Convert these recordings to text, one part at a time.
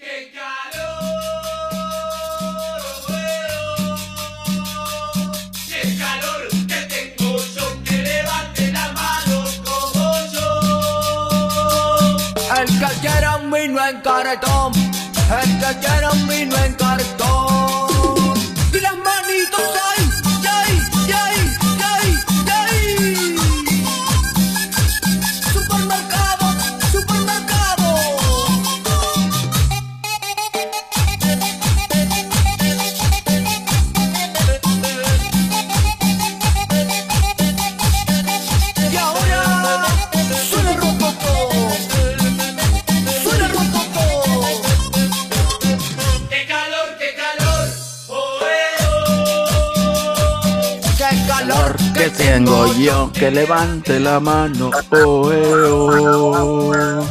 ¡Qué calor! ¡Qué calor que tengo yo! ¡Que levante la mano como yo! El que quiera un vino en cartón, el que quiera un vino en cartón. Yo, que levante la mano. Oh, eh, oh.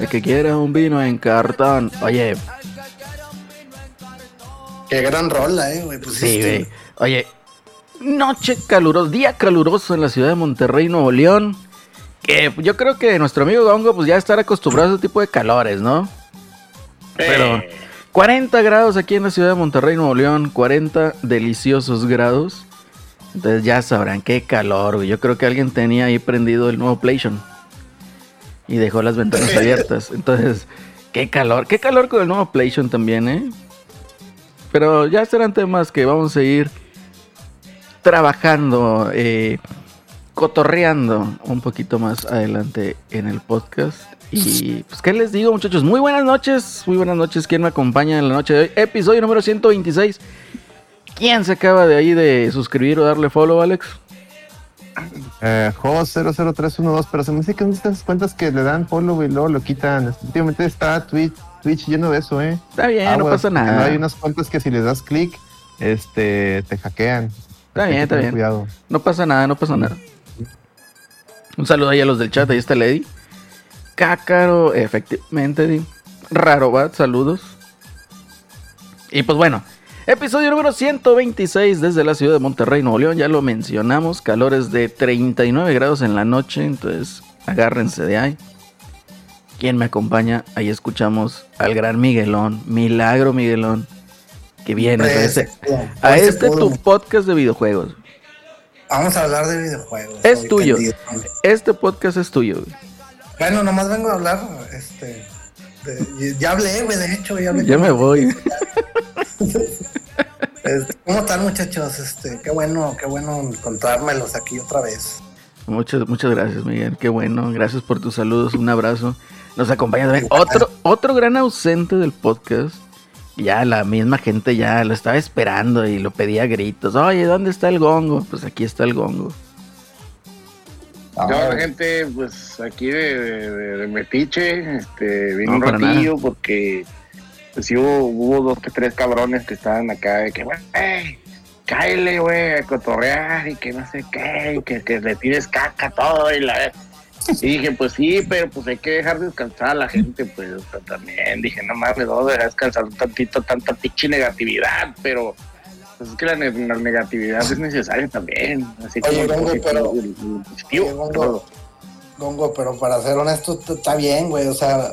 El que quiera un vino en cartón. Oye, Qué gran rola, eh, güey. Pues sí, este, güey. Oye, noche calurosa, día caluroso en la ciudad de Monterrey, Nuevo León. Que yo creo que nuestro amigo Gongo, pues ya estará acostumbrado a ese tipo de calores, ¿no? Pero 40 grados aquí en la ciudad de Monterrey, Nuevo León, 40 deliciosos grados. Entonces ya sabrán qué calor, güey. Yo creo que alguien tenía ahí prendido el nuevo PlayStation y dejó las ventanas abiertas. Entonces, qué calor, qué calor con el nuevo PlayStation también, ¿eh? Pero ya serán temas que vamos a ir trabajando, eh, cotorreando un poquito más adelante en el podcast. Y pues, ¿qué les digo, muchachos? Muy buenas noches, muy buenas noches. ¿Quién me acompaña en la noche de hoy? Episodio número 126. ¿Quién se acaba de ahí de suscribir o darle follow, Alex? Eh, Jos00312, pero se me dice que son estas cuentas que le dan follow y luego lo quitan. Últimamente está Twitch, Twitch lleno de eso, ¿eh? Está bien, no pasa nada. Hay unas cuentas que si les das clic, este, te hackean. Está bien, está bien. Cuidado. No pasa nada, no pasa nada. Un saludo ahí a los del chat, ahí está Lady. Cácaro, efectivamente. Rarobat, saludos. Y pues bueno, episodio número 126 desde la ciudad de Monterrey, Nuevo León. Ya lo mencionamos, calores de 39 grados en la noche, entonces agárrense de ahí. ¿Quién me acompaña? Ahí escuchamos al gran Miguelón, Milagro Miguelón, que viene a pudo, a hoy se este tu podcast de videojuegos. Vamos a hablar de videojuegos. Es tuyo. tendido. Este podcast es tuyo. güey. Bueno, nomás vengo a hablar, este. de- ya hablé, güey, de hecho, ya hablé. Ya me voy. Este, ¿Cómo están, muchachos? Este, qué bueno, qué bueno encontrármelos aquí otra vez. Muchas, muchas gracias, Miguel. Qué bueno. Gracias por tus saludos. Un abrazo. Nos acompaña también otro, otro gran ausente del podcast. Ya la misma gente ya lo estaba esperando y lo pedía a gritos. Oye, ¿dónde está el gongo? Pues aquí está el gongo. Ah, Yo, gente, pues aquí de, de, de- Metiche, este, vine No, un ratillo porque pues sí hubo, hubo dos que tres cabrones que estaban acá de que, güey, cáele, güey, a cotorrear y que no sé qué, y que, que le tires caca todo y la... Y dije, pues sí, pero pues hay que dejar descansar a la gente, pues también dije, no mames, a dejar descansar un tantito, tanta pinche negatividad, pero pues es que la, ne- la negatividad es necesaria también, así Oye, como Gongo, pero- el- el positivo, Oye, Gongo, pero para ser honesto, está bien, güey. O sea,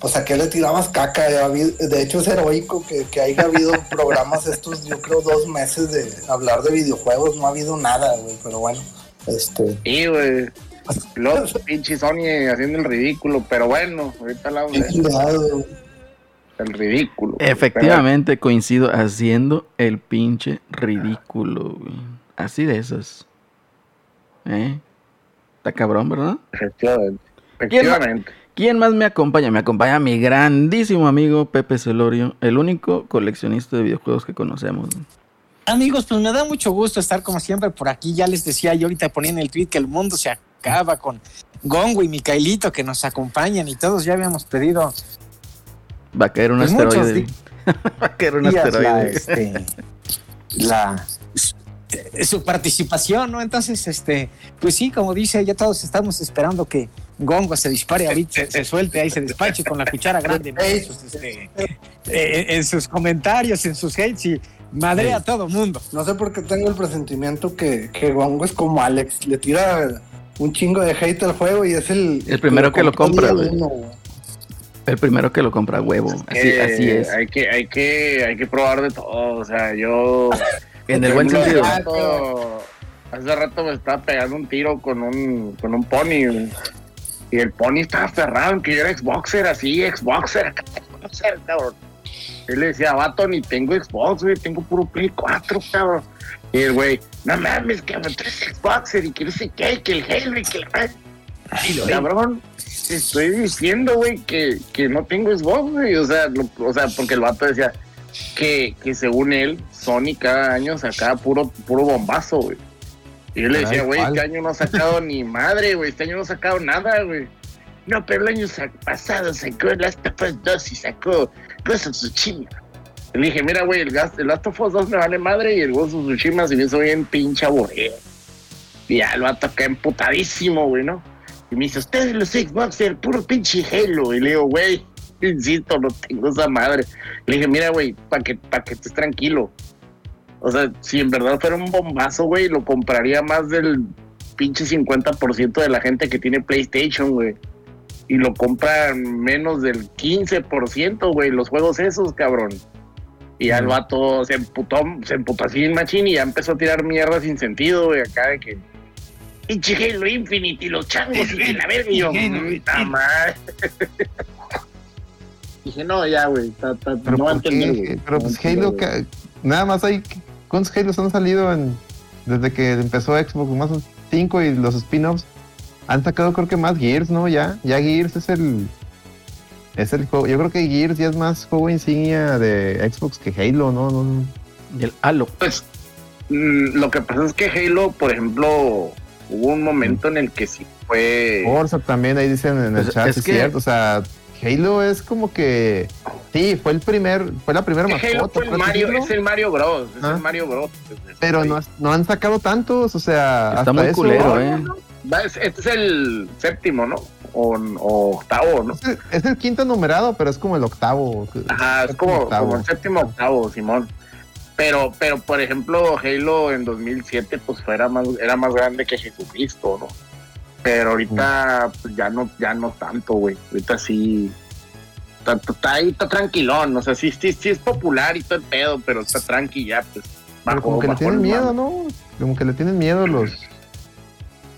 pues a qué le tirabas caca. Vi- De hecho, es heroico que, que haya habido programas estos, yo creo, dos meses de hablar de videojuegos. No ha habido nada, güey. Pero bueno, este. Sí, güey. Los pinche Sony haciendo el ridículo, pero bueno, ahorita hablamos de eso, el ridículo. Efectivamente, coincido haciendo el pinche ridículo. güey. Así de esas. ¿Eh? Está cabrón, ¿verdad? Efectivamente. Efectivamente. ¿Quién más me acompaña? Me acompaña mi grandísimo amigo Pepe Celorio, el único coleccionista de videojuegos que conocemos. Amigos, pues me da mucho gusto estar como siempre por aquí. Ya les decía yo ahorita ponía en el tweet que el mundo se acaba con Gongo y Micaelito que nos acompañan y todos ya habíamos pedido Va a caer un Pues asteroide. Va a caer un la, asteroide. este, la- su participación, ¿no? Entonces, este, pues sí, como dice, ya todos estamos esperando que Gongo se dispare ahorita, se, se suelte ahí, se despache con la cuchara grande ¿no? en, sus, este, eh, en sus comentarios, en sus hates y madre a todo mundo. No sé por qué tengo el presentimiento que, que Gongo es como Alex. Le tira un chingo de hate al juego y es el. El primero que lo compra, güey. El primero que lo compra huevo. Así, Eh, así es. Hay que, hay que, hay que probar de todo. O sea, yo. En el buen Hace sentido. rato- Hace rato me estaba pegando un tiro con un, con un pony. Y el pony estaba aferrado en que yo era Xboxer, así, Xboxer, Xboxer, cabrón. Yo le decía, vato, ni tengo Xbox, güey, tengo puro Play 4, cabrón. Y el güey, no mames, cabrón, tú eres Xboxer y que no sé qué, que el Halo y que el... Y lo, cabrón, te estoy diciendo, güey, que, que no tengo Xbox, güey. O sea, lo- o sea, porque el vato decía que, que según él, Sony cada año sacaba puro, puro bombazo, güey. Y yo le decía, güey, este año no ha sacado ni madre, güey. Este año no ha sacado nada, güey. No, pero el año sa- pasado sacó Last of Us 2 y sacó Ghost of Tsushima. Le dije, mira, güey, el, el Last of Us 2 me vale madre y el Ghost of Tsushima se me hizo bien pinche aburrido. Y ya el vato acá emputadísimo, güey, ¿no? Y me dice, ustedes los Xboxer, puro pinche Halo. Y le digo, güey, insisto, no tengo esa madre. Le dije, mira, güey, para que, pa' que estés tranquilo. O sea, si en verdad fuera un bombazo, güey, lo compraría más del pinche 50% de la gente que tiene PlayStation, güey. Y lo compran menos del 15%, güey, los juegos esos, cabrón. Y ya el vato se emputó, se emputó así en machín y ya empezó a tirar mierda sin sentido, güey, acá de que... Pinche Halo Infinite y los changos y que la verga. Y yo, puta madre. Dije, no, ya, güey, Pero, no va a entender, güey. Pero pues Halo, nada más hay. ¿Cuántos Halos han salido en, desde que empezó Xbox? Más o 5 y los spin-offs. Han sacado creo que más Gears, ¿no? Ya, ya Gears es el. Es el juego. Yo creo que Gears ya es más juego insignia de Xbox que Halo, ¿no? no, no. Y el Halo. Pues mm, lo que pasa es que Halo, por ejemplo, hubo un momento en el que sí fue. Forza también, ahí dicen en el Pues, chat, es es que- cierto. O sea, Halo es como que. Sí, fue el primer. Fue la primera Halo mascota. fue el Mario, decirlo, es el Mario Bros. Es Ah. el Mario Bros. Pero no, no han sacado tantos, o sea. Está hasta muy eso- culero, ¿eh? Este es el séptimo, ¿no? O, o octavo, ¿no? Es el, es el quinto numerado, pero es como el octavo. Ajá, es como, octavo. como el séptimo octavo, Simón. Pero, pero por ejemplo, Halo en 2007 pues fuera más, era más grande que Jesucristo, ¿no? Pero ahorita pues, ya no, ya no tanto, güey. Ahorita sí está, está ahí, está tranquilón. O sea, sí, sí, sí es popular y todo el pedo, pero está tranqui ya, pues. Pero bajó- como que le tienen miedo. ¿no? Como que le tienen miedo los.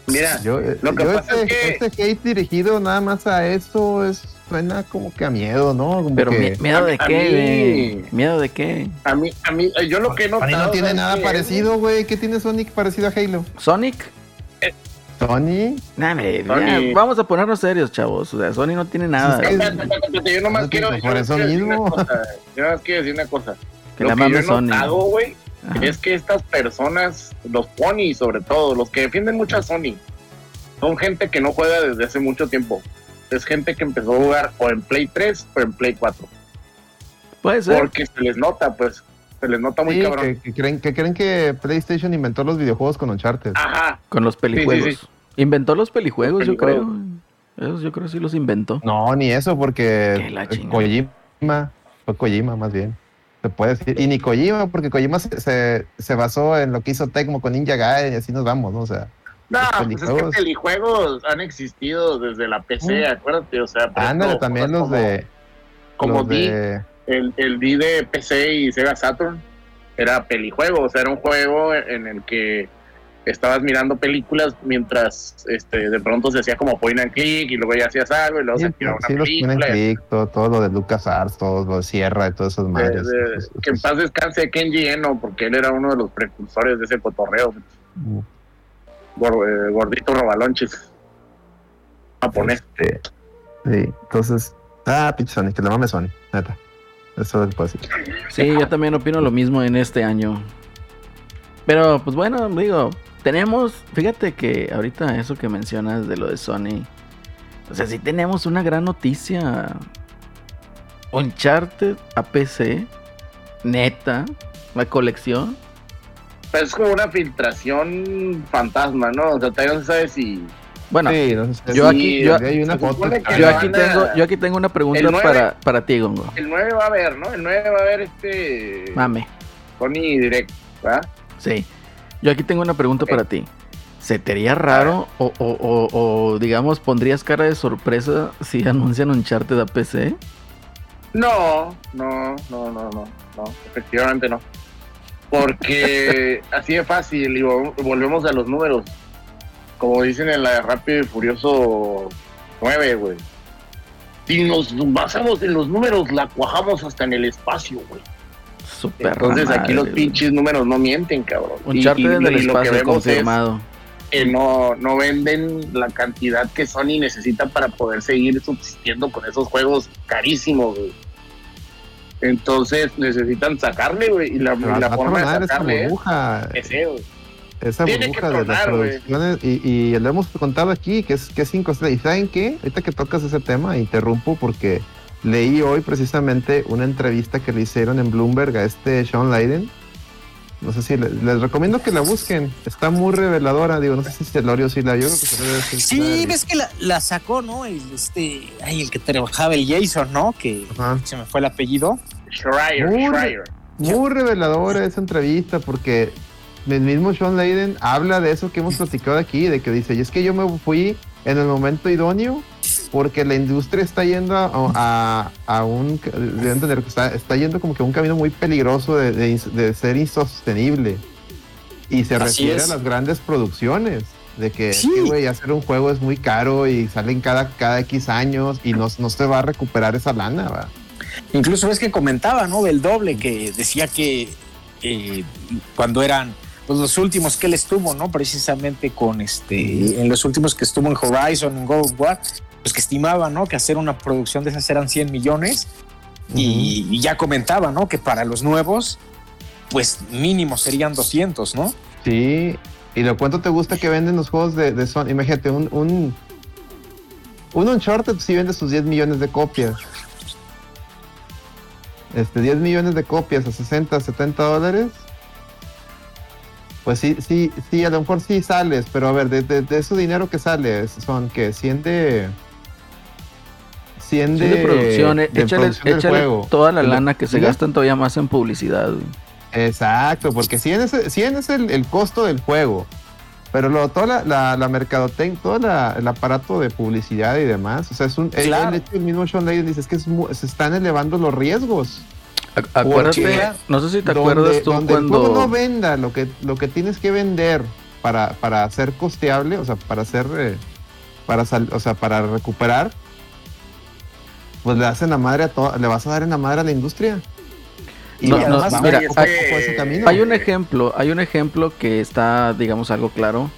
Mira, Yo, eh, lo que yo pasa ese, es que- ese hate dirigido nada más a eso es suena como que a miedo, ¿no? Como Pero que mi- miedo de a qué, mí-? ¿Miedo de qué? a mí, a mí, yo lo que he notado. no tiene ¿sabes nada parecido, güey. ¿Qué tiene Sonic parecido a Halo? ¿Sonic? Sony. Nah, me- Sony. ya, vamos a ponernos serios, chavos. O sea, Sony no tiene nada. Sí, Yo nomás No, quiero, por yo eso quiero decir mismo. una cosa. Yo nomás quiero decir una cosa. que lo la que yo Sony. notado, güey, Ajá. es que estas personas, los ponies sobre todo, los que defienden mucho a Sony, son gente que no juega desde hace mucho tiempo. Es gente que empezó a jugar o en Play 3 o en Play 4. Puede ser. Porque se les nota, pues, se les nota muy Sí, cabrón. que, que creen, que creen que PlayStation inventó los videojuegos con Uncharted. Ajá. Con los pelijuegos. Sí, sí, Inventó los pelijuegos, Los yo creo. Esos yo creo que sí los inventó. No, ni eso, Que porque la eh. Kojima, fue Kojima más bien, se puede decir. Y ni Kojima, porque Kojima se, se, se basó en lo que hizo Tecmo con Ninja Gaiden y así nos vamos, ¿no? O sea, No, Los pues es que pelijuegos. han existido desde la PC, Mm. acuérdate, o sea, ándale, también los como- de... como los D, de... el, el D de PC y Sega Saturn era pelijuego, o sea, era un juego en el que estabas mirando películas mientras este de pronto se hacía como point and click y luego ya hacías algo y luego Sí, se activaba una sí, los película. click, todo, todo lo de LucasArts, todo lo de Sierra y todas esas madres. que en paz descanse Kenji Eno, porque él era uno de los precursores de ese cotorreo, eh, gordito robalonches japonés. este, sí, entonces... Ah, pinche Sony, que le mame Sony, neta. Eso es pues, Sí, yo también opino lo mismo en este año. Pero, pues bueno, digo, tenemos, fíjate que ahorita eso que mencionas de lo de Sony, o sea, sí tenemos una gran noticia. Uncharted a PC, neta, la colección. Pero es como una filtración fantasma, ¿no? O sea, todavía no se sabe si... Bueno, Sí, no sé, yo aquí- yo- hay una foto. yo aquí a- tengo, yo aquí tengo una pregunta para, para ti, Gongo. El 9 va a haber, ¿no? El 9 va a haber este... Mame, Sony Direct, ¿verdad? sí. Yo aquí tengo una pregunta para ti. ¿Se te haría raro o, o- o- o, digamos pondrías cara de sorpresa si anuncian Uncharted a PC? No, no, no, no, no, no, efectivamente no. Porque así de fácil, y volvemos a los números. Como dicen en la de Rápido y Furioso 9, güey. Si nos basamos en los números, la cuajamos hasta en el espacio, güey. Super Entonces aquí los pinches números no mienten, cabrón. güey. Y- y- en el y lo que espacio vemos es confirmado. que no, no venden la cantidad que Sony necesita para poder seguir subsistiendo con esos juegos carísimos, güey. Entonces necesitan sacarle, güey, y la, forma de sacarle es burbuja, ese, güey. Esa tiene burbuja de las tronar, producciones. Y, y lo hemos contado aquí, que es, que es cinco estrellas. ¿Y saben qué? Ahorita que tocas ese tema, interrumpo porque leí hoy precisamente una entrevista que le hicieron en Bloomberg a este Sean Layden. No sé si le- les recomiendo que la busquen. Está muy reveladora. Digo, no sé si Celorio sí la vio. sí ves que la, la sacó, ¿no? El, este, ay, el que trabajaba, el Jason, ¿no? Que Ajá. se me fue el apellido. Schreier, Muy- Schreier. Muy reveladora esa entrevista porque el mismo Sean Layden habla de eso que hemos platicado aquí, de que dice, y es que yo me fui en el momento idóneo porque la industria está yendo a, a- a un, entender está, está yendo como que a un camino muy peligroso de, de de ser insostenible. Y se Así refiere es. a las grandes producciones. De que, Sí. que, hacer un juego es muy caro y salen cada, cada X años y no, no se va a recuperar esa lana, ¿va? Incluso ves que comentaba, ¿no? Del doble, que decía que eh, cuando eran pues, los últimos que él estuvo, ¿no? Precisamente con este, en los últimos que estuvo en Horizon, en God of War, pues que estimaba, ¿no? Que hacer una producción de esas eran 100 millones. Y, y ya comentaba, ¿no? Que para los nuevos, pues mínimo serían 200, ¿no? Sí, y lo cuánto te gusta que venden los juegos de, de Sony. Imagínate, un, un, un Uncharted sí vende sus 10 millones de copias. Este, 10 millones de copias a 60, 70 dólares. Pues sí, sí, sí, a lo mejor sí sales, pero a ver, de, de, de ese dinero que sale, son que 100 de. 100 Sí, de, de producción, eh, de échale, producción del échale juego. toda la ¿Y la lana que se gastan todavía más en publicidad. güey. Exacto, porque 100 es, 100 es el, el costo del juego. Pero luego toda la, la, la mercadotecnia, todo la- el aparato de publicidad y demás, o sea, es un. Claro. El, hecho, el mismo Sean Layden dice es que es se están elevando los riesgos. Ac- Acuérdate, no sé si te donde, acuerdas tú donde el juego no cuando... venda lo que, lo que tienes que vender para, para ser costeable, o sea, para hacer. eh, para sal- o sea, para recuperar, pues le hacen la madre a to- le vas a dar en la madre a la industria. Y No, no, mira. Hay un ejemplo, hay un ejemplo que está, digamos, algo claro.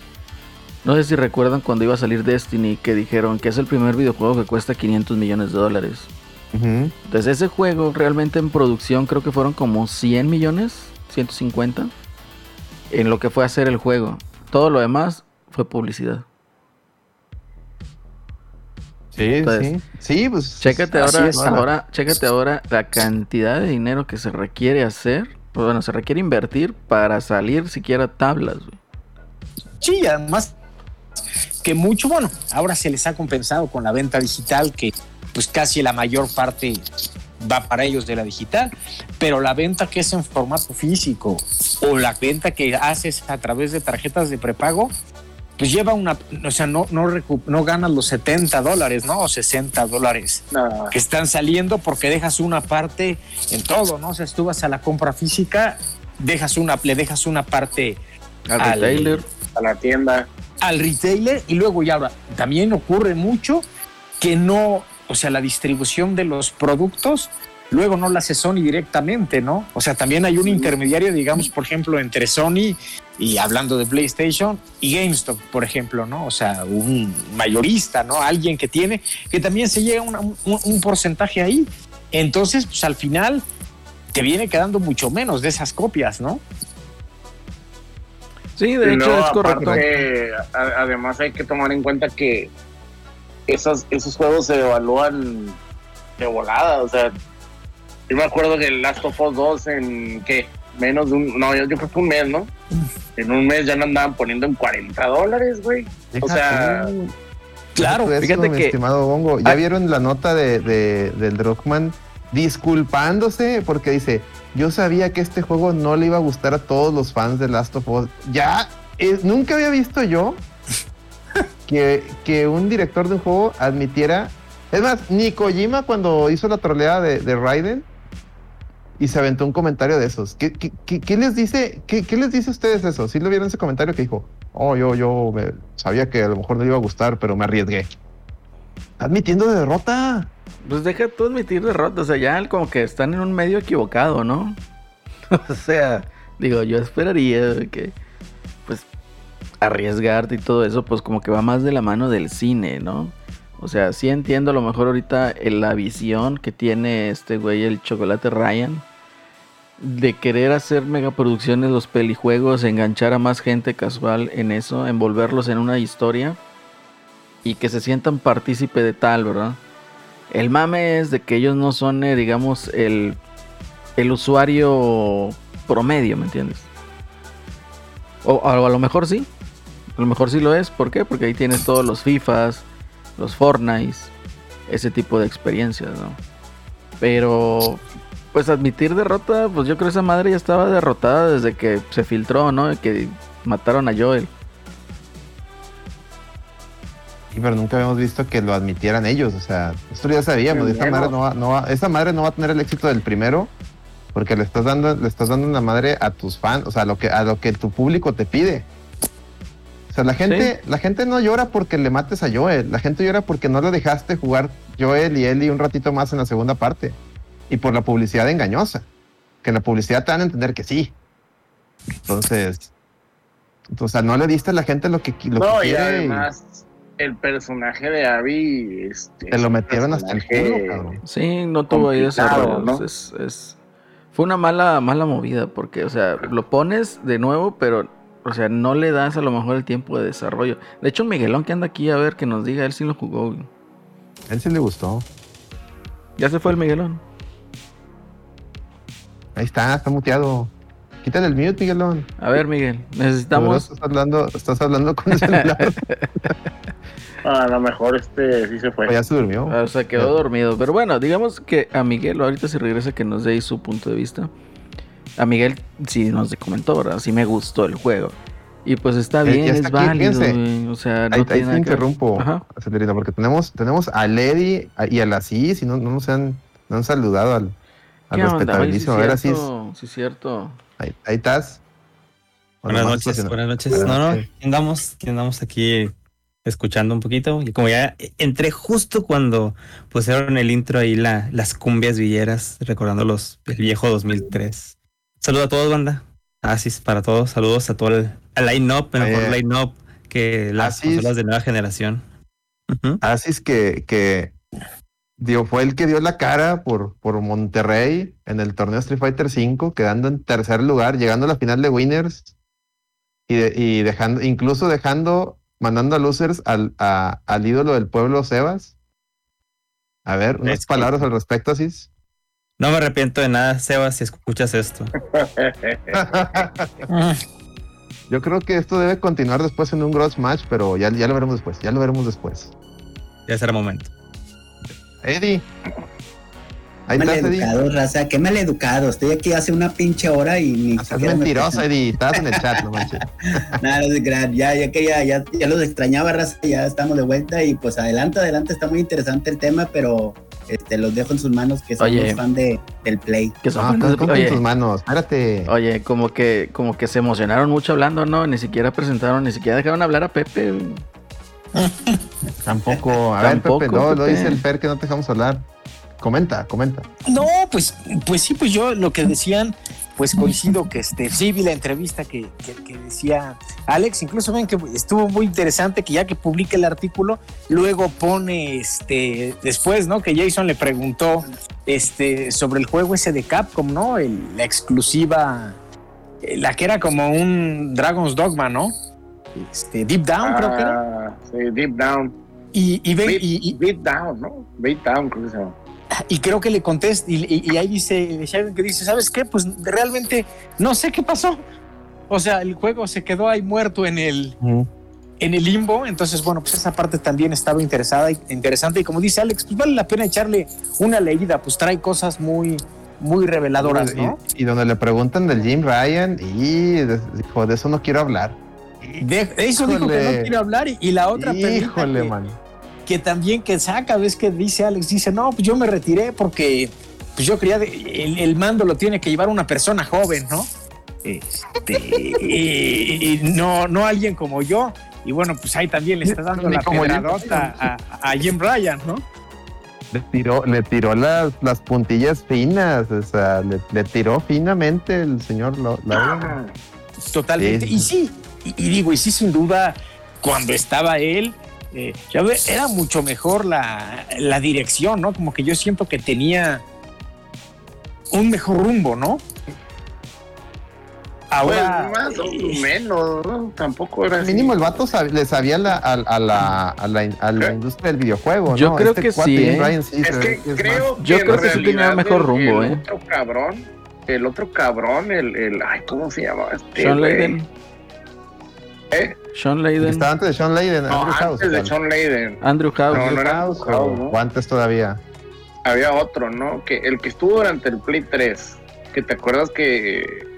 No sé si recuerdan cuando iba a salir Destiny que dijeron que es el primer videojuego que cuesta 500 millones de dólares. Entonces ese juego realmente en producción creo que fueron como 100 millones, 150, en lo que fue hacer el juego. Todo lo demás fue publicidad. Sí, Entonces, sí. Sí, pues. Chécate ahora, ahora, chécate ahora la cantidad de dinero que se requiere hacer, pues, bueno, se requiere invertir para salir siquiera tablas, güey. Sí, además que mucho, bueno, ahora se les ha compensado con la venta digital, que pues casi la mayor parte va para ellos de la digital, pero la venta que es en formato físico o la venta que haces a través de tarjetas de prepago, pues lleva una, o sea, no, no, recu- no ganas los 70 dólares, ¿no? O 60 dólares No, que están saliendo porque dejas una parte en todo, ¿no? O sea, si tú vas a la compra física, dejas una, le dejas una parte Al Al- retailer. a la tienda. al retailer y luego ya ahora también ocurre mucho que no, o sea, la distribución de los productos luego no la hace Sony directamente, ¿no? O sea, también hay un intermediario, digamos, por ejemplo, entre Sony y hablando de PlayStation y GameStop, por ejemplo, ¿no? O sea, un mayorista, ¿no? Alguien que tiene, que también se llega una- un, un porcentaje ahí. Entonces, pues al final te viene quedando mucho menos de esas copias, ¿no? Sí, de hecho es correcto. aparte, además hay que tomar en cuenta que esos, esos juegos se evalúan de volada. O sea, yo me acuerdo que el Last of Us 2 en que menos de un, no, yo, yo creo que un mes, ¿no? En un mes ya no andaban poniendo en 40 dólares, güey. O sea, tú. Claro, eso, fíjate mi que- estimado Bongo. ¿Ya Ah. vieron la nota de, de- del Druckmann disculpándose porque dice, yo sabía que este juego no le iba a gustar a todos los fans de Last of Us. Ya eh, nunca había visto yo que, que un director de un juego admitiera. Es más, ni Kojima cuando hizo la troleada de, de Raiden y se aventó un comentario de esos. ¿Qué, les dice? Qué, les dice a ustedes eso? ¿Sí lo vieron ese comentario que dijo? Oh, yo, yo sabía que a lo mejor no le iba a gustar, pero me arriesgué. Admitiendo de derrota. Pues deja tú admitir derrota, o sea, ya como que están en un medio equivocado, ¿no? o sea, digo, yo esperaría que, arriesgarte y todo eso, pues como que va más de la mano del cine, ¿no? O sea, sí entiendo a lo mejor ahorita en la visión que tiene este güey, el chocolate Ryan, de querer hacer megaproducciones, los pelijuegos, enganchar a más gente casual en eso, envolverlos en una historia y que se sientan partícipe de tal, ¿verdad? El mame es de que ellos no son, eh, digamos, el, el usuario promedio, ¿me entiendes? O, o a lo mejor sí. A lo mejor sí lo es. ¿Por qué? Porque ahí tienes todos los FIFAs, los Fortnite, ese tipo de experiencias, ¿no? Pero, pues admitir derrota, pues yo creo que esa madre ya estaba derrotada desde que se filtró, ¿no? De Que mataron a Joel. Sí, pero nunca habíamos visto que lo admitieran ellos. O sea, esto ya sabíamos. Esa madre, no va, no va- esa madre no va a tener el éxito del primero porque le estás dando, le estás dando una madre a tus fans, o sea, a lo que, a lo que tu público te pide. O sea, la gente, la gente no llora porque le mates a Joel. La gente llora porque no le dejaste jugar Joel y Ellie un ratito más en la segunda parte. Y por la publicidad engañosa. Que en la publicidad te van a entender que sí. Entonces, o sea, no le diste a la gente lo que, lo No, que y quiere. y- además, el personaje de Abby. Este, Te lo metieron hasta el culo, cabrón. Sí, no tuvo ahí desarrollo. ¿no? Es, es- fue una mala, mala movida porque, o sea, lo pones de nuevo, pero, o sea, no le das a lo mejor el tiempo de desarrollo. De hecho, Miguelón que anda aquí a ver que nos diga, él sí lo jugó. güey. A él sí le gustó. Ya se fue el Miguelón. Ahí está, está muteado. Quítale el mute, Miguelón. A ver, Miguel, necesitamos. Estás hablando, estás hablando con el celular. A lo mejor este sí se fue. o ya se durmió. O sea, quedó dormido. Pero bueno, digamos que a Miguel, ahorita si regresa que nos dé ahí su punto de vista. A Miguel sí nos comentó, ¿verdad? Sí me gustó el juego. Y pues está Eh, bien, es aquí, válido. O sea, no ahí te interrumpo. Acelerina, porque tenemos, tenemos a Lady y a la CIS y no, no nos han, no han saludado al, al. Oye, sí respetabilísimo. a ver, Asís, cierto, sí, cierto. ahí, ahí estás. ¿O Buenas noches, buenas noches. Buenas No, no, andamos, aquí andamos aquí escuchando un poquito. Y como ya entré justo cuando pusieron el intro ahí, la, las cumbias villeras, recordando los, el viejo 2003. Saludos a todos, banda. Asis para todos. Saludos a todo el, line-up, el mejor Oye. line-up que las consolas de nueva generación. Asís que, que digo, fue el que dio la cara por, por Monterrey en el torneo Street Fighter V, quedando en tercer lugar, llegando a la final de Winners y, de- y dejando, incluso dejando, mandando a losers al, a- al ídolo del pueblo, Sebas. A ver, unas Es que- palabras al respecto, Asís. No me arrepiento de nada, Sebas, si escuchas esto. Yo creo que esto debe continuar después en un gross match, pero ya, ya lo veremos después, ya lo veremos después. Ya será momento. Eddie. Ahí Mal estás, Eddie. educado, raza, qué mal educado. Estoy aquí hace una pinche hora y ni Estás me mentiroso. Eddie. Estás en el chat, no manches. Nada, no. Ya, ya quería, ya, ya los extrañaba, raza, ya estamos de vuelta y pues adelante, adelante, está muy interesante el tema, pero este, los dejo en sus manos que somos Oye. fan de, del play. Que son No, fans estás de- oye, tus manos. Espérate. oye, como que, como que se emocionaron mucho hablando, ¿no? Ni siquiera presentaron, ni siquiera dejaron hablar a Pepe. Tampoco. A ver, Tampoco, Pepe, no, lo Pepe. dice el Fer que no te dejamos hablar. Comenta, comenta. No, pues, pues sí, pues yo lo que decían, pues coincido que este, sí vi la entrevista que, que- que decía Alex, incluso ven que estuvo muy interesante que ya que publica el artículo, luego pone este después, ¿no? Que Jason le preguntó este sobre el juego ese de Capcom, ¿no? El- la exclusiva, eh, la que era como un Dragon's Dogma, ¿no? Este, Deep Down, creo que era. Ah, sí, Deep Down. Y, y ven, Beat, y, y- Beat Down, ¿no? Beat Down, creo que se llama. Y creo que le contesta, y, y- y ahí dice Sharon que dice, ¿sabes qué? Pues realmente no sé qué pasó. O sea, el juego se quedó ahí muerto en el, en el limbo. Entonces, bueno, pues esa parte también estaba interesada y interesante. Y como dice Alex, pues vale la pena echarle una leída, pues trae cosas muy, muy reveladoras, ¿no? Y, y donde le preguntan del Jim Ryan, y de- dijo, de eso no quiero hablar. De- eso dijo que no quiere hablar y, la otra Híjole, man. que también que saca, ves que dice Alex, dice, no, pues yo me retiré porque pues yo quería, de- el, el mando lo tiene que llevar una persona joven, ¿no? Este, y, y no, no alguien como yo. Y bueno, pues ahí también le está dando Ni la pedradota a, a Jim Ryan, ¿no? Le tiró, le tiró las, las puntillas finas, o sea, le, le tiró finamente el señor Lo- Lauren. Totalmente. Sí. Y sí, y, y digo, y sí, sin duda, cuando estaba él, eh, ya ve, era mucho mejor la, la dirección, ¿no? Como que yo siento que tenía un mejor rumbo, ¿no? Ahora. pues más o eh, menos, ¿no? Tampoco era así. Mínimo el vato sab- le sabía la- a, a la, a, la, a la industria del videojuego, Yo ¿no? creo Este que cuate, sí, ¿eh? Ryan, sí, Es que es creo Yo creo que sí tenía mejor rumbo, el ¿eh? otro cabrón, el otro cabrón, el, el ay, ¿cómo se llama? Este, Sean güey? Layden. ¿Eh? Sean Layden. Estaba antes de Sean Layden, No, Andrew House. antes de. Sean Layden. Andrew House. No, no era House, House, ¿no? o antes todavía. Había otro, ¿no? Que el que estuvo durante el Play 3, que te acuerdas que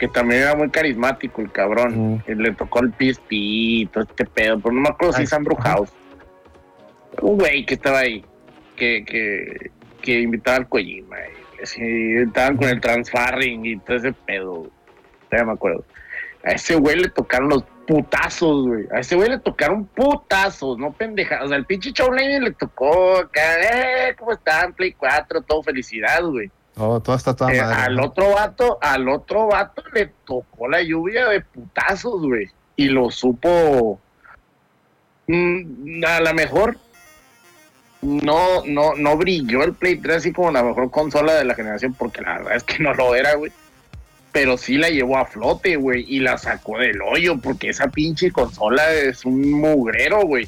que también era muy carismático el cabrón. Mm. Que le tocó el PSP y todo este pedo, pero no me acuerdo si es Andrew. House. Un güey que estaba ahí, que, que, que invitaba al Kojima, y estaban con el transfarring y todo ese pedo. Ya me acuerdo. A ese güey le tocaron los putazos, güey. A ese güey le tocaron putazos, no pendejadas. O sea, el pinche Layden le tocó acá, eh, ¿cómo están? Play 4, todo felicidad, güey. Oh, todo está toda Eh, madre. al otro vato, al otro vato le tocó la lluvia de putazos, güey. Y lo supo. mm, a lo mejor no, no, no brilló el Play 3 así como la mejor consola de la generación, porque la verdad es que no lo era, güey. Pero sí la llevó a flote, güey, y la sacó del hoyo, porque esa pinche consola es un mugrero, güey.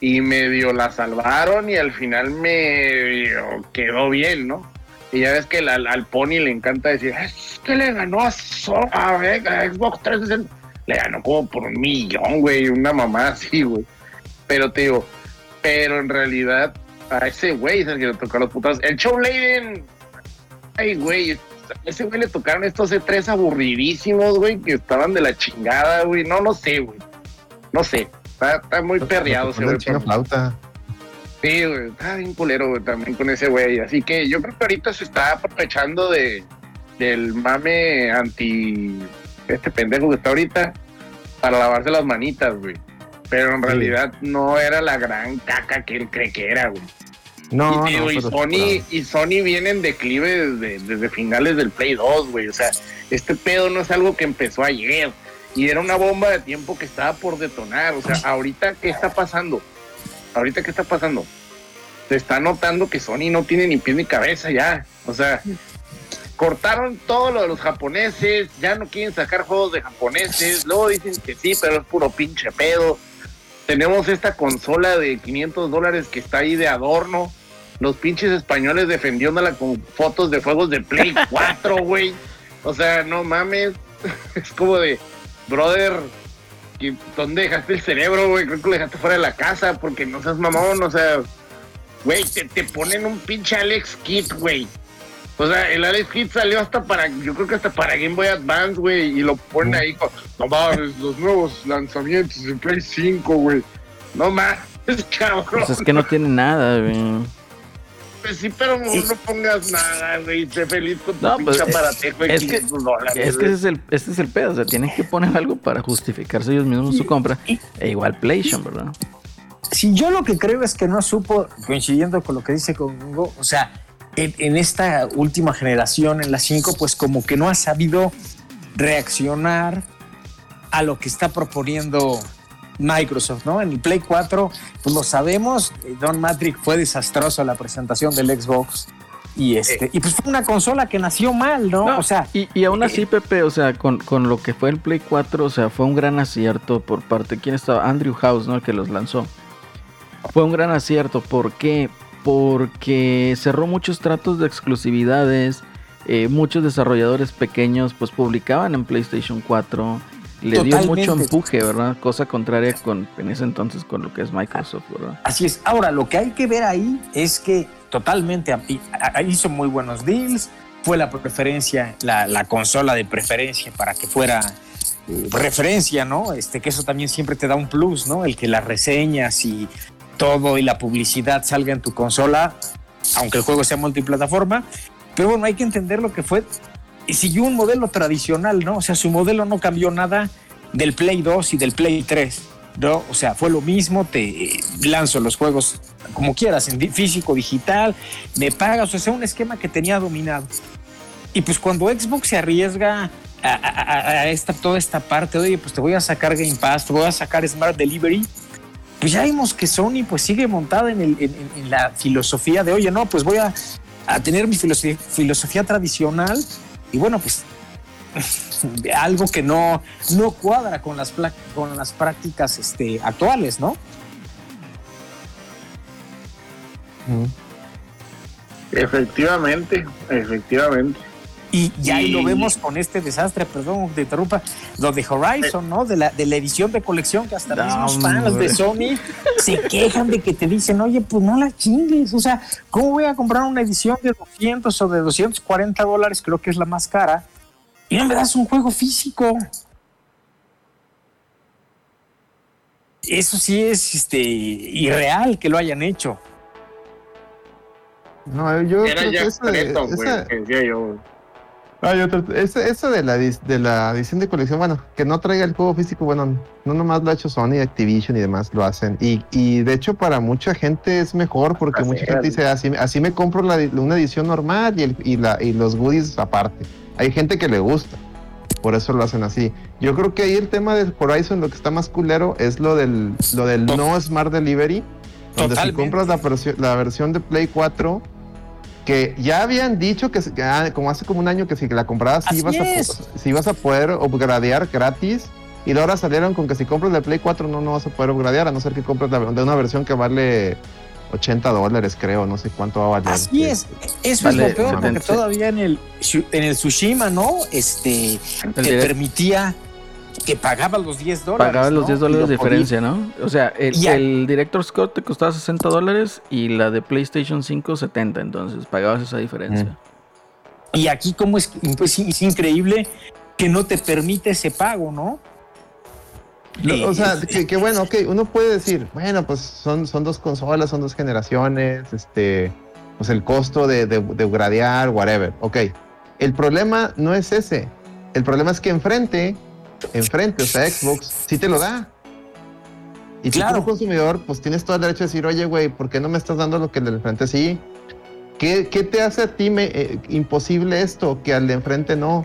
Y medio la salvaron y al final medio quedó bien, ¿no? Y ya ves que el- al, Pony le encanta decir, es que le ganó a, So- a, a Xbox 360. Le ganó como por un millón, güey, una mamá así, güey. Pero te digo, pero en realidad a ese güey es el que le tocó los putas. El Show Leiden, ay, güey, a ese güey le tocaron estos E3 aburridísimos, güey, que estaban de la chingada, güey. No, no sé, güey. No sé. Está, está muy perreado ese Con güey. flauta. Sí, güey, está bien culero, güey, también con ese güey. Así que yo creo que ahorita se está aprovechando de del mame anti este pendejo que está ahorita para lavarse las manitas, güey. Pero en realidad no era la gran caca que él cree que era, güey. No, y, no, y Sony, y Sony viene en declive desde, desde finales del Play 2, güey. O sea, este pedo no es algo que empezó ayer. Y era una bomba de tiempo que estaba por detonar. O sea, ahorita, ¿qué está pasando? Ahorita, ¿qué está pasando? Se está notando que Sony no tiene ni pie ni cabeza ya. O sea, cortaron todo lo de los japoneses, ya no quieren sacar juegos de japoneses, luego dicen que sí, pero es puro pinche pedo. Tenemos esta consola de 500 dólares que está ahí de adorno. Los pinches españoles defendiéndola con fotos de juegos de Play 4, güey. O sea, no mames. Es como de, brother, ¿qué- ¿dónde dejaste el cerebro, güey? Creo que lo dejaste fuera de la casa porque no seas mamón, o sea, güey, te, te ponen un pinche Alex Kit, güey. O sea, el Alex Kit salió hasta para, yo creo que hasta para Game Boy Advance, güey, y lo ponen ahí con, no mames, los nuevos lanzamientos de Play 5, güey. No mames, cabrón. Pues es que no tiene nada, güey. Pues sí, pero no, no pongas nada, güey, sé feliz con tu No, pinche pues, eh, aparatejo de es que- 500 dólares. Es que güey. ese es el, este es el pedo, o sea, tienen que poner algo para justificarse ellos mismos su compra. E igual PlayStation, ¿verdad? Si yo lo que creo es que no supo, coincidiendo con lo que dice Congo, o sea, en, en esta última generación, en la 5, pues como que no ha sabido reaccionar a lo que está proponiendo Microsoft, ¿no? En el Play 4, pues lo sabemos, eh, Don Matrix fue desastroso la presentación del Xbox y este y pues fue una consola que nació mal, ¿no? No, o sea, y, y aún así, Pepe, o sea, con, con lo que fue el Play 4, o sea, fue un gran acierto por parte. ¿Quién estaba? Andrew House, ¿no? El que los lanzó. Fue un gran acierto. ¿Por qué? Porque cerró muchos tratos de exclusividades. eh, muchos desarrolladores pequeños, pues publicaban en PlayStation 4. Le dio mucho empuje, ¿verdad? Cosa contraria con en ese entonces con lo que es Microsoft, ¿verdad? Así es. Ahora, lo que hay que ver ahí es que totalmente hizo muy buenos deals. Fue la preferencia, la, la consola de preferencia para que fuera eh, referencia, ¿no? Este, que eso también siempre te da un plus, ¿no? El que las reseñas y todo y la publicidad salga en tu consola, aunque el juego sea multiplataforma. Pero bueno, hay que entender lo que fue. Siguió un modelo tradicional, ¿no? O sea, su modelo no cambió nada del Play 2 y del Play 3, ¿no? O sea, fue lo mismo, te lanzo los juegos como quieras, en físico, digital, me pagas, o sea, un esquema que tenía dominado. Y pues cuando Xbox se arriesga a, a- a- esta, toda esta parte, oye, pues te voy a sacar Game Pass, te voy a sacar Smart Delivery, pues ya vimos que Sony pues sigue montada en, el- en- en la filosofía de, oye, no, pues voy a, a tener mi filosofía, filosofía tradicional y bueno, pues algo que no, no cuadra con las, con las prácticas este, actuales, ¿no? Efectivamente, efectivamente. Y ya ahí lo vemos con este desastre, perdón, te interrumpa, lo de Horizon, ¿no? De la, de la edición de colección que hasta No, mismos fans hombre. de Sony se quejan de que te dicen, oye, pues no la chingues. O sea, ¿cómo voy a comprar una edición de 200 o de 240 dólares? Creo que es la más cara. Y no me das un juego físico. Eso sí es este, irreal que lo hayan hecho. No, yo Era creo ya que decía yo. Ah, yo otro- ese- eso de la, dis- de la edición de colección, bueno, que no traiga el juego físico, bueno, no nomás lo ha hecho Sony, Activision y demás lo hacen. Y, y de hecho para mucha gente es mejor porque Así mucha es. gente dice, así, así me compro la, una edición normal y, el- y, la, y los goodies aparte. Hay gente que le gusta, por eso lo hacen así. Yo creo que ahí el tema del Horizon, lo que está más culero es lo del, lo del To- no Smart Delivery, donde si Totalmente. compras la, versión- la versión de Play 4 que ya habían dicho que, ah, como hace como un año que si la comprabas Así ibas, a, sí ibas a poder upgradear gratis y de ahora salieron con que si compras la Play 4 no, no vas a poder upgradear a no ser que compres la, de una versión que vale 80 dólares creo, no sé cuánto va a valer. Así es, eso Vale, es lo peor, porque 70. todavía en el, en el Tsushima, ¿no? Este, te permitía que pagabas los 10 dólares. Pagabas los ¿no? 10 Y dólares de diferencia, ¿no? O sea, el, Ya. el Director Scott te costaba 60 dólares y la de PlayStation 5 70, entonces pagabas esa diferencia. Y aquí como es, pues, es increíble que no te permite ese pago, ¿no? No, o sea, Eh, que, que bueno, ok, uno puede decir, bueno, pues son, son dos consolas, son dos generaciones, este, pues el costo de, de, de upgradear, whatever, ok. El problema no es ese, el problema es que enfrente, enfrente, o sea, Xbox, sí te lo da. Y tú Claro. como consumidor, pues tienes todo el derecho de decir, oye, güey, ¿por qué no me estás dando lo que el de enfrente sí? ¿Qué, qué te hace a ti me- eh, imposible esto que al de enfrente no?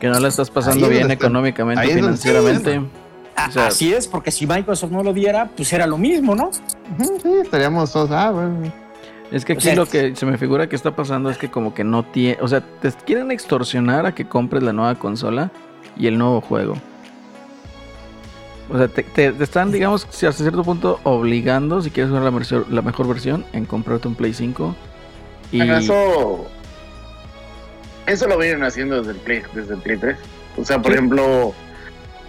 Que no la estás pasando Ahí bien está- económicamente, financieramente. a- o sea- así es, porque si Microsoft no lo diera, pues era lo mismo, ¿no? Sí, estaríamos todos, ah, bueno. Es que O aquí sea- lo que se me figura que está pasando es que como que no tiene, o sea, te quieren extorsionar a que compres la nueva consola y el nuevo juego. O sea, te, te- te están, digamos, si hasta cierto punto obligando, si quieres jugar la, versión- la mejor versión, en comprarte un Play 5. Y Bueno, eso. Eso lo vienen haciendo desde el Play, desde el Play 3. O sea, por Sí. ejemplo,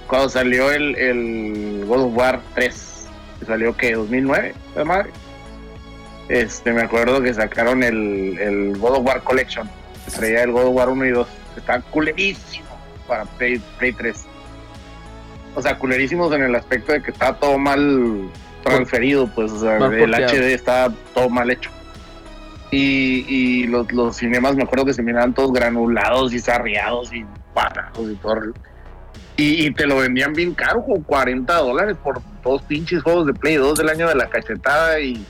cuando salió el, el God of War 3, que salió que 2009, la madre. Este, me acuerdo que sacaron el, el God of War Collection, traía el God of War 1 y 2, que está culerísimo para Play, Play 3. O sea, culerísimos en el aspecto de que está todo mal transferido, pues, o sea, el. HD está todo mal hecho. Y, y los, los cinemas me acuerdo que se miraban todos granulados y sarriados y parados y todo. Y, y te lo vendían bien caro, con 40 dólares por dos pinches juegos de Play 2 del año de la cachetada y,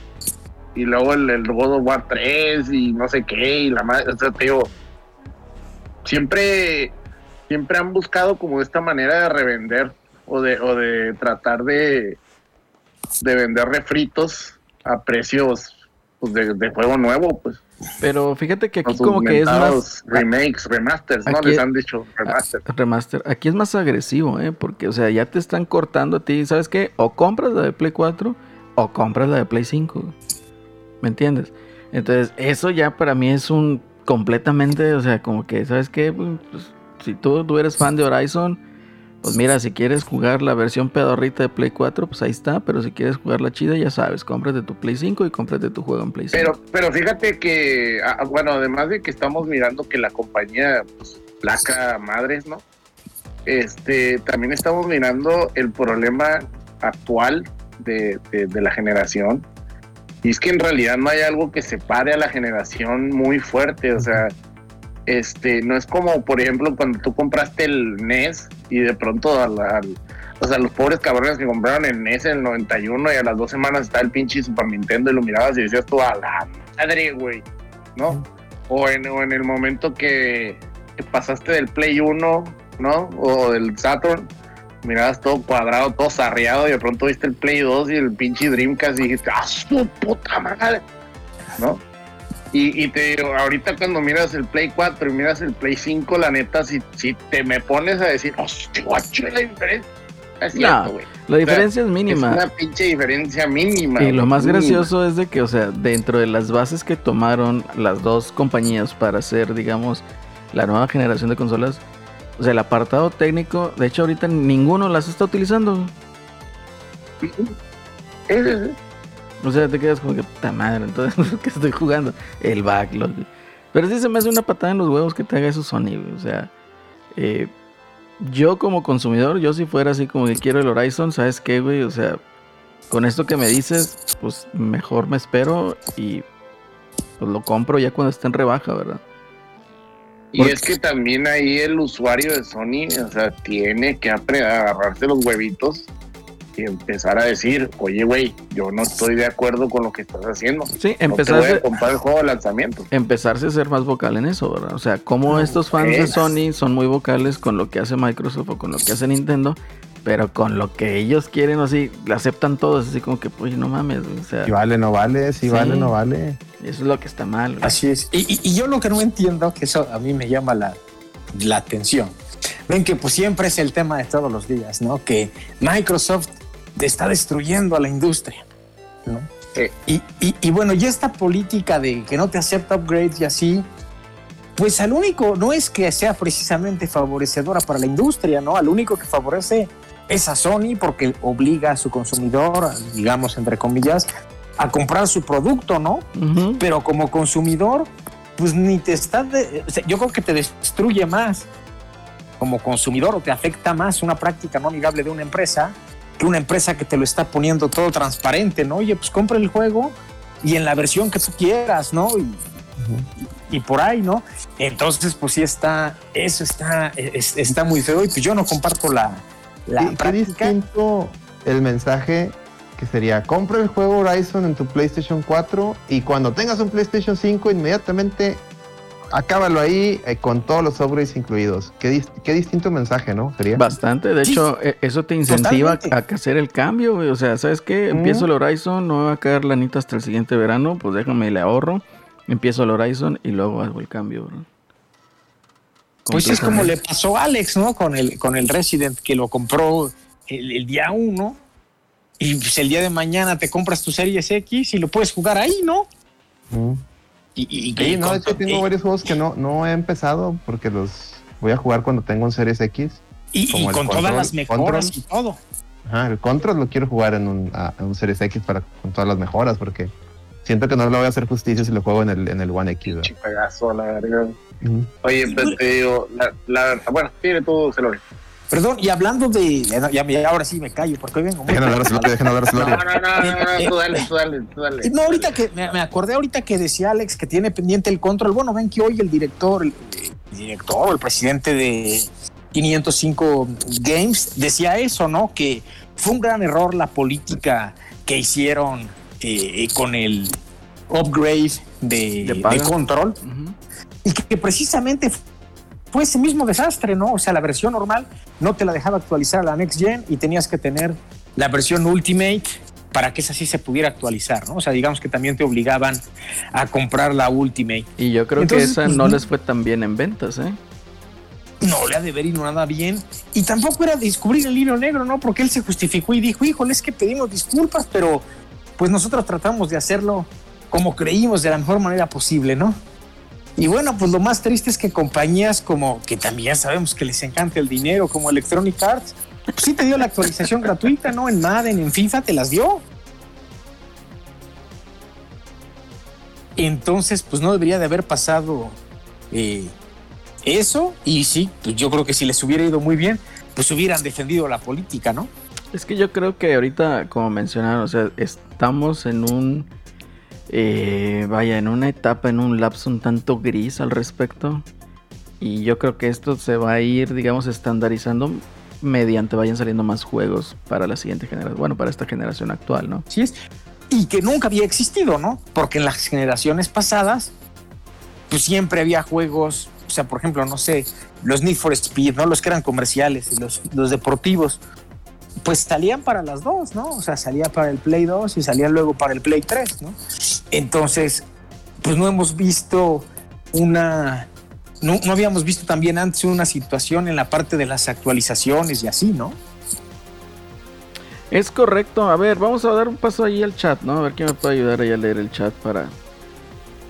y luego el, el God of War 3 y no sé qué, y la madre, o sea, te digo, siempre, siempre han buscado como esta manera de revender o de, o de tratar de, de vender refritos a precios pues, de, de juego nuevo, pues. Pero fíjate que aquí como que es más remakes, remasters, ¿no? Les han dicho remaster. remaster. Aquí es más agresivo, ¿eh? Porque, o sea, ya te están cortando a ti. ¿Sabes qué? O compras la de Play 4 o compras la de Play 5. ¿Me entiendes? Entonces, eso ya para mí es un completamente, o sea, como que, ¿sabes qué? Pues, pues, si tú, tú eres fan de Horizon, pues mira, si quieres jugar la versión pedorrita de Play 4, pues ahí está. Pero si quieres jugar la chida, ya sabes, cómprate tu Play 5 y cómprate tu juego en Play 5. Pero, pero fíjate que, ah, bueno, además de que estamos mirando que la compañía, pues, placa madres, ¿no? este, también estamos mirando el problema actual de, de- de la generación. Y es que en realidad no hay algo que separe a la generación muy fuerte. O sea, este, no es como, por ejemplo, cuando tú compraste el NES y de pronto al, al- o sea, los pobres cabrones que compraron el NES en el 91 y a las dos semanas está el pinche Super Nintendo y lo mirabas y decías tú, a la madre, güey, ¿no? O en, o en el momento que, que pasaste del Play 1, ¿no? O del Saturn, mirabas todo cuadrado, todo sarreado y de pronto viste el Play 2 y el pinche Dreamcast y dijiste, ¡ah, su puta madre! ¿No? Y, y te digo, ahorita cuando miras el Play 4 y miras el Play 5, la neta, si, si te me pones a decir, ¡hostia, guacho, la diferencia! Es No, cierto, güey. La diferencia es Es mínima. una pinche diferencia mínima. Y lo más mínima. gracioso es de que, o sea, dentro de las bases que tomaron las dos compañías para hacer, digamos, la nueva generación de consolas, o sea, el apartado técnico, de hecho ahorita ninguno las está utilizando. Sí, sí, sí. O sea, te quedas como que, puta madre, entonces, ¿qué estoy jugando? El backlog. Pero sí se me hace una patada en los huevos que te haga eso Sony, güey. O sea, eh, yo como consumidor, yo si fuera así como que quiero el Horizon, ¿sabes qué, güey? O sea, con esto que me dices, pues mejor me espero y pues lo compro ya cuando esté en rebaja, ¿verdad? Y es que también ahí el usuario de Sony, o sea, tiene que agarrarse los huevitos y empezar a decir, oye, güey, yo no estoy de acuerdo con lo que estás haciendo. Sí, No voy empezarse, a comprar el juego de lanzamiento. empezarse a ser más vocal en eso, ¿verdad? O sea, como estos fans de. Sony son muy vocales con lo que hace Microsoft o con lo que hace Nintendo, pero con lo que ellos quieren, así, le aceptan todos, así como que, pues no mames, o sea, Si vale, no vale, si Sí. vale, no vale. eso es lo que está mal. güey. Así es. Y, y- y yo lo que no entiendo, que eso a mí me llama la, la atención. Ven que pues siempre es el tema de todos los días, ¿no? Que Microsoft está destruyendo a la industria, ¿no? Sí. Y, y- y bueno, y esta política de que no te acepta upgrades y así, pues al único, no es que sea precisamente favorecedora para la industria, ¿no? Al único que favorece es a Sony porque obliga a su consumidor, digamos, entre comillas, a comprar su producto, ¿no? Pero como consumidor, pues ni te está, de- o sea, yo creo que te destruye más como consumidor o te afecta más una práctica no amigable de una empresa que una empresa que te lo está poniendo todo transparente, ¿no? Oye, pues compra el juego y en la versión que tú quieras, ¿no? Y, y por ahí, ¿no? Entonces, pues sí está, eso está, es- está muy feo y pues yo no comparto la, la qué práctica. distinto el mensaje que sería, compra el juego Horizon en tu PlayStation 4 y cuando tengas un PlayStation 5 inmediatamente acábalo ahí eh, con todos los upgrades incluidos. Qué, dis- qué distinto mensaje, ¿no? Sería. Bastante, de Sí, hecho, e- eso te incentiva totalmente. a hacer el cambio, güey. O sea, ¿sabes qué? Empiezo el Horizon, no me va a caer la anita hasta el siguiente verano, pues déjame y le ahorro. Empiezo el Horizon y luego hago el cambio, bro. Pues es como le pasó a Alex, ¿no? Con el, con el Resident que lo compró el, el día uno y pues el día de mañana te compras tu Series X y lo puedes jugar ahí, ¿no? Mm. Y, y- Sí, y no, de hecho tengo y- varios juegos que no, no he empezado porque los voy a jugar cuando tengo un Series X. y, como con todas las mejoras control. y todo. Ajá, el Control lo quiero jugar en un, a- en un Series X para, con todas las mejoras porque siento que no le voy a hacer justicia si lo juego en el, en el One X. Chipegazo, la verga. Oye, pues te digo, la, la, bueno, tiene todo, Celorio. Perdón, y hablando de. ya no, ya me- ahora sí me callo porque hoy vengo muy Dejen hablar a Celorio, dejen hablar a No, no, no, no, no, tú dale, tú dale, tú dale. No, ahorita que me, me acordé ahorita que decía Alex que tiene pendiente el control. Bueno, ven que hoy el director, el, el director, el presidente de 505 Games decía eso, ¿no? Que fue un gran error la política que hicieron eh, con el upgrade de, De paga. de control y que precisamente fue ese mismo desastre, ¿no? O sea, la versión normal no te la dejaba actualizar a la Next Gen y tenías que tener la versión Ultimate para que esa sí se pudiera actualizar, ¿no? O sea, digamos que también te obligaban a comprar la Ultimate. Y yo creo Entonces, que esa pues, no no- les fue tan bien en ventas, ¿eh? No le ha de ver y no nada bien. Y tampoco era descubrir el hilo negro, ¿no? Porque él se justificó y dijo, híjole, es que pedimos disculpas, pero pues nosotros tratamos de hacerlo como creímos de la mejor manera posible, ¿no? Y bueno, pues lo más triste es que compañías como, que también sabemos que les encanta el dinero, como Electronic Arts, pues sí te dio la actualización gratuita, ¿no? En Madden, en FIFA, te las dio. Entonces, pues no debería de haber pasado eh, eso. Y sí, pues yo creo que si les hubiera ido muy bien. pues hubieran defendido la política, ¿no? Es que yo creo que ahorita, como mencionaron, o sea, estamos en un. Eh, vaya, en una etapa, en un lapso un tanto gris al respecto. Y yo creo que esto se va a ir, digamos, estandarizando mediante vayan saliendo más juegos para la siguiente generación. Bueno, para esta generación actual, ¿no? Sí es. Y que nunca había existido, ¿no? Porque en las generaciones pasadas, pues siempre había juegos, o sea, por ejemplo, no sé, los Need for Speed, ¿no? Los que eran comerciales, los, los deportivos, pues salían para las dos, ¿no? O sea, salía para el Play 2 y salía luego para el Play 3, ¿no? Entonces, pues no hemos visto una... No, no habíamos visto también antes una situación en la parte de las actualizaciones y así, ¿no? Es correcto. A ver, vamos a dar un paso ahí al chat, ¿no? A ver quién me puede ayudar ahí a leer el chat para,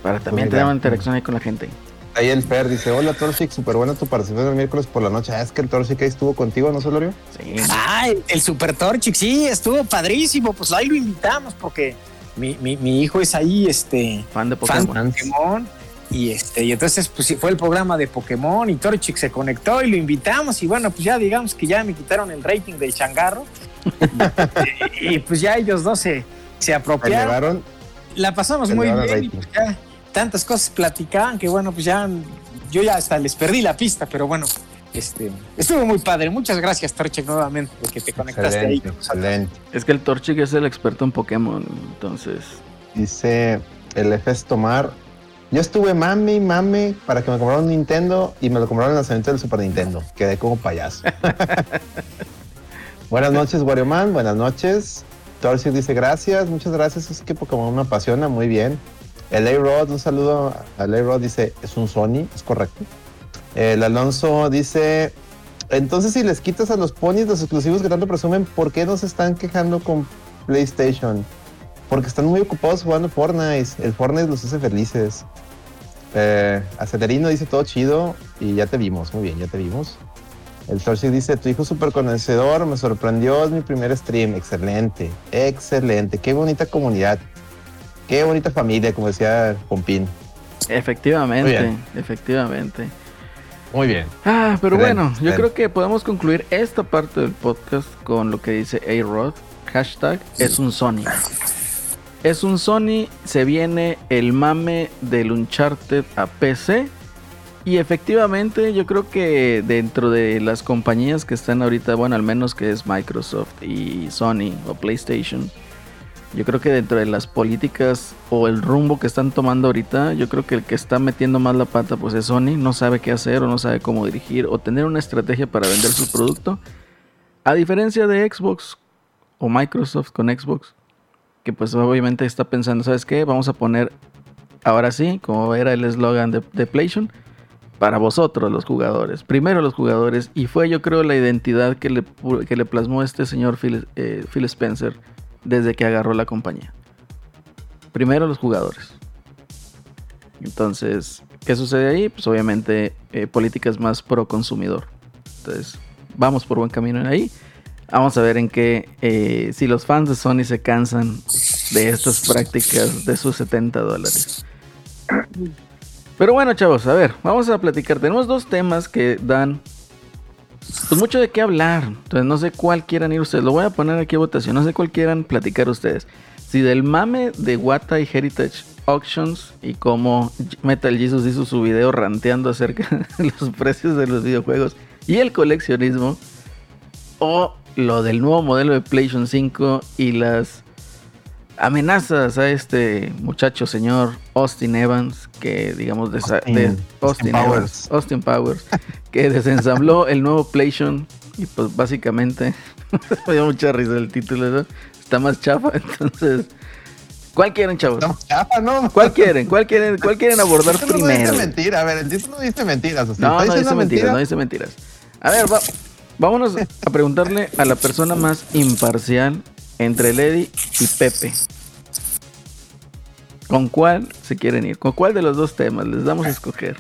para también tener una interacción ahí con la gente. Ahí el Fer dice, hola Torchic, súper buena tu participación el miércoles por la noche. Ah, es que el Torchic ahí estuvo contigo, ¿no, Solorio? Sí. Ah, el, el Super Torchic, sí, estuvo padrísimo. Pues ahí lo invitamos porque mi, mi- mi hijo es ahí, este, Fan de fan Pokémon. de Pokémon. Y este, y entonces pues sí, fue el programa de Pokémon y Torchic se conectó y lo invitamos. Y bueno, pues ya digamos que ya me quitaron el rating del changarro. y, y, pues ya ellos dos se, se Se apropiaron. elevaron. La pasamos muy bien y pues ya tantas cosas platicaban que bueno, pues ya yo ya hasta les perdí la pista, pero bueno, este estuvo muy padre. Muchas gracias, Torchic, nuevamente, porque te conectaste ahí. Excelente, excelente. Es que el Torchic es el experto en Pokémon, entonces. Dice el FS Tomar. Yo estuve mame y mame para que me compraran un Nintendo y me lo compraron en el lanzamiento del Super Nintendo. Quedé como payaso. buenas noches, Wario Man. Buenas noches. Torchic dice gracias, muchas gracias. Es que Pokémon me apasiona, muy bien. El A-Rod, un saludo al A-Rod, dice, es un Sony, es correcto. El Alonso dice, entonces si les quitas a los ponis los exclusivos que tanto presumen, ¿por qué no se están quejando con PlayStation? Porque están muy ocupados jugando Fortnite. El Fortnite los hace felices. Eh, dice todo chido y ya te vimos, muy bien, ya te vimos. El Torsi dice, tu hijo súper conocedor, me sorprendió, es mi primer stream. Excelente, excelente. Qué bonita comunidad. Qué bonita familia, como decía Pompín. Muy Efectivamente, bien. efectivamente. Muy bien. Ah, pero Excelente, bueno, yo creo que podemos concluir esta parte del podcast con lo que dice A-Rod. Hashtag es un Sony. Es un Sony, se viene el mame del Uncharted a PC. Y efectivamente, yo creo que dentro de las compañías que están ahorita, bueno, al menos que es Microsoft y Sony o PlayStation, yo creo que dentro de las políticas o el rumbo que están tomando ahorita, yo creo que el que está metiendo más la pata pues es Sony, no sabe qué hacer o no sabe cómo dirigir o tener una estrategia para vender su producto. A diferencia de Xbox o Microsoft con Xbox, que pues obviamente está pensando, ¿sabes qué? Vamos a poner ahora sí, como era el eslogan de, de PlayStation, para vosotros los jugadores. Primero los jugadores y fue yo creo la identidad que le, que le plasmó este señor Phil, eh, Phil Spencer desde que agarró la compañía. Primero los jugadores. Entonces, ¿qué sucede ahí? Pues obviamente eh, políticas más pro consumidor. Entonces, vamos por buen camino en ahí. Vamos a ver en qué, eh, si los fans de Sony se cansan de estas prácticas de sus 70 dólares. Pero bueno, chavos, a ver, vamos a platicar. Tenemos dos temas que dan pues mucho de qué hablar. Entonces no sé cuál quieran ir ustedes. Lo voy a poner aquí a votación. No sé cuál quieran platicar ustedes. Si del mame de Wata y Heritage Auctions y cómo Metal Jesus hizo su video ranteando acerca de los precios de los videojuegos y el coleccionismo. O lo del nuevo modelo de PlayStation 5 y las amenazas a este muchacho señor Austin Evans que digamos de Austin- de- Austin Austin Powers. Austin Powers que desensambló el nuevo PlayStation y pues básicamente me dio mucha risa el título ¿no? está más chafa entonces ¿cuál quieren chavos? Estamos chafa, ¿no? ¿cuál quieren? ¿cuál quieren? ¿cuál quieren abordar título no primero? dice mentira. A ver, el título no dice mentiras. o sea, No, ¿está no dice mentiras, mentira? no dice mentiras. A ver, va- vámonos a preguntarle a la persona más imparcial entre Lady y Pepe. ¿Con cuál se quieren ir? ¿Con cuál de los dos temas les damos a escoger?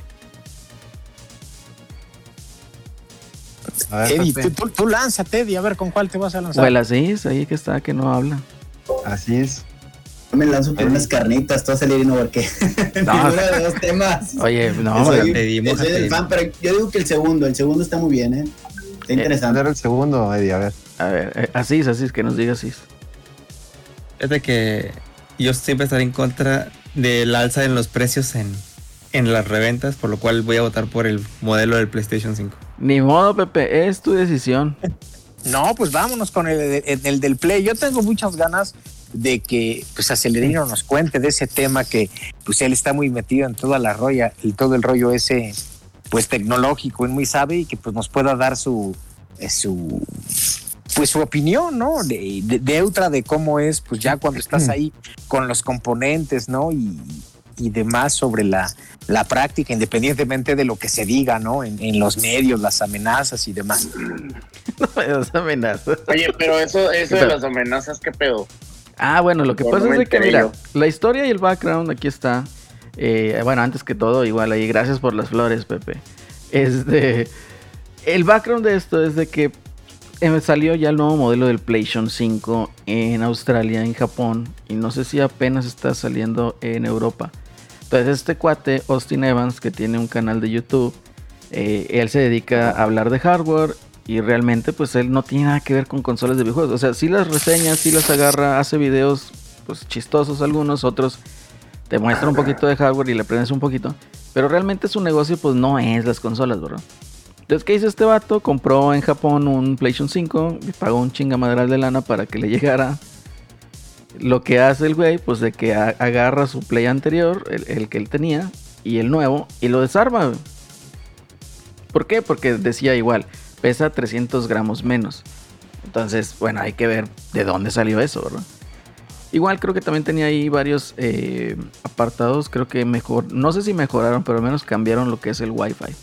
A ver, Eddie, tú, tú, tú lánzate, Eddie, a ver con cuál te vas a lanzar. O el Asís, ahí que está, que no habla. Así es. Yo me lanzo por unas carnitas, todo salir y no porque No. de los temas. Oye, no, Yo soy, te dimos, soy fan, pero yo digo que el segundo, el segundo está muy bien, ¿eh? Está interesante. Era el segundo, Eddie, a ver. A ver, eh, Asís, Asís, que nos diga Asís. Es de que yo siempre estaré en contra del alza en los precios en, en las reventas, por lo cual voy a votar por el modelo del PlayStation 5. Ni modo, Pepe, es tu decisión. No, pues vámonos con el, el- el del Play. Yo tengo muchas ganas de que pues Acelerino nos cuente de ese tema que pues él está muy metido en toda la roya y todo el rollo ese pues tecnológico, él muy sabe y que pues nos pueda dar su eh, su pues su opinión, ¿no? De, de, de otra de cómo es pues ya cuando estás ahí con los componentes, ¿no? Y, y demás sobre la, la práctica, independientemente de lo que se diga, ¿no? En, en los medios, las amenazas y demás. Das amenazas. Oye, pero eso, eso de las amenazas, ¿qué pedo? Ah, bueno, lo que pasa es de que, mira, la historia y el background aquí está. Eh, bueno, antes que todo, igual ahí, gracias por las flores, Pepe. Este, el background de esto es de que salió ya el nuevo modelo del PlayStation 5 en Australia, en Japón, y no sé si apenas está saliendo en Europa. Entonces, este cuate, Austin Evans, que tiene un canal de YouTube, eh, él se dedica a hablar de hardware y realmente pues él no tiene nada que ver con consolas de videojuegos. O sea, sí las reseña, sí las agarra, hace videos pues chistosos algunos, otros te muestra un poquito de hardware y le aprendes un poquito. Pero realmente su negocio pues no es las consolas, ¿verdad? Entonces, ¿qué hizo este vato? Compró en Japón un PlayStation 5 y pagó un chingamadral de lana para que le llegara. Lo que hace el güey, pues de que agarra su Play anterior, el, que él tenía, y el nuevo, y lo desarma. ¿Por qué? Porque decía igual, pesa 300 gramos menos. Entonces, bueno, hay que ver de dónde salió eso, ¿verdad? Igual creo que también tenía ahí varios eh, apartados, creo que mejor, no sé si mejoraron, pero al menos cambiaron lo que es el Wi-Fi.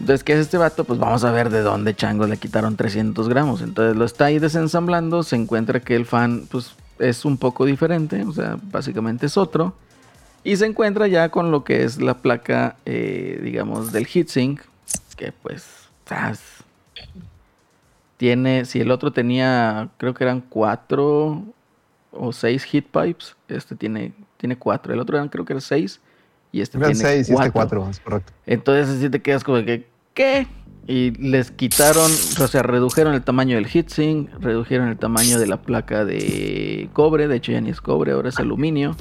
Entonces, ¿qué es este vato? Pues vamos a ver de dónde changos le quitaron 300 gramos. Entonces lo está ahí desensamblando, se encuentra que el fan pues es un poco diferente, o sea, básicamente es otro. Y se encuentra ya con lo que es la placa, eh, digamos, del heatsink, que pues ¡zas! tiene, si el otro tenía, creo que eran cuatro o seis heat pipes, este tiene, tiene cuatro, el otro eran creo que eran seis y este Eran tiene seis y este cuatro. es correcto. Entonces así te quedas como que, ¿qué? Y les quitaron, o sea, redujeron el tamaño del heatsink, redujeron el tamaño de la placa de cobre, de hecho ya ni es cobre, ahora es aluminio.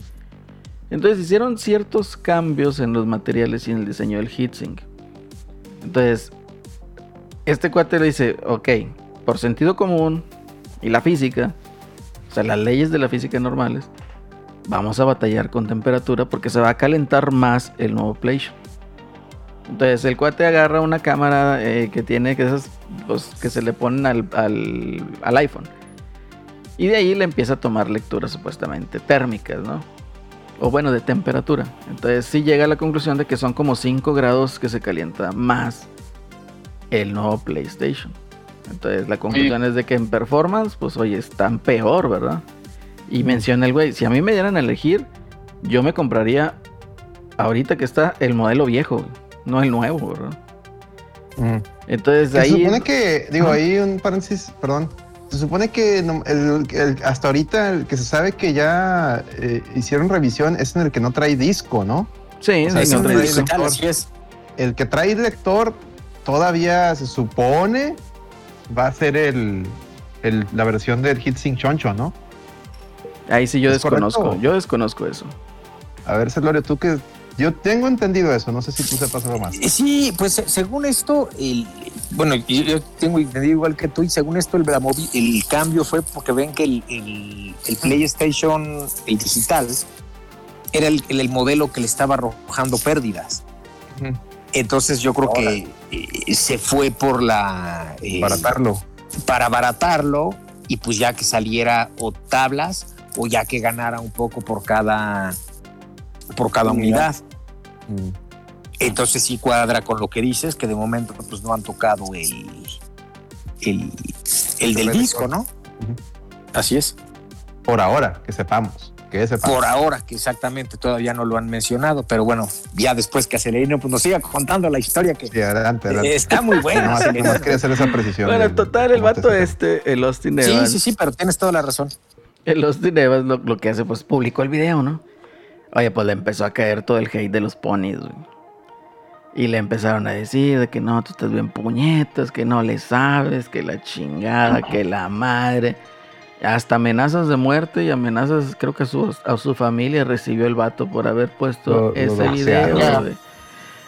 Entonces hicieron ciertos cambios en los materiales y en el diseño del heatsink. Entonces, este cuate le dice, ok, por sentido común y la física, o sea, las leyes de la física normales, vamos a batallar con temperatura porque se va a calentar más el nuevo PlayStation. Entonces el cuate agarra una cámara eh, que tiene que esas pues, que se le ponen al, al- al iPhone. Y de ahí le empieza a tomar lecturas supuestamente térmicas, ¿no? O bueno, de temperatura. Entonces sí llega a la conclusión de que son como 5 grados que se calienta más el nuevo PlayStation. Entonces la conclusión es de que en performance, pues oye, están peor, ¿verdad? Y menciona el güey, si a mí me dieran a elegir, yo me compraría ahorita que está el modelo viejo, no el nuevo, ¿verdad? Mm. Entonces Se ahí... supone que, digo, ahí un paréntesis, perdón. Se supone que no- el- el- hasta ahorita el que se sabe que ya eh, hicieron revisión es en el que no trae disco, ¿no? Sí, O sea, sí, no trae disco. digital, así es. El que trae lector todavía se supone va a ser el, el- la versión del Heatsink Choncho, ¿no? Ahí sí yo ¿Es desconozco, correcto? yo desconozco eso. A ver, Celorio, tú que yo tengo entendido eso, no sé si tú sepas algo más. Eh, Sí, pues eh, según esto, el, bueno, yo, tengo entendido igual que tú, y según esto el, el cambio fue porque ven que el, el- el PlayStation, el digital, era el, el- el modelo que le estaba arrojando pérdidas. Entonces yo creo que eh, se fue por la... eh, Baratarlo. para abaratarlo y pues ya que saliera o tablas o ya que ganara un poco por cada por cada unidad. Mm. Entonces sí cuadra con lo que dices, que de momento pues no han tocado el el, el del El disco, ¿no? Así es. Por ahora, que sepamos. Que sepamos. Por ahora, que exactamente todavía no lo han mencionado, pero bueno, ya después que Acelerino pues nos siga contando la historia que Sí, adelante, adelante. está muy buena. Nomás- Acelerino. nomás quería hacer esa precisión. Bueno, del- total, el vato este, el Austin Sí, Evans. sí, sí, pero tienes toda la razón. El Austin Evans lo, lo que hace, pues publicó el video, ¿no? Oye, pues le empezó a caer todo el hate de los ponis, güey. Y le empezaron a decir de que no, tú estás bien puñetas, que no le sabes, que la chingada, que la madre. Hasta amenazas de muerte y amenazas, creo que a su, a su familia recibió el vato por haber puesto Lo- ese video. güey.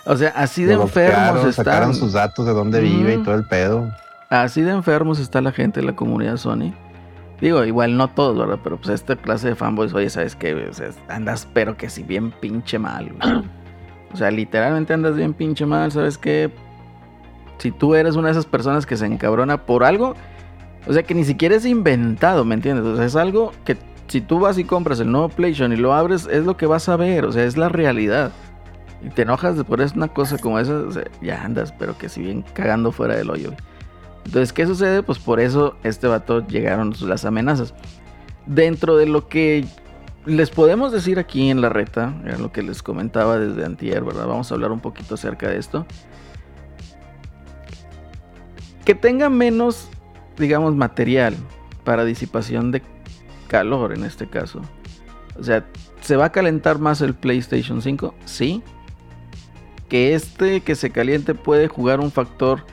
O sea, así de Lo enfermos están. Sacaron sus datos de dónde vive y todo el pedo. Así de enfermos está la gente de la comunidad Sony. Digo, igual no todos, ¿verdad? Pero pues esta clase de fanboys, oye, ¿sabes qué? andas, pero que si bien pinche mal, güey. O sea, literalmente andas bien pinche mal, ¿sabes qué? Si tú eres una de esas personas que se encabrona por algo, o sea, que ni siquiera es inventado, ¿me entiendes? O sea, es algo que si tú vas y compras el nuevo PlayStation y lo abres, es lo que vas a ver, o sea, es la realidad. Y te enojas de por eso una cosa como esa, o sea, ya andas, pero que si bien cagando fuera del hoyo. güey. Entonces, ¿qué sucede? Pues por eso este vato llegaron las amenazas. Dentro de lo que les podemos decir aquí en la reta, era lo que les comentaba desde antier, ¿verdad? Vamos a hablar un poquito acerca de esto. Que tenga menos, digamos, material para disipación de calor en este caso. O sea, ¿se va a calentar más el PlayStation 5? Sí. Que este que se caliente puede jugar un factor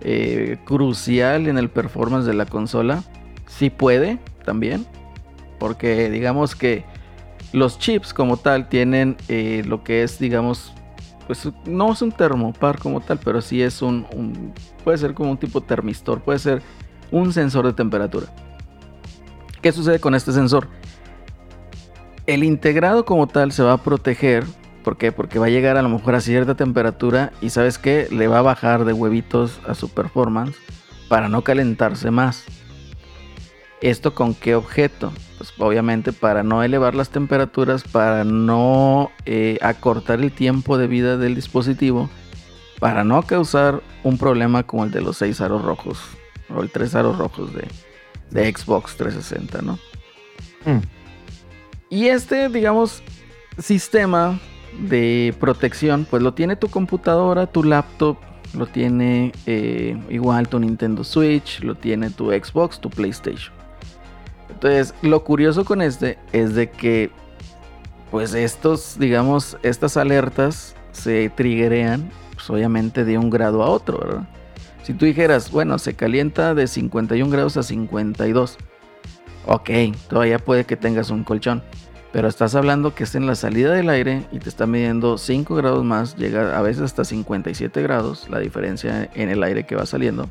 eh, crucial en el performance de la consola. Sí puede también. Porque digamos que los chips como tal tienen eh, lo que es, digamos, pues no es un termopar como tal, pero sí es un, un- puede ser como un tipo termistor, puede ser un sensor de temperatura. ¿Qué sucede con este sensor? El integrado como tal se va a proteger. ¿Por qué? Porque va a llegar a lo mejor a cierta temperatura y sabes qué? Le va a bajar de huevitos a su performance para no calentarse más. ¿Esto con qué objeto? Pues obviamente para no elevar las temperaturas, para no eh, acortar el tiempo de vida del dispositivo, para no causar un problema como el de los 6 aros rojos o el 3 aros rojos de, de Xbox 360, ¿no? Mm. Y este, digamos, sistema de protección, pues lo tiene tu computadora, tu laptop, lo tiene eh, igual tu Nintendo Switch, lo tiene tu Xbox, tu PlayStation. Entonces, lo curioso con este es de que, pues estos, digamos, estas alertas se triggerean, pues obviamente de un grado a otro, ¿verdad? Si tú dijeras, bueno, se calienta de 51 grados a 52. Ok, todavía puede que tengas un colchón. Pero estás hablando que es en la salida del aire y te está midiendo 5 grados más, llega a veces hasta 57 grados, la diferencia en el aire que va saliendo.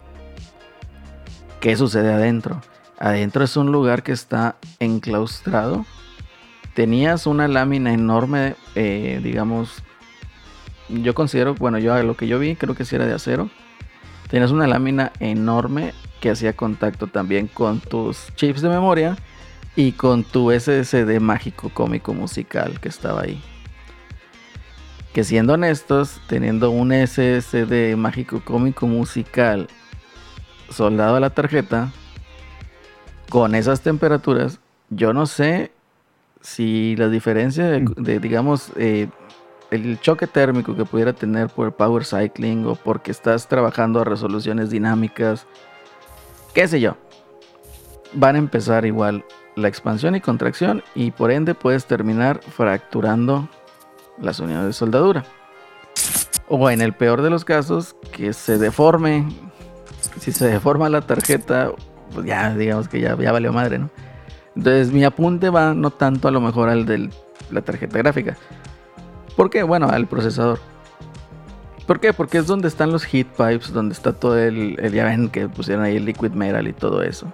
¿Qué sucede adentro? Adentro es un lugar que está enclaustrado. Tenías una lámina enorme, eh, digamos, yo considero, bueno, yo lo que yo vi, creo que sí era de acero. Tenías una lámina enorme que hacía contacto también con tus chips de memoria y con tu SSD mágico cómico musical que estaba ahí. Que siendo honestos, teniendo un SSD mágico cómico musical soldado a la tarjeta, con esas temperaturas, yo no sé si la diferencia de, de, digamos, eh, el choque térmico que pudiera tener por power cycling o porque estás trabajando a resoluciones dinámicas, qué sé yo, van a empezar igual la expansión y contracción y por ende puedes terminar fracturando las unidades de soldadura. O en el peor de los casos, que se deforme. Si se deforma la tarjeta, pues ya digamos que ya, ya valió madre, ¿no? Entonces mi apunte va no tanto a lo mejor al de la tarjeta gráfica. ¿Por qué? Bueno, al procesador. ¿Por qué? Porque es donde están los heat pipes, donde está todo el, el ya ven que pusieron ahí el liquid metal y todo eso.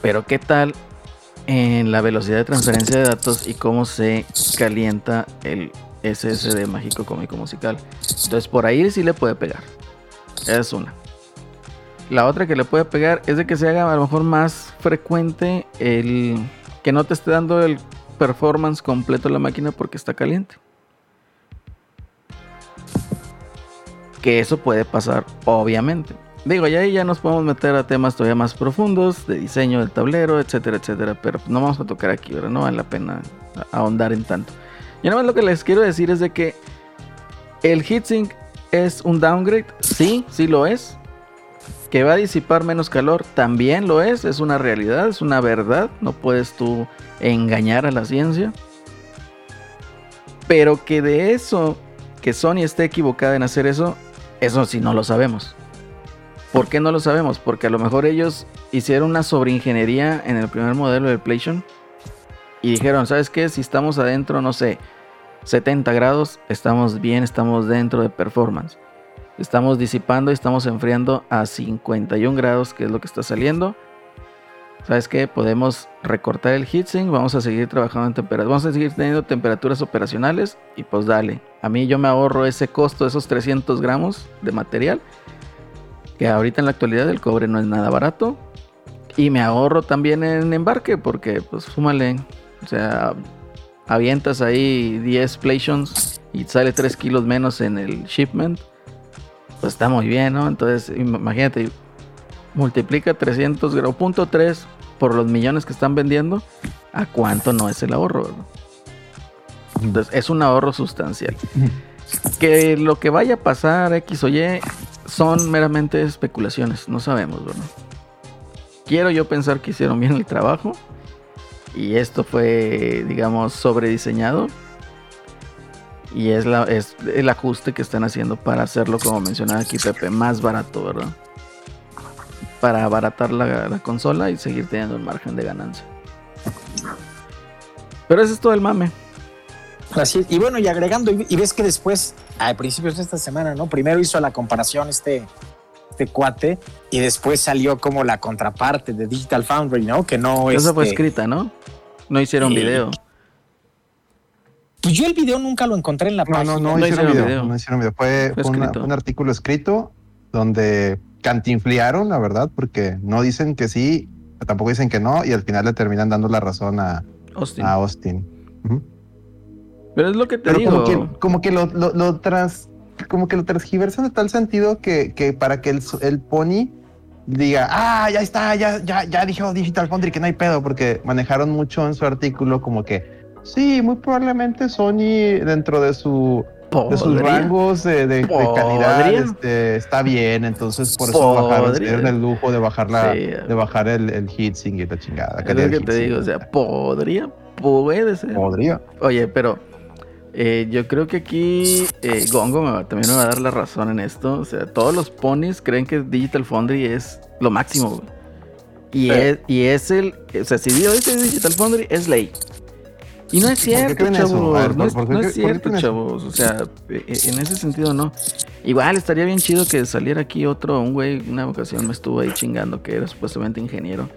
Pero ¿qué tal en la velocidad de transferencia de datos y cómo se calienta el SSD mágico cómico musical? Entonces por ahí sí le puede pegar. Es una. La otra que le puede pegar es de que se haga a lo mejor más frecuente el que no te esté dando el performance completo la máquina porque está caliente. Que eso puede pasar, obviamente. Digo, ya ahí ya nos podemos meter a temas todavía más profundos de diseño del tablero, etcétera, etcétera. Pero no vamos a tocar aquí, ¿verdad? No vale la pena ahondar en tanto. Y nada más lo que les quiero decir es de que el heatsink es un downgrade. Sí, sí lo es. Que va a disipar menos calor, también lo es. Es una realidad, es una verdad. No puedes tú engañar a la ciencia. Pero que de eso que Sony esté equivocada en hacer eso, eso sí no lo sabemos. ¿Por qué no lo sabemos? Porque a lo mejor ellos hicieron una sobreingeniería en el primer modelo del PlayStation y dijeron, ¿sabes qué? Si estamos adentro, no sé, 70 grados, estamos bien, estamos dentro de performance. Estamos disipando y estamos enfriando a 51 grados, que es lo que está saliendo. ¿Sabes qué? Podemos recortar el heatsink, vamos a seguir trabajando en temperaturas, vamos a seguir teniendo temperaturas operacionales y pues dale. A mí yo me ahorro ese costo esos 300 gramos de material, que ahorita en la actualidad el cobre no es nada barato. Y me ahorro también en embarque, porque pues súmale, o sea, avientas ahí 10 PlayStations y sale 3 kilos menos en el shipment pues está muy bien, ¿no? Entonces, imagínate, multiplica 300 grados, punto 3 por los millones que están vendiendo, ¿a cuánto no es el ahorro? Entonces, es un ahorro sustancial. Que lo que vaya a pasar, X o Y, son meramente especulaciones, no sabemos, ¿verdad? Quiero yo pensar que hicieron bien el trabajo y esto fue, digamos, sobrediseñado y es, es el ajuste que están haciendo para hacerlo, como mencionaba aquí Pepe, más barato, ¿verdad? Para abaratar la, la consola y seguir teniendo el margen de ganancia. Pero ese es todo el mame. Así es. Y bueno, y agregando, y y ves que después, a principios de esta semana, ¿no? Primero hizo la comparación este, este cuate y después salió como la contraparte de Digital Foundry, ¿no? Que no es. Esa fue escrita, ¿no? No hicieron video. Pues yo el video nunca lo encontré en la No, página. no, no, No hicieron hicieron video, video. No hicieron video. Fue, una- un artículo escrito donde cantinflearon, la verdad, porque no dicen que sí, tampoco dicen que no, y al final le terminan dando la razón a, Austin. a Austin. Pero es lo que te Pero digo. como que, como que lo, lo, lo trans, como que lo transgiversan de tal sentido que, que para que el, el Pony diga, ah, ya está, ya, ya, ya dijo Digital Foundry que no hay pedo, porque manejaron mucho en su artículo como que sí, muy probablemente Sony dentro de su de sus rangos de, de- de calidad este, está bien, entonces por eso bajaron, el lujo de bajar la, Sí. de bajar el, el heatsink y la chingada. Es lo que te digo, o sea, podría, puede ser. podría. Oye, pero eh, yo creo que aquí eh, Gongo me va- también me va a dar la razón en esto. O sea, todos los ponies creen que Digital Foundry es lo máximo, güey. Y, es, y es el. O sea, si Dio dice Digital Foundry, es ley. Y no es ¿Por qué cierto, chavos. Ver, no es, ¿por qué no cre- es por qué cierto, chavos. O sea, eh, en ese sentido no. Igual estaría bien chido que saliera aquí otro, un güey, una ocasión me estuvo ahí chingando que era supuestamente ingeniero.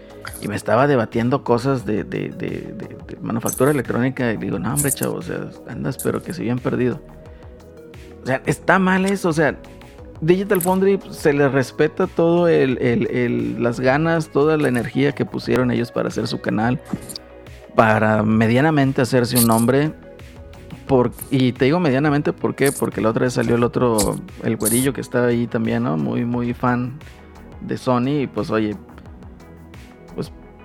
Y me estaba debatiendo cosas de, de, de, manufactura electrónica. Y digo, no, hombre, chavo, o sea, andas, pero que se bien perdido. O sea, está mal eso. O sea, Digital Foundry pues, se le respeta todo el, el- las ganas, toda la energía que pusieron ellos para hacer su canal. Para medianamente hacerse un nombre. Por, y te digo medianamente, ¿por qué? Porque la otra vez salió el otro, el güerillo que está ahí también, ¿no? Muy, muy fan de Sony. Y pues, oye,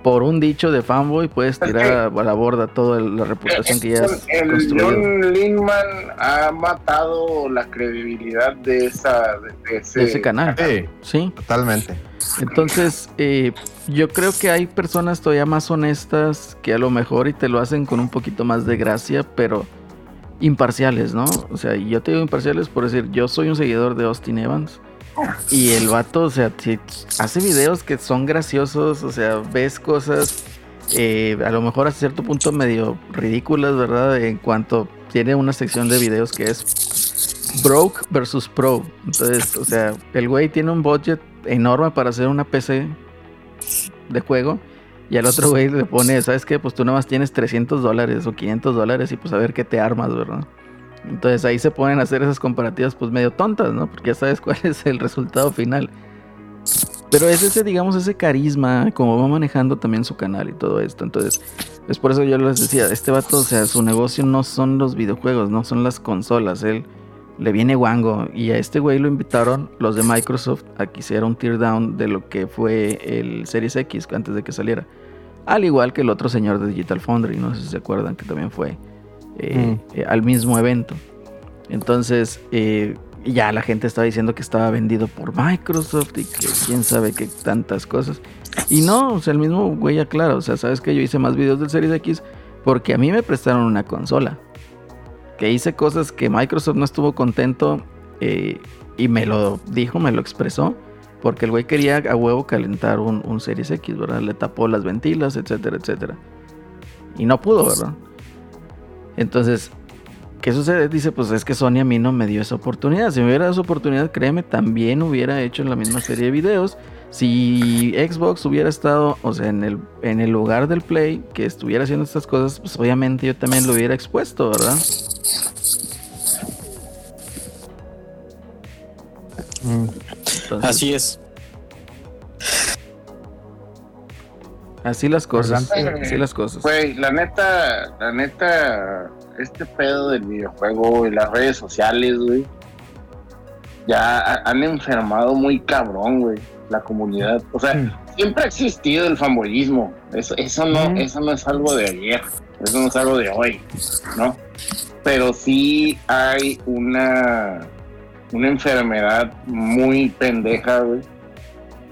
por un dicho de fanboy puedes tirar a, a la borda toda la reputación que ya has el construido. John Lindman ha matado la credibilidad de esa de ese, De ese canal. Sí, Sí. totalmente. Entonces, eh, yo creo que hay personas todavía más honestas que a lo mejor y te lo hacen con un poquito más de gracia, pero imparciales, ¿no? O sea, y yo te digo imparciales por decir, yo soy un seguidor de Austin Evans. Y el vato, o sea, hace videos que son graciosos, o sea, ves cosas eh, a lo mejor a cierto punto medio ridículas, ¿verdad? En cuanto tiene una sección de videos que es broke versus pro. Entonces, o sea, el güey tiene un budget enorme para hacer una PC de juego. Y al otro güey le pone, ¿sabes qué? Pues tú nada más tienes 300 dólares o 500 dólares y pues a ver qué te armas, ¿verdad? Entonces ahí se a hacer esas comparativas pues medio tontas, ¿no? Porque ya sabes cuál es el resultado final. Pero es ese, digamos, ese carisma, como va manejando también su canal y todo esto. Entonces, es por eso yo les decía, este vato, o sea, su negocio no son los videojuegos, no son las consolas. Él le viene guango. Y a este güey lo invitaron los de Microsoft a que hiciera un teardown de lo que fue el Series X antes de que saliera. Al igual que el otro señor de Digital Foundry, no sé si se acuerdan que también fue eh, eh, al mismo evento. Entonces, eh, ya la gente estaba diciendo que estaba vendido por Microsoft y que quién sabe qué tantas cosas. Y no, o sea, el mismo güey aclara, o sea, sabes que yo hice más videos del Series X porque a mí me prestaron una consola. que hice cosas que Microsoft no estuvo contento eh, y me lo dijo, me lo expresó, porque el güey quería a huevo calentar un, un Series X, ¿verdad? Le tapó las ventilas, etcétera, etcétera. Y no pudo, ¿verdad? Entonces, ¿qué sucede? Dice, pues es que Sony a mí no me dio esa oportunidad. Si me hubiera dado esa oportunidad, créeme, también hubiera hecho la misma serie de videos. Si Xbox hubiera estado, o sea, en el, en el lugar del Play, que estuviera haciendo estas cosas, pues obviamente yo también lo hubiera expuesto, ¿verdad? Entonces, Así es. Así las cosas. Así las cosas. Güey, la neta, la neta, este pedo del videojuego y las redes sociales, güey, ya ha- han enfermado muy cabrón, güey, la comunidad. O sea, Mm. siempre ha existido el fanboyismo. Eso, eso no, Mm. eso no es algo de ayer, eso no es algo de hoy, ¿no? Pero sí hay una, una enfermedad muy pendeja, güey,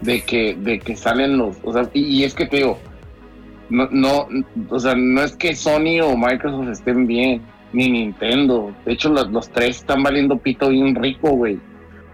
de que, de que salen los, o sea, y, es que te digo, no, no, o sea, no es que Sony o Microsoft estén bien, ni Nintendo. De hecho, los, los tres están valiendo pito bien rico, güey.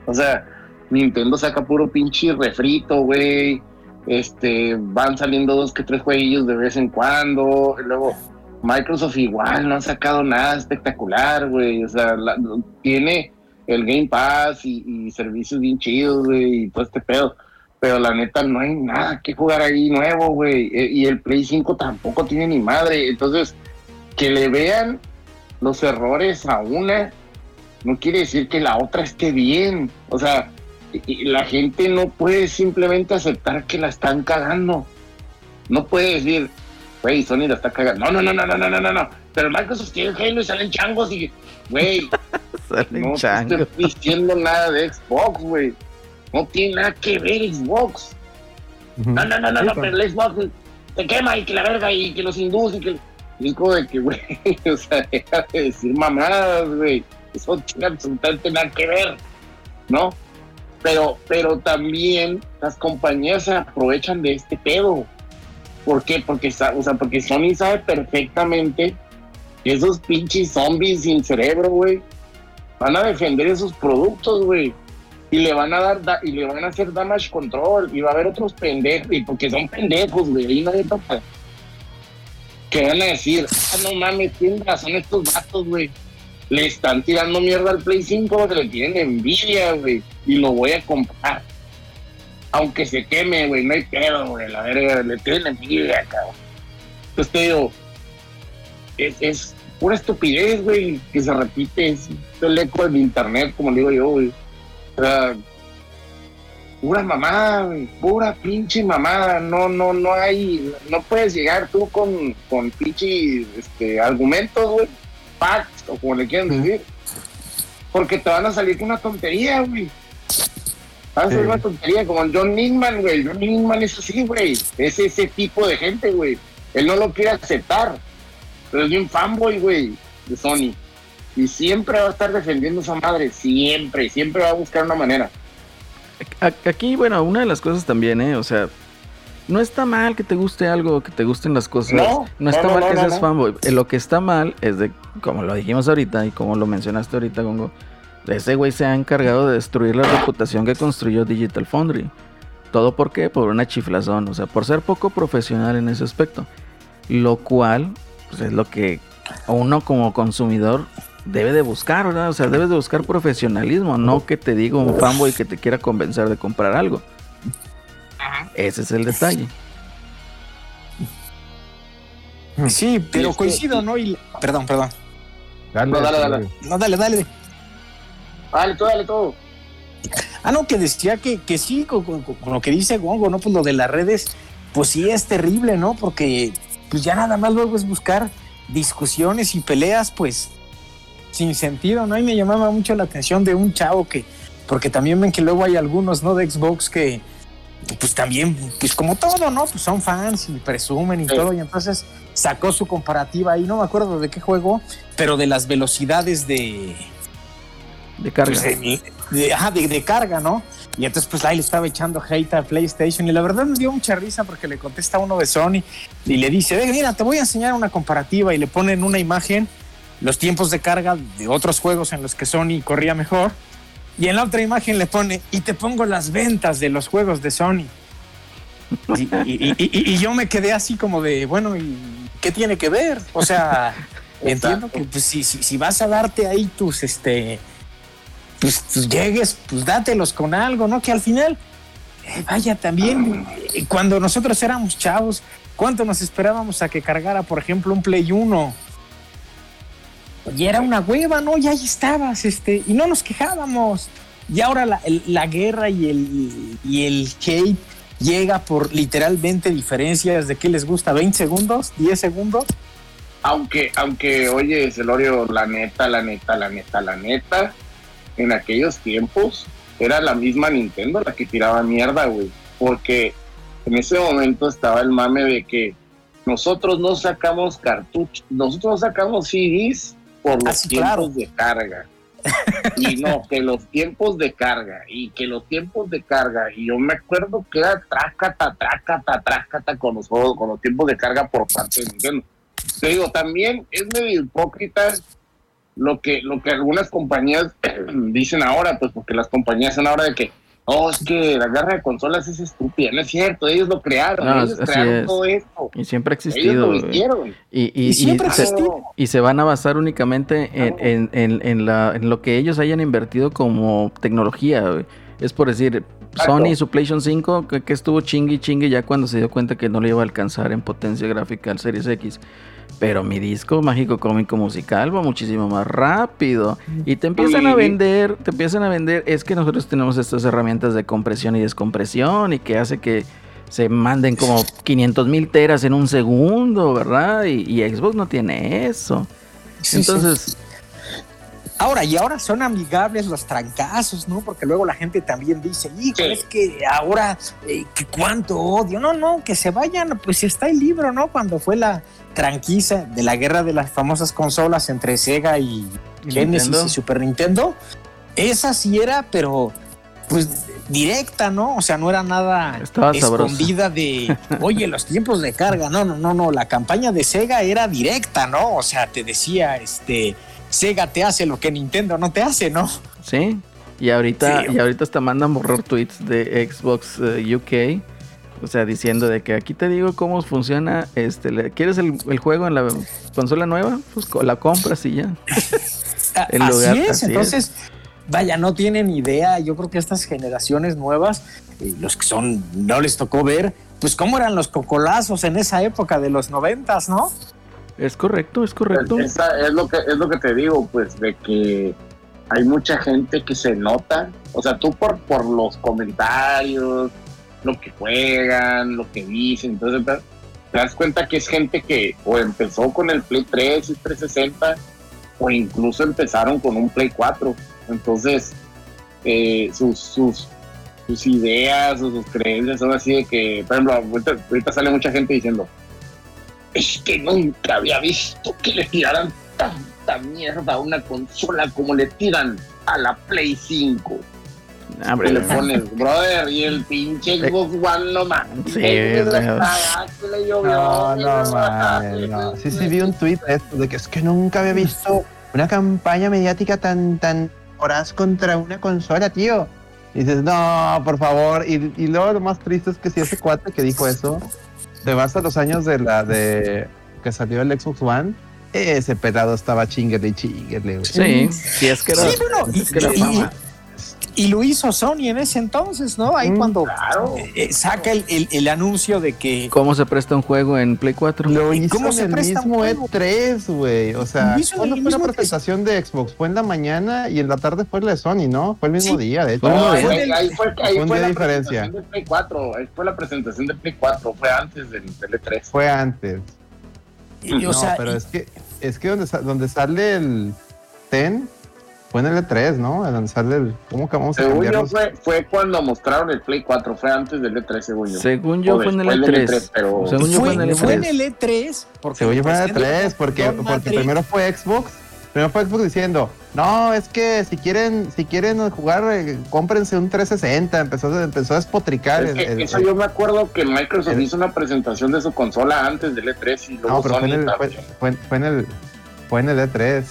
O sea, Nintendo saca puro pinche refrito, güey. Este, van saliendo dos que tres jueguillos de vez en cuando. Y luego, Microsoft igual no ha sacado nada espectacular, güey. O sea, la- tiene el Game Pass y, y servicios bien chidos, güey, y todo este pedo pero la neta no hay nada que jugar ahí nuevo, güey. E, y el Play 5 tampoco tiene ni madre. Entonces, que le vean los errores a una, no quiere decir que la otra esté bien. O sea, y la gente no puede simplemente aceptar que la están cagando. No puede decir, güey, Sony la está cagando. No, no, no, no, no, no, no, no. Pero Microsoft tiene Halo y salen changos y, güey, no changos. estoy diciendo nada de Xbox, güey. No tiene nada que ver Xbox. No, no, no, no, no, pero el Xbox te quema y que la verga y que los hindús y que. Y es como de que, güey, o sea, deja de decir mamadas, güey. Eso no tiene absolutamente nada que ver, ¿no? Pero, pero también las compañías se aprovechan de este pedo. ¿Por qué? Porque, o sea, porque Sony sabe perfectamente que esos pinches zombies sin cerebro, güey, van a defender esos productos, güey y le van a dar da- y le van a hacer damage control y va a haber otros pendejos y porque son pendejos güey ahí nadie toca que van a decir ah no mames tienen razón estos vatos güey. Le están tirando mierda al Play 5 que le tienen envidia güey y lo voy a comprar. Aunque se queme güey no hay pedo güey la verga le tienen envidia cabrón entonces te digo es, es pura estupidez güey que se repite es el eco del internet como le digo yo güey o sea, pura mamada, güey, pura pinche mamada. No, no, no hay, no puedes llegar tú con, con pinche este, argumentos, güey, facts, o como le quieran decir. Porque te van a salir con una tontería, güey. Van a salir Sí. una tontería, como el John Nickman, güey. John Nickman es así, güey. Es ese tipo de gente, güey. Él no lo quiere aceptar. Pero es bien fanboy, güey, de Sony. Y siempre va a estar defendiendo a esa madre, siempre, siempre va a buscar una manera. Aquí, bueno, una de las cosas también, ¿eh? O sea, no está mal que te guste algo, que te gusten las cosas. No, está no, no, mal no, que seas fanboy. Eh, Lo que está mal es de, como lo dijimos ahorita y como lo mencionaste ahorita, Gongo, ese güey se ha encargado de destruir la reputación que construyó Digital Foundry. ¿Todo por qué? Por una chiflazón, o sea, por ser poco profesional en ese aspecto. Lo cual, pues es lo que uno como consumidor debe de buscar, ¿verdad? O sea, debes de buscar profesionalismo, no que te diga un fanboy que te quiera convencer de comprar algo. Ese es el detalle. Sí, pero es que- coincido, ¿no? Y, perdón, perdón. Dale, No, dale, dale. dale. No, dale, dale. Dale, todo, dale todo. Ah, no, que decía que, que sí, con, con- con lo que dice Gongo, ¿no? Pues lo de las redes, pues sí es terrible, ¿no? Porque pues ya nada más luego es buscar discusiones y peleas, pues sin sentido, ¿no? Y me llamaba mucho la atención de un chavo que, porque también ven que luego hay algunos, ¿no? De Xbox que, pues también, pues como todo, ¿no? Pues son fans y presumen y Sí. todo, y entonces sacó su comparativa ahí, no me acuerdo de qué juego, pero de las velocidades de, De carga. pues, de, de- ajá, de- de carga, ¿no? Y entonces pues ahí le estaba echando hate a PlayStation y la verdad me dio mucha risa porque le contesta uno de Sony y le dice, "Ve, mira, te voy a enseñar una comparativa y le ponen una imagen los tiempos de carga de otros juegos en los que Sony corría mejor. Y en la otra imagen le pone, y te pongo las ventas de los juegos de Sony. Y, y- y- y- y yo me quedé así como de, bueno, ¿y qué tiene que ver? O sea, entiendo que pues, si, si, si vas a darte ahí tus, este, pues, pues, llegues, pues dátelos con algo, ¿no? Que al final, eh, vaya, también, eh, cuando nosotros éramos chavos, ¿cuánto nos esperábamos a que cargara, por ejemplo, un Play 1? Y era una hueva, ¿no? Y ahí estabas, este, y no nos quejábamos. Y ahora la, guerra y el, y el hate llega por literalmente diferencias de qué les gusta, 20 segundos, 10 segundos. Aunque, aunque, oye, Celorio, la neta, la neta, la neta, la neta, en aquellos tiempos era la misma Nintendo la que tiraba mierda, güey. Porque en ese momento estaba el mame de que nosotros no sacamos cartuchos, nosotros no sacamos CDs por los Ah, tiempos claro. de carga. Y no, que los tiempos de carga, y que los tiempos de carga, y yo me acuerdo que era trácata, trácata, trácata con los juegos, con los tiempos de carga por parte de Nintendo. Te digo, también es medio hipócrita lo que, lo que algunas compañías dicen ahora, pues porque las compañías son ahora de que, oh, es que la guerra de consolas es estúpida, no es cierto, ellos lo crearon, No, ellos crearon es. todo esto, Y siempre ha ellos existido. lo güey. hicieron. Y, y, Y siempre y se, existió. y se van a basar únicamente en, Claro. en, en, en la, en lo que ellos hayan invertido como tecnología. güey. Es por decir, Exacto. Sony, su PlayStation 5, que, que estuvo chingue y chingue ya cuando se dio cuenta que no le iba a alcanzar en potencia gráfica al Series X. Pero mi disco mágico cómico musical va muchísimo más rápido. Y te empiezan a vender, te empiezan a vender, es que nosotros tenemos estas herramientas de compresión y descompresión y que hace que se manden como 500 mil teras en un segundo, ¿verdad? Y, y Xbox no tiene eso. Sí, Entonces, Ahora, y ahora son amigables los trancazos, ¿no? Porque luego la gente también dice, hijo, Sí. es que ahora, eh, que cuánto odio. No, no, que se vayan, pues está el libro, ¿no? Cuando fue la tranquiza de la guerra de las famosas consolas entre Sega y ¿Y Genesis Nintendo? y Super Nintendo. Esa sí era, pero pues directa, ¿no? O sea, no era nada Estaba escondida de, oye, los tiempos de carga. No, no, no, no. La campaña de Sega era directa, ¿no? O sea, te decía, este, Sega te hace lo que Nintendo no te hace, ¿no? sí. Y ahorita, Sí. y ahorita hasta mandan borrar tweets de Xbox eh, UK. O sea, diciendo de que aquí te digo cómo funciona. Este, ¿Quieres el, el juego en la consola nueva? Pues la compras y ya. El así lugar, es, así entonces, vaya, no tienen idea. Yo creo que estas generaciones nuevas, eh, los que son, no les tocó ver, pues cómo eran los cocolazos en esa época de los noventas, ¿no? Es correcto, es correcto. Esa es lo que es lo que te digo, pues, de que hay mucha gente que se nota, o sea, tú por, por los comentarios, lo que juegan, lo que dicen, entonces te, das cuenta que es gente que o empezó con el Play 3 y 360 o incluso empezaron con un Play 4. Entonces, eh, sus, sus, sus ideas o sus creencias son así de que, por ejemplo, ahorita, ahorita sale mucha gente diciendo, es que nunca había visto que le tiraran tanta mierda a una consola como le tiran a la Play 5. Ah, Que le pones, brother, y el pinche Xbox One no mames. Sí, Es la pero- cagada que le llovió, No, no no mames, no. Sí, sí, vi un tweet de esto, de que es que nunca había visto una campaña mediática tan, tan horas contra una consola, tío. Y dices, no, por favor. Y, y luego lo más triste es que si ese cuate que dijo eso, te vas a los años de la de que salió el Xbox One, ese pelado estaba chinguele y chinguele. Sí, sí, es que era. Sí, bueno, y, es que era y- fama. Y lo hizo Sony en ese entonces, ¿no? Ahí Mm, cuando Claro. eh, saca el, el- el anuncio de que ¿Cómo se presta un juego en Play 4? Lo ¿Y hizo cómo en se el presta un mismo juego? E3, güey. O sea, en ¿cuándo el fue la E3? presentación de Xbox? Fue en la mañana y en la tarde fue la de Sony, ¿no? Fue el mismo Sí. día, de hecho. Fue el No, ahí, ahí fue, ahí Un fue la diferencia. presentación de Play 4. Ahí fue la presentación de Play 4. Fue antes del, del E3. Fue antes. y, o no, sea, pero y- es que es que donde, donde sale el TEN fue en el E3, ¿no? Donde sale el ¿cómo que vamos a Según yo fue, fue cuando mostraron el Play 4. Fue antes del E3, según yo. Según yo O fue en el después del E3. E3, pero- Según yo fue en el fue en E3. el E3 porque Según yo fue en el pues, E3 porque, Don porque primero fue Xbox. Primero fue Xbox diciendo, no, es que si quieren, si quieren jugar, eh, cómprense un 360. Empezó, empezó a despotricar. Es el- que el- eso yo me acuerdo que Microsoft el- hizo una presentación de su consola antes del E3 y luego no, pero fue Sony en el, fue, fue- fue en el, Fue en el E3.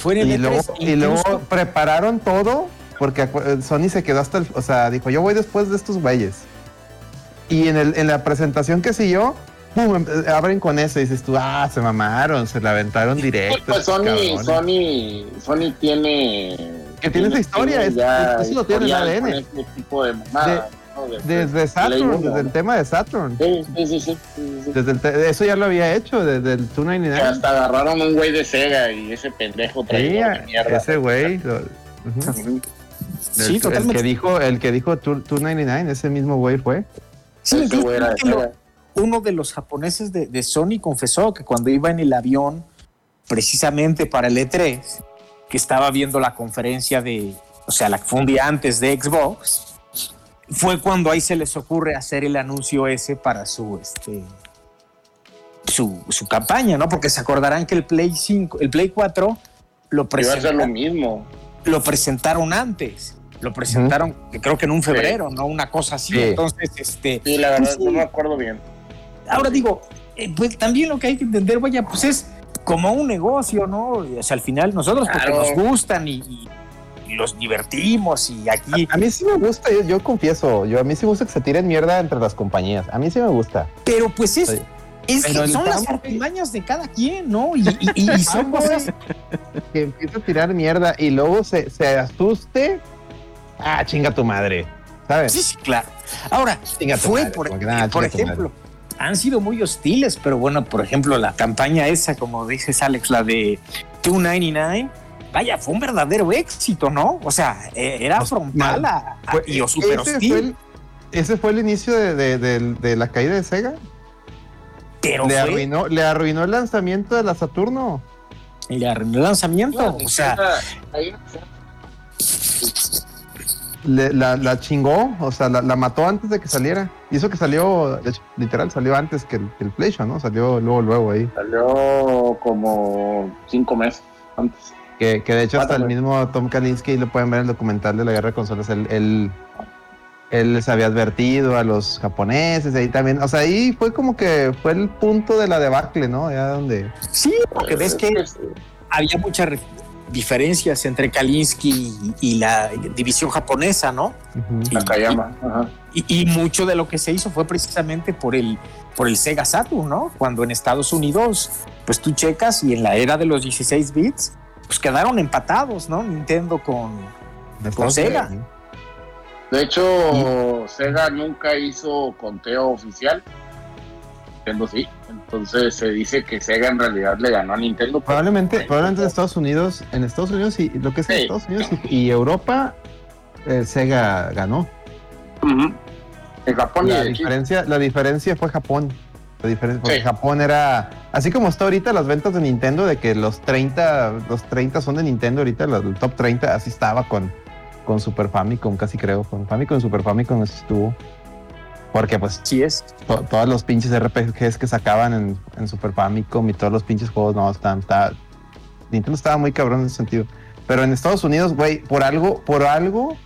Fue en el Y E3, luego, y luego prepararon todo porque Sony se quedó hasta el, o sea, dijo, yo voy después de estos güeyes. Y en, el, en la presentación que siguió, pum, em- eh, abren con eso y dices tú, ah, se mamaron, se la aventaron directo. Pues Sony, cabrones". Sony, Sony tiene. Que tiene esa historia, es- ya eso lo tiene el ADN. este tipo de mamadas, ¿no? Desde Saturn, desde el tema de Saturn. Sí, sí, sí, sí. Desde el te- eso ya lo había hecho, desde el Que 299. hasta agarraron un güey de Sega y ese pendejo traía mierda. ese güey. lo-. Sí, el, el totalmente. que dijo, el que dijo 299, ese mismo güey fue. Sí, Ese güey era de que Sega. uno de los japoneses de, de Sony confesó que cuando iba en el avión, precisamente para el E3, que estaba viendo la conferencia de, o sea, la que fue un día antes de Xbox, fue cuando ahí se les ocurre hacer el anuncio ese para su, este, su, su campaña, ¿no? Porque se acordarán que el Play 5, el Play 4 lo ser lo presentaron, mismo. lo presentaron antes. Lo presentaron, creo que en un febrero, ¿no? Una cosa así. Sí. Entonces, este, Sí, la verdad, Pues sí. no me acuerdo bien. Ahora digo, eh, pues también lo que hay que entender, vaya, pues es como un negocio, ¿no? O sea, al final nosotros porque nos gustan y los divertimos y aquí, A mí sí me gusta, yo, yo confieso, yo a mí sí me gusta que se tiren mierda entre las compañías. A mí sí me gusta. pero pues es, Sí. es el son las artimañas de cada quien, ¿no? Y, y- y- y son cosas, Que empieza a tirar mierda y luego se, se asuste. Ah, chinga tu madre. ¿Sabes? sí, sí, claro. Ahora, Chinga tu fue, madre, por, que nada, por chinga tu ejemplo, han sido muy hostiles, pero bueno, por ejemplo, la campaña esa, como dices Alex, la de 299, vaya, fue un verdadero éxito, ¿no? O sea, eh, era Pues, frontal a, a- Fue- y o súper ese, hostil. fue el, ese fue el inicio de, de- de- de la caída de Sega. pero Le fue, arruinó, le arruinó el lanzamiento de la Saturno. le arruinó el lanzamiento. o sea, Le- la, la chingó, o sea, la, la mató antes de que saliera. Y eso que salió, de hecho, literal, salió antes que el, que el PlayStation, ¿no? Salió luego, luego ahí. salió como cinco meses antes. Que, que de hecho hasta el mismo Tom Kalinske, lo pueden ver en el documental de la guerra de consolas, él, él, él les había advertido a los japoneses, ahí también, o sea, ahí fue como que fue el punto de la debacle, ¿no? Ya donde... sí, porque ves que había muchas re- diferencias entre Kalinsky y, y la división japonesa, ¿no? Ujú. Y, Nakayama. Ajá. y- y mucho de lo que se hizo fue precisamente por el, por el Sega Saturn, ¿no? Cuando en Estados Unidos, pues tú checas y en la era de los 16 bits, pues quedaron empatados, ¿no? Nintendo con... Con Sega. De hecho, Sega nunca hizo conteo oficial. Nintendo sí. Entonces se dice que Sega en realidad le ganó a Nintendo. Probablemente, probablemente en Estados Unidos, en Estados Unidos y lo que es en. Estados Unidos y, y Europa, eh, Sega ganó. En Japón La diferencia, la diferencia fue Japón. La diferencia, porque Sí. Japón era, así como está ahorita las ventas de Nintendo, de que los 30, los 30 son de Nintendo ahorita, los- el top 30, así estaba con, con Super Famicom, casi creo, con Famicom Super Famicom así estuvo. Porque pues Sí es. to- todos los pinches RPGs que sacaban en, en Super Famicom y todos los pinches juegos, no, están, está, Nintendo estaba muy cabrón en ese sentido. Pero en Estados Unidos, güey, por algo, por algo,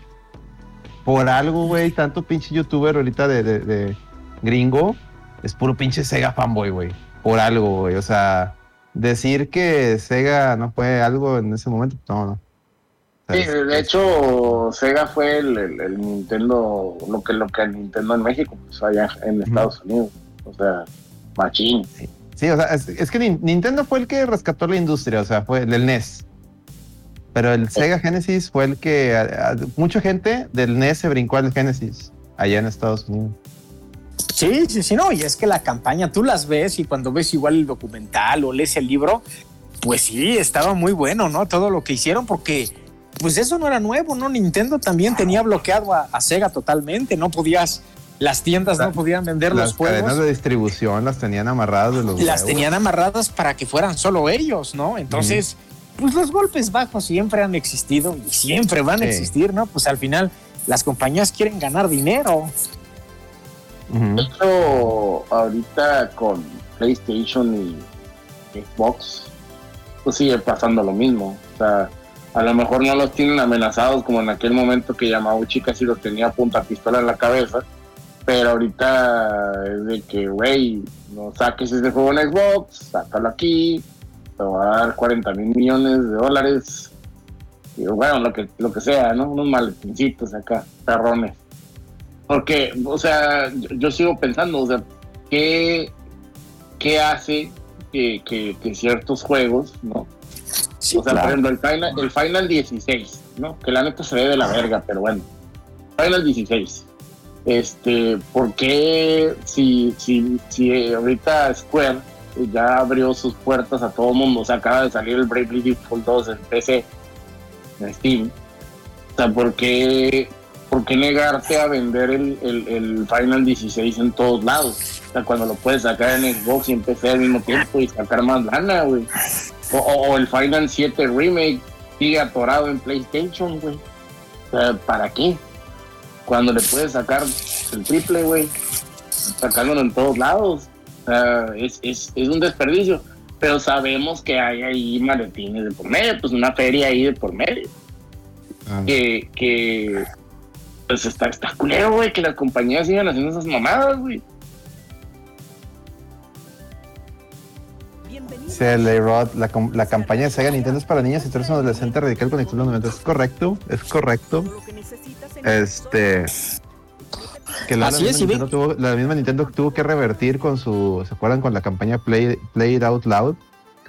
por algo, güey, tanto pinche youtuber ahorita de, de- de gringo, es puro pinche Sega fanboy, güey. Por algo, güey. O sea, decir que Sega no fue algo en ese momento, no, no. Sí, de hecho, Sega fue el, el- el Nintendo, lo que lo que el Nintendo en México, pues allá en Estados Unidos. O sea, machín. Sí, o sea, es, es que Nin- Nintendo fue el que rescató la industria, o sea, fue el del NES. Pero el Sega Genesis fue el que a- a- mucha gente del NES se brincó al Genesis allá en Estados Unidos. Sí, sí, sí, no, y es que la campaña tú las ves y cuando ves igual el documental o lees el libro, pues sí, estaba muy bueno, ¿no? Todo lo que hicieron porque pues eso no era nuevo, ¿no? Nintendo también tenía bloqueado a, a Sega totalmente, no podías, las tiendas no podían vender Las los juegos. cadenas de distribución las tenían amarradas de los las huevos. tenían amarradas para que fueran solo ellos, ¿no? Entonces, pues los golpes bajos siempre han existido y siempre van a existir, ¿no? Pues al final las compañías quieren ganar dinero. De hecho, ahorita con PlayStation y Xbox, pues sigue pasando lo mismo. O sea, a lo mejor no los tienen amenazados como en aquel momento que Yamauchi casi los tenía punta pistola en la cabeza. Pero ahorita es de que, güey, no saques ese juego en Xbox, sácalo aquí. te va a dar 40 mil millones de dólares. Y bueno, lo que, lo que sea, ¿no? Unos maletincitos acá, perrones. Porque, o sea, yo, yo sigo pensando, o sea, ¿qué, qué hace que, que- que ciertos juegos, ¿no? Sí, o sea, claro. por ejemplo, el final, el final 16, ¿no? Que la neta se ve de la verga, pero bueno. Final 16. Este, ¿por qué si, si, si ahorita Square ya abrió sus puertas a todo mundo? O sea, acaba de salir el Bravely Default 2 en PC, en Steam. O sea, ¿por qué, por qué negarte a vender el, el, el Final 16 en todos lados? O sea, cuando lo puedes sacar en Xbox y en PC al mismo tiempo y sacar más lana, güey. O, el Final 7 Remake sigue atorado en PlayStation, güey. O sea, ¿para qué? Cuando le puedes sacar el triple, güey. Sacándolo en todos lados. O sea, es, es, es un desperdicio. Pero sabemos que hay ahí maletines de por medio, pues una feria ahí de por medio. Ah. Que, que pues está, está culero, güey, que las compañías sigan haciendo esas mamadas, güey. Dice Leyrod, la, la campaña de Sega Nintendo es para niños y tú eres un adolescente radical con los 90. Es correcto, es correcto. Este. Que la, Así la es, misma Nintendo tuvo, la misma Nintendo tuvo que revertir con su. ¿Se acuerdan con la campaña Play, Play It Out Loud?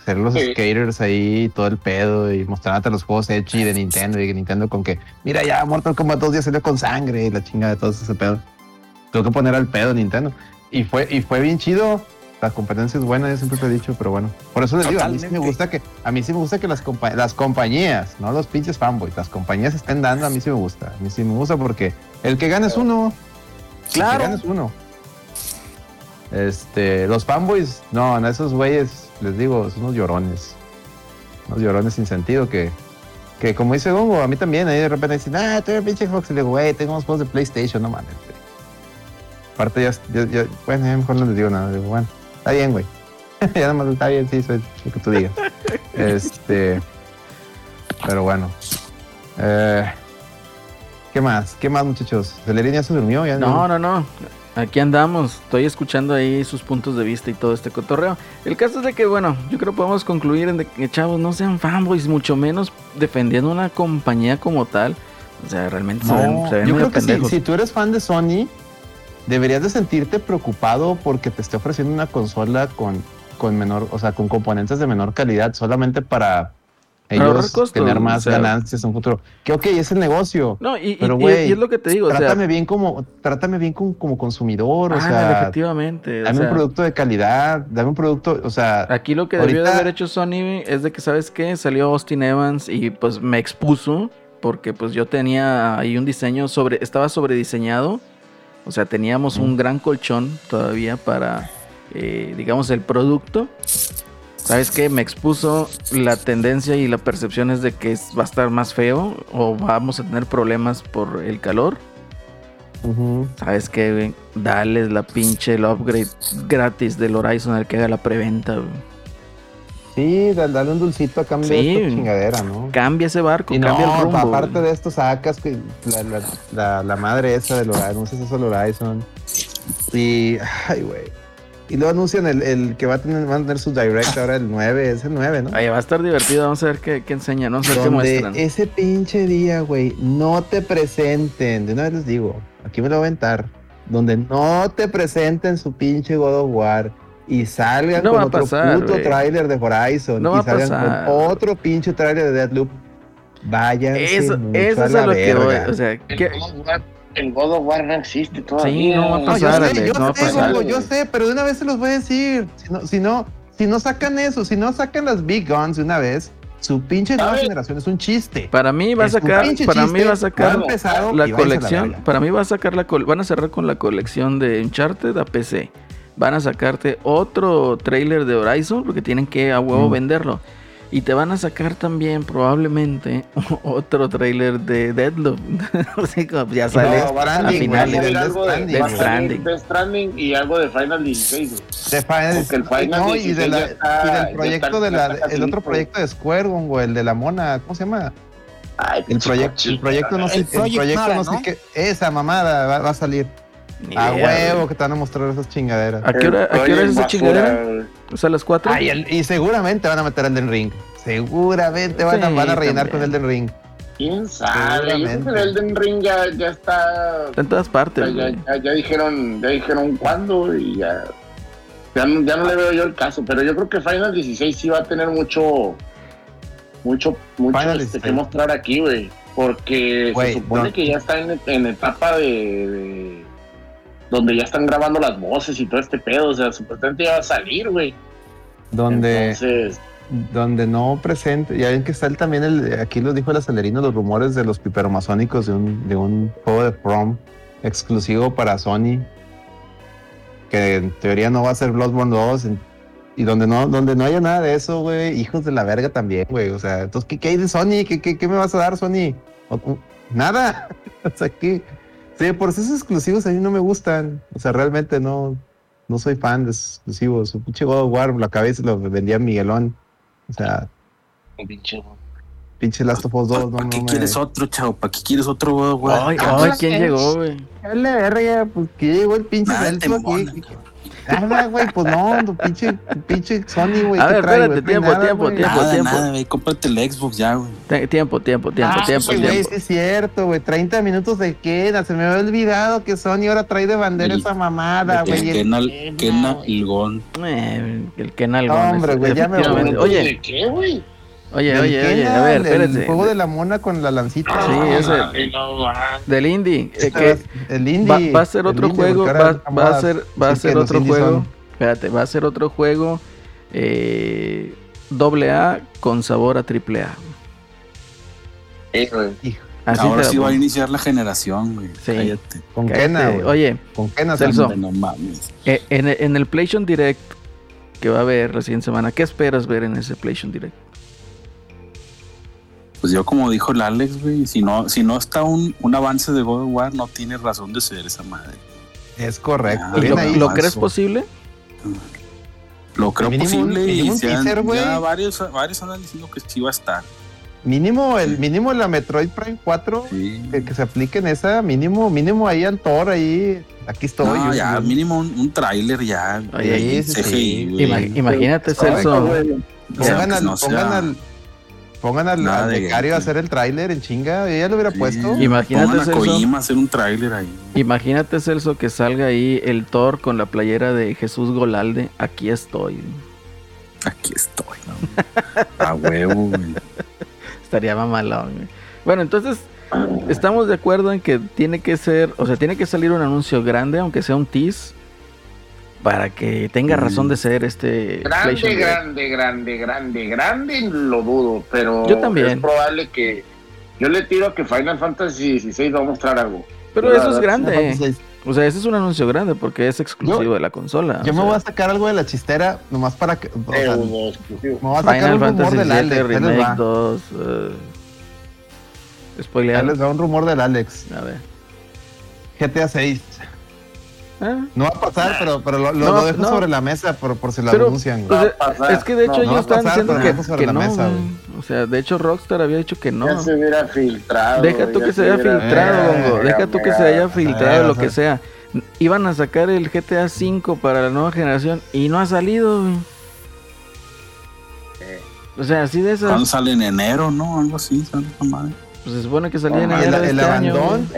Ser los Sí. skaters ahí, todo el pedo y mostrándote los juegos Echi de Nintendo y Nintendo con que, mira ya, Mortal Kombat 2 ya salió con sangre y la chinga de todo ese pedo. Tuvo que poner al pedo Nintendo. Y fue, y fue bien chido. La competencia es buena, yo siempre te he dicho, pero bueno. Por eso les digo, a mí sí me Totalmente. gusta que, a mí sí me gusta que las, compa- las compañías, no los pinches fanboys, las compañías estén dando, a mí sí me gusta. A mí sí me gusta porque el que gana es uno. El que Claro. gana es uno. Este, los fanboys, no, a esos güeyes, les digo, son unos llorones. Unos llorones sin sentido que, que como dice Gongo, a mí también, ahí de repente dicen, ah, tú eres pinche Xbox. Y le digo, güey, tengo unos juegos de PlayStation, no mames, güey. Aparte, ya, ya- ya- bueno, ya mejor no les digo nada. Digo, bueno, está bien, güey. ya nada más está bien, sí, soy lo que tú digas. este, pero bueno. Eh, ¿Qué más? ¿Qué más, muchachos? ¿Celerín ya se durmió? ¿Ya No, no, no. Aquí andamos. Estoy escuchando ahí sus puntos de vista y todo este cotorreo. El caso es de que, bueno, yo creo que podemos concluir en de que, chavos, no sean fanboys, mucho menos defendiendo una compañía como tal. O sea, realmente se ven, No, se ven yo creo que si, si tú eres fan de Sony, deberías de sentirte preocupado porque te esté ofreciendo una consola con, con menor, o sea, con componentes de menor calidad solamente para ellos costos, tener más o sea. ganancias en un futuro. Que ok, es el negocio. No, y, Pero, y- güey, y es lo que te digo. O sea, trátame bien como, trátame bien como, como consumidor, o ah, sea, efectivamente. o dame sea, un producto de calidad, dame un producto, o sea, Aquí lo que debió de haber hecho Sony es de que, ¿sabes qué? Salió Austin Evans y pues me expuso porque pues yo tenía ahí un diseño sobre, estaba sobrediseñado, o sea, teníamos un gran colchón todavía para, eh, digamos, el producto. ¿Sabes qué? Me expuso la tendencia y la percepción es de que va a estar más feo o vamos a tener problemas por el calor. ¿Sabes qué? güey? Dale la pinche el upgrade gratis del Horizon al que haga la preventa. sí, da- dale un dulcito a cambio Sí. de esta chingadera, ¿no? Cambia ese barco, Y no, cambia el rumbo. pa- aparte de esto sacas que la, la, la, la madre esa del Horizon, no sé si es el Horizon. Y, ay, güey. Y luego anuncian el, el que va a tener, van a tener su direct ahora el 9, es el 9, ¿no? Ahí va a estar divertido, vamos a ver qué, qué enseñan, vamos a ver qué Donde muestran. ese pinche día, güey, no te presenten, de una vez les digo, aquí me lo voy a aventar, donde no te presenten su pinche God of War y salgan No con va a otro pasar, puto tráiler de Horizon No y va a salgan pasar. con otro pinche tráiler de Deathloop, váyanse Eso, eso a es la a lo que voy, o sea, El ¿qué- God of War- el God of War no existe todavía. Sí, no va a No, yo sé, Ale, yo no va a sé, pasar. Gogo, yo sé, pero de una vez se los voy a decir. Si no, si no, si no sacan eso, si no sacan las Big Guns de una vez, su pinche nueva generación es un chiste. para mí va a sacar, para mí va a sacar la colección, para mí va a sacar la van a cerrar con la colección de Uncharted a PC. Van a sacarte otro trailer de Horizon porque tienen que a huevo Mm. venderlo. Y te van a sacar también probablemente otro trailer de Deadloop. Así como ya sale No, va a finales. de Death Stranding. Death Stranding y algo de Final 16. güey. De Final, el Final no, y, 16 de la- está- y del proyecto de la, el otro proyecto de Square, güey, el de la mona, ¿cómo se llama? Ay, El proyecto, el proyecto no sé, El el proyecto Mara, no sé ¿no? qué, esa mamada va, va a salir. Ni A idea, huevo güey. que te van a mostrar esas chingaderas. ¿A qué hora, a qué hora es esa Basura, chingadera? güey. ¿Es a las 4? Ah, y, el- y seguramente van a meter Elden Ring. Seguramente van, a, Sí, van a rellenar con también. Elden Ring. ¿Quién sabe? Yo creo que el Elden Ring ya, ya está... Está en todas partes, ya, güey. ya- ya dijeron, ya dijeron cuándo y ya... Ya no, ya no le veo yo el caso, pero yo creo que Final 16 sí va a tener mucho... Mucho, mucho este, 16. que mostrar aquí, güey. Porque se supone no. que ya está en, en etapa de, de- Donde ya están grabando las voces y todo este pedo. O sea, supuestamente ya va a salir, güey. Donde, Entonces... donde no presente. Ya ven que está el, también el. Aquí lo dijo el acelerino, los rumores de los piperomasónicos de un, de un juego de prom exclusivo para Sony. Que en teoría no va a ser Bloodborne 2. en- y donde no, donde no haya nada de eso, güey, hijos de la verga también, güey. O sea, entonces, ¿qué, qué hay de Sony? ¿Qué, qué, qué me vas a dar, Sony? O- nada. o sea, que. Sí, por esos exclusivos a mí no me gustan. O sea, realmente no, no soy fan de esos exclusivos. Un pinche God of War, la cabeza lo vendía Miguelón. O sea, pinche- pinche Last of Us 2, no, ¿Para qué quieres otro, chavo? ¿Para qué quieres otro, güey? güey? Ay, Ah, ay, ¿quién llegó, güey? Dale, verga, pues que llegó el pinche Celso aquí. Nada, güey, pues no, tu pinche, pinche Sony, güey. A ¿qué ver, trae, espérate, tiempo, Nada, tiempo, güey. tiempo. Nada, nada, güey. Cómprate el Xbox ya, güey. Tiempo, tiempo, tiempo, Ah, tiempo, sí, güey, tiempo. sí es cierto, güey. 30 minutos de queda. Se me había olvidado que Sony ahora trae de bandera El- esa mamada, El güey. Kenal, El- Kena Ilgón. Eh, el algo. Hombre, güey, ya me voy. Oye, ¿De oye, qué, güey? Oye, oye, oye, a ver, El juego de la mona con la lancita. Sí, ese. Del indie. eh, Este que El indie. va, va a ser otro indie, juego, va, a ser, va a ser otro juego. son- Espérate, va a ser otro juego eh, doble A con sabor a triple A. Sí, güey. Así Ahora sí va a iniciar la generación, güey. Sí. Cállate. Con. Kena, güey. Oye, Con Kena. Celso. Celso. No mames. eh, en, en el PlayStation Direct que va a haber la siguiente semana, ¿qué esperas ver en ese PlayStation Direct? Pues yo como dijo el Alex, güey, si no, si no está un, un avance de God of War, no tiene razón de ser esa madre. Es correcto. Ah, ¿Y Bien ¿Lo, ahí. lo falso. crees posible? Lo creo Mínimo posible mínimo y se teaser, ya varios, varios andan diciendo que sí va a estar. Mínimo, el mínimo la Metroid Prime 4. Sí. Que, que se aplique en esa. Mínimo, mínimo ahí al Thor, ahí. Aquí estoy. No, yo- ya, yo- mínimo un, un tráiler ya. Oye, ahí, sí, imagínate, Celso. Pongan al, pongan al, al, becario a hacer el tráiler en chinga. Ya lo hubiera Sí. puesto. Imagínate, Pongan a Celso. Kojima a hacer un tráiler ahí. Imagínate, Celso, que salga ahí el Thor con la playera de Jesús Golalde. Aquí estoy. Aquí estoy, ¿no? A huevo, güey. Estaría mamalón. güey. Bueno, entonces estamos de acuerdo en que tiene que ser, o sea, tiene que salir un anuncio grande, aunque sea un tease, para que tenga Mm. razón de ser este Grande, grande, grande, grande, grande, lo dudo, pero Yo también. es probable que yo le tiro a que Final Fantasy XVI va a mostrar algo. Pero eso es grande. O sea, ese es un anuncio grande porque es exclusivo Yo- de la consola. Yo me sea, voy a sacar algo de la chistera, nomás para que. o sea, me voy a sacar Final un rumor Fantasy del VII Alex. Remake va. 2. eh, Ahí spoilear. les va un rumor del Alex. A ver. GTA 6. Ah, No va a pasar, pero, pero lo, lo- No, lo dejo no. sobre la mesa por, por si lo Pero, anuncian. güey. pues, es que de hecho No, ellos pasar, diciendo que, la no. mesa. O sea, de hecho Rockstar había dicho que no. Ya se hubiera filtrado. Deja tú que se haya filtrado, Eh, Gongo. Deja tú que se haya filtrado, eh, lo que sea. Iban a sacar el GTA V para la nueva generación y no ha salido, güey. O sea, así de esas. ¿Cuándo sale en enero, no? Algo así, sale madre. Pues se supone que salía en No, el, de el este abandón.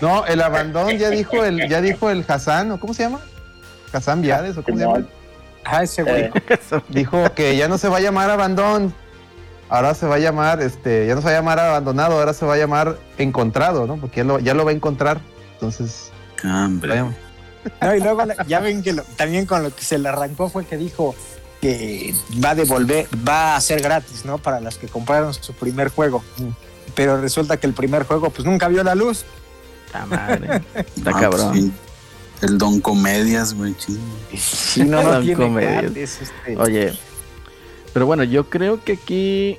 No, el abandón ya dijo el, ya dijo el Hassan, ¿o cómo se llama? Hassan Viades, ¿o cómo se llama? Ah, ese güey. Eh, Dijo que ya no se va a llamar abandón. Ahora se va a llamar, este, ya no se va a llamar abandonado, ahora se va a llamar encontrado, ¿no? Porque ya lo, ya lo va a encontrar. Entonces, Hombre. No, y luego ya ven que lo- también con lo que se le arrancó fue que dijo que va a devolver, va a ser gratis, ¿no? Para las que compraron su primer juego. Pero resulta que el primer juego pues nunca vio la luz. Puta madre. Está Ah, cabrón. pues sí. El Don Comedias, güey, chingo. Y no, no Son tiene comedias. gratis, este. Oye, pero bueno, yo creo que aquí,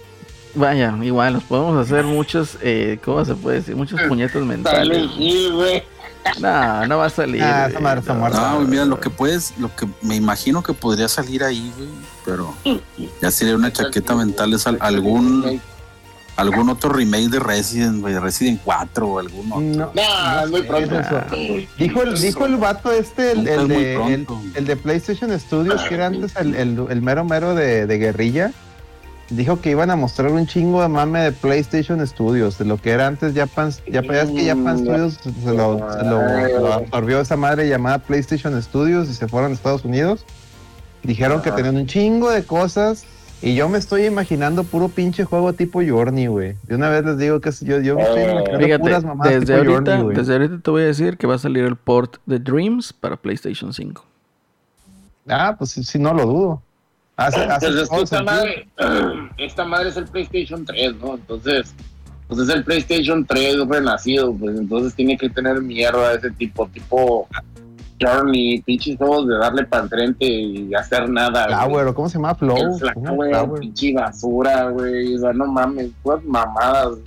vaya, igual nos podemos hacer muchos, eh, ¿cómo se puede decir? Muchos puñetos mentales. No, no va a salir. Ah, güey, esa madre está no. muerta. No, güey, mira, lo que puedes, lo que me imagino que podría salir ahí, güey, pero ya sería una chaqueta mental, es al- algún, algún otro remake de Resident, güey, Resident 4 o alguno. No, es muy pronto. eso. Dijo el, dijo el vato este, el, de, el, de PlayStation Studios, que era antes el, el- el mero mero de, de guerrilla. Dijo que iban a mostrar un chingo de mame de PlayStation Studios, de lo que era antes Japan, ya ya es que Japan Mm, Studios se lo, se lo- lo absorbió esa madre llamada PlayStation Studios y se fueron a Estados Unidos. Dijeron que tenían un chingo de cosas y yo me estoy imaginando puro pinche juego tipo Journey, güey. De una vez les digo que yo, yo me estoy Eh, imaginando Fíjate, puras mamadas desde tipo ahorita, Journey, desde ahorita te voy a decir que va a salir el port de Dreams para PlayStation 5. Ah, pues sí, sí, no lo dudo. Hace, hace Pues todo esta madre, esta madre es el PlayStation 3, ¿no? Entonces, pues es el PlayStation 3 renacido, pues entonces tiene que tener mierda de ese tipo, tipo Journey, pinches juegos de darle para enfrente y hacer nada. güey. Flower, ¿o ¿cómo se llama? Flow. El flaca, ¿Cómo? güey, pinche basura, güey. O sea, no mames, puras mamadas.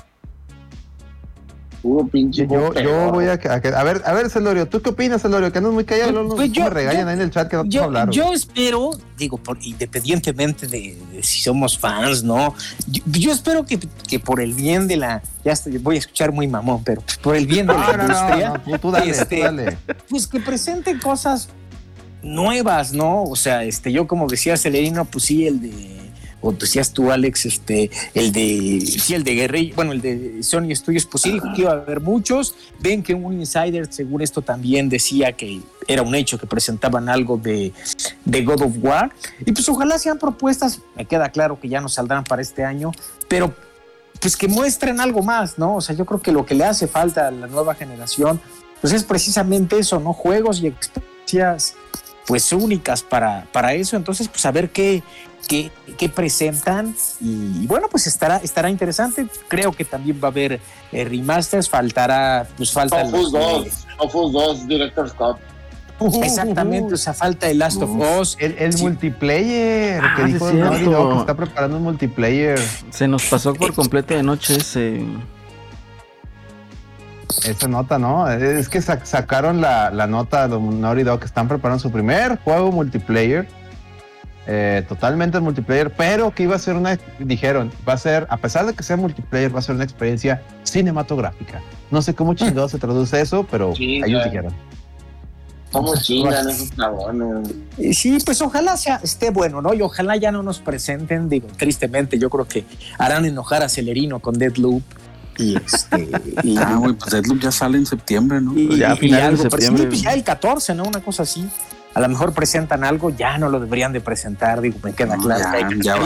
Puro pinche. Yo, voy a, a- a ver, a ver, Celorio, ¿tú qué opinas, Celorio? Que andas muy callado, no, no, Pues yo- me regañan yo- ahí en el chat que no Yo, hablar. yo espero, digo, por, independientemente de, de si somos fans, ¿no? Yo, yo espero que, que por el bien de la. Ya estoy- voy a escuchar muy mamón, pero por el bien de la No, no, no, industria, no, tú, tú dale, este, tú dale. pues que presenten cosas nuevas, ¿no? O sea, este, yo como decía Celerino, pues sí, el de. O decías tú, Alex, este, el de. Sí, el de Guerrilla, bueno, el de Sony Studios, pues sí dijo que iba a haber muchos. Ven que un insider, según esto, también decía que era un hecho que presentaban algo de, de God of War. Y pues ojalá sean propuestas, me queda claro que ya no saldrán para este año, pero pues que muestren algo más, ¿no? O sea, yo creo que lo que le hace falta a la nueva generación, pues es precisamente eso, ¿no? Juegos y experiencias pues únicas para, para eso. Entonces, pues a ver qué, qué, qué presentan. Y, bueno, pues estará, estará interesante. Creo que también va a haber eh, remasters, faltará, pues falta Dofus los- 2, Dofus 2, Director Scott. Exactamente, o sea, falta el Last of Us. El, el Sí. multiplayer, Ah, que dijo es Naughty. Dog que está preparando un multiplayer. Se nos pasó por completo de noche ese. Esa nota, ¿no? Es que sac- sacaron la, la nota de Naughty Dog que están preparando su primer juego multiplayer. Eh, totalmente multiplayer, pero que iba a ser una, dijeron, va a ser, a pesar de que sea multiplayer, va a ser una experiencia cinematográfica. No sé cómo chingado se traduce eso, pero Sí, ellos dijeron. ¿Cómo chingan esos cabrones? Y Sí, pues ojalá sea, esté bueno, ¿no? Y ojalá ya no nos presenten, digo, tristemente, yo creo que harán enojar a Celerino con Deadloop. Y este. y, Ah, güey, pues Deadloop ya sale en septiembre, ¿no? y- ya a finales de septiembre. pues ya el 14, ¿no? Una cosa así. A lo mejor presentan algo, ya no lo deberían de presentar, digo, me queda No, claro. ya- que hay que ya.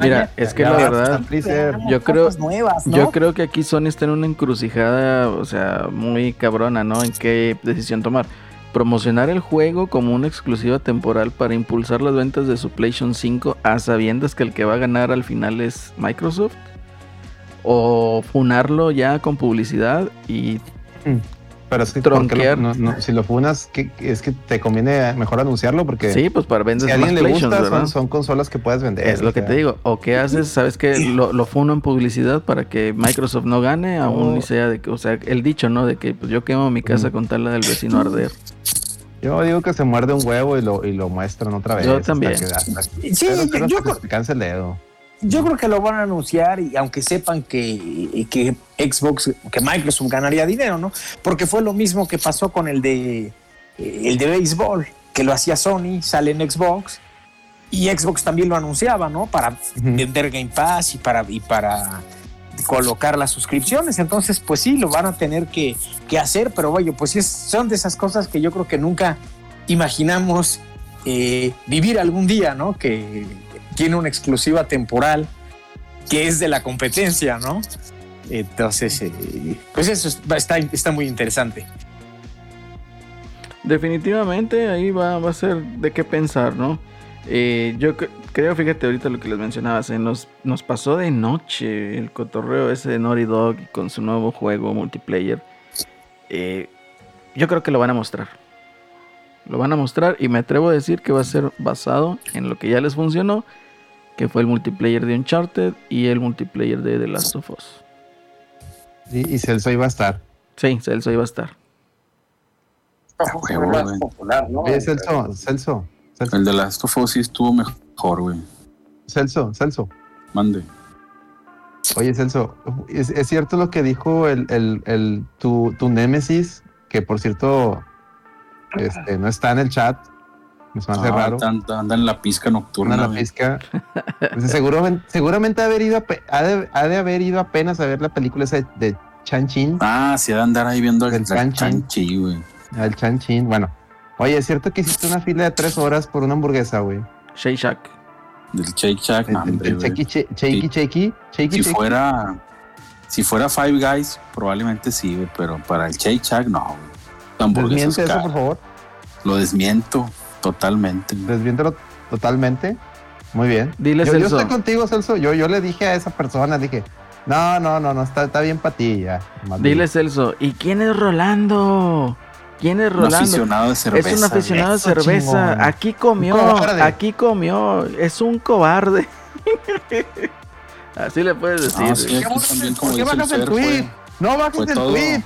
Mira, es que Ya la verdad, yo creo- cosas nuevas, ¿no? yo creo que aquí Sony está en una encrucijada, o sea, muy cabrona, ¿no? En qué decisión tomar. Promocionar el juego como una exclusiva temporal para impulsar las ventas de su PlayStation 5 a sabiendas que el que va a ganar al final es Microsoft. O funarlo ya con publicidad y Pero es que ¿por qué lo- Tronquear. no- no, si lo funas, que, es que te conviene mejor anunciarlo porque sí, pues para vender si a más alguien le gusta, son, son consolas que puedes vender. Es lo que sea. te digo. ¿O qué haces? ¿Sabes que Lo, lo funo en publicidad para que Microsoft no gane, aún No. y sea de que, o sea, el dicho, ¿no? De que pues, yo quemo mi casa Ujú. con tal la del vecino arder. Yo digo que se muerde un huevo y lo, y lo muestran otra vez. Yo hasta también. que- hasta- Sí, pero- yo- el dedo. Yo creo que lo van a anunciar y aunque sepan que, que Xbox, que Microsoft ganaría dinero, ¿no? Porque fue lo mismo que pasó con el de el de béisbol, que lo hacía Sony, sale en Xbox y Xbox también lo anunciaba, ¿no? Para vender Game Pass y para y para colocar las suscripciones. Entonces, pues sí, lo van a tener que, que hacer, pero oye, pues sí, es- son de esas cosas que yo creo que nunca imaginamos eh, vivir algún día, ¿no? Que tiene una exclusiva temporal que es de la competencia, ¿no? Entonces, eh, pues eso está, está muy interesante. Definitivamente ahí va, va a ser de qué pensar, ¿no? Eh, yo cre- creo, fíjate ahorita lo que les mencionaba, se nos, nos pasó de noche el cotorreo ese de Naughty Dog con su nuevo juego multiplayer. Eh, yo creo que lo van a mostrar. Lo van a mostrar y me atrevo a decir que va a ser basado en lo que ya les funcionó, que fue el multiplayer de Uncharted y el multiplayer de The Last of Us. Y, y Celso iba a estar. Sí, Celso iba a estar. Más popular, ¿no? Oye, Celso, Celso, Celso, El de Last of Us sí estuvo mejor, güey. Celso, Celso. Mande. Oye, Celso, ¿es, es cierto lo que dijo el, el, el- tu, tu némesis? Que por cierto, este, no está en el chat. Me hace Ah, raro. Anda, anda en la pizca nocturna. Anda en la pizca. Dice, seguramente, seguramente ha, haber ido ha, de, ha de haber ido apenas a ver la película esa de Chan Chin. Ah, sí, ha de andar ahí viendo el, Del Chan Chin. güey. El Chan Chin. Bueno, oye, es cierto que hiciste una fila de tres horas por una hamburguesa, güey. Shake Shack. Del Shake Shack, El, no, el- hombre, el güey. Shakey Shakey Shakey Shakey Shakey Si fuera, si fuera Five Guys, probablemente sí, güey, pero para el Shake Shack, no, güey. La hamburguesa es Desmiente eso, por favor. Lo desmiento totalmente. güey. Desmiéntelo totalmente. Muy bien. Dile, yo, yo Celso. estoy contigo, Celso. Yo, yo le dije a esa persona, dije, no, no, no, no, está, está bien para ti ya. Dile. Celso. ¿Y quién es Rolando? ¿Quién es Un Rolando? aficionado de cerveza. es un aficionado de cerveza. chingón. Aquí comió. Un. Aquí comió. Es un cobarde. Así le puedes decir. No, sí, aquí también, como ¿Por qué dice el bajas el Fer, tweet? fue, No bajes el todo, tweet.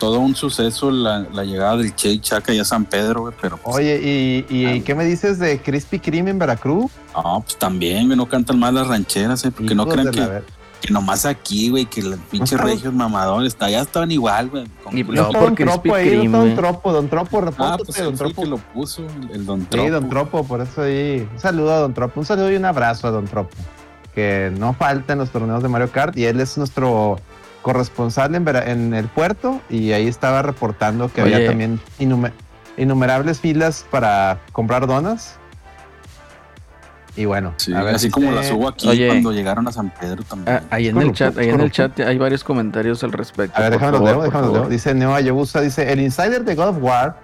Todo un suceso la, la llegada del Shake Shack allá a San Pedro, güey, pero pues, Oye, ¿y, y qué me dices de Krispy Kreme en Veracruz? no, pues también, güey, no cantan más las rancheras, eh, porque no crean que, que nomás aquí, güey, que los pinches estamos- regios mamadores, allá estaban igual, güey. con Y. No, No, estaba por un tropo ahí, no estaba un güey. tropo, don Tropo, Ah, repórtate, pues don Tropo. que lo puso, el Don Tropo. Sí, don Tropo, por eso ahí. Un saludo a don Tropo, un saludo y un abrazo a don Tropo. Que no falta en los torneos de Mario Kart y él es nuestro corresponsal en, Vera- en el puerto y ahí estaba reportando que Oye. había también innume- innumerables filas para comprar donas. Y bueno, Sí, a ver, así como las hubo aquí Oye. cuando llegaron a San Pedro también. Ah, ahí en el chat, ahí en el chat hay varios comentarios al respecto. A ver, déjame leo, déjame. Dice Neo Ayabusa, dice, el insider de God of War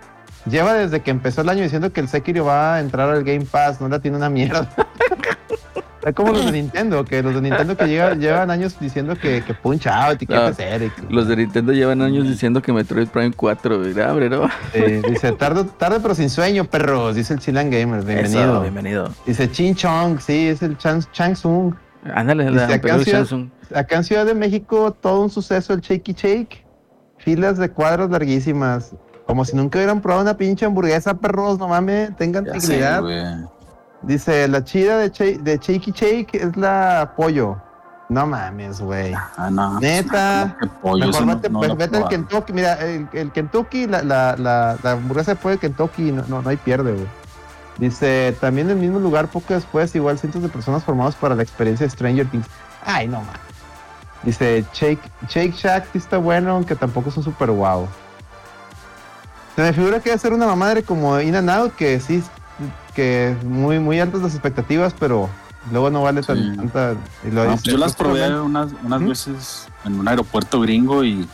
lleva desde que empezó el año diciendo que el Sekiro va a entrar al Game Pass, no la tiene una mierda. Es como los de Nintendo, que los de Nintendo que llevan años diciendo que, que Punch Out y que No, hacer Los de Nintendo llevan años diciendo que Metroid Prime 4, güey. Abre, ¿no? Eh, dice, tarde, tarde pero sin sueño, perros, dice el Chilan Gamer, bienvenido. Eso, bienvenido. Dice Chin Chong, sí, es el Chang, Chang Tsung. Ándale, Dice, la acá en Ciudad-. Acá en Ciudad de México, todo un suceso el Shakey Shake. Filas de cuadros larguísimas. Como si nunca hubieran probado una pinche hamburguesa, perros, no mames, tengan dignidad. Dice, la chida de, Cha- de Shakey Shake es la pollo. No mames, güey. Ah, no. Neta. Mejor vete, no pues, vete al. Kentucky. Mira, el, el Kentucky, la, la, la, la hamburguesa de pollo de Kentucky, no, no, no hay pierde, güey. Dice, también en el mismo lugar, poco después, igual cientos de personas formados para la experiencia de Stranger Things. Ay, no mames. Dice, Shake, Shake Shack sí está bueno, aunque tampoco es un super wow. Se me figura que va a ser una mamadre como In and Out, que sí, que muy, muy altas las expectativas, pero luego no vale tan, Sí. tanta. y lo No, yo las probé unas, unas ¿Mm? veces en un aeropuerto gringo y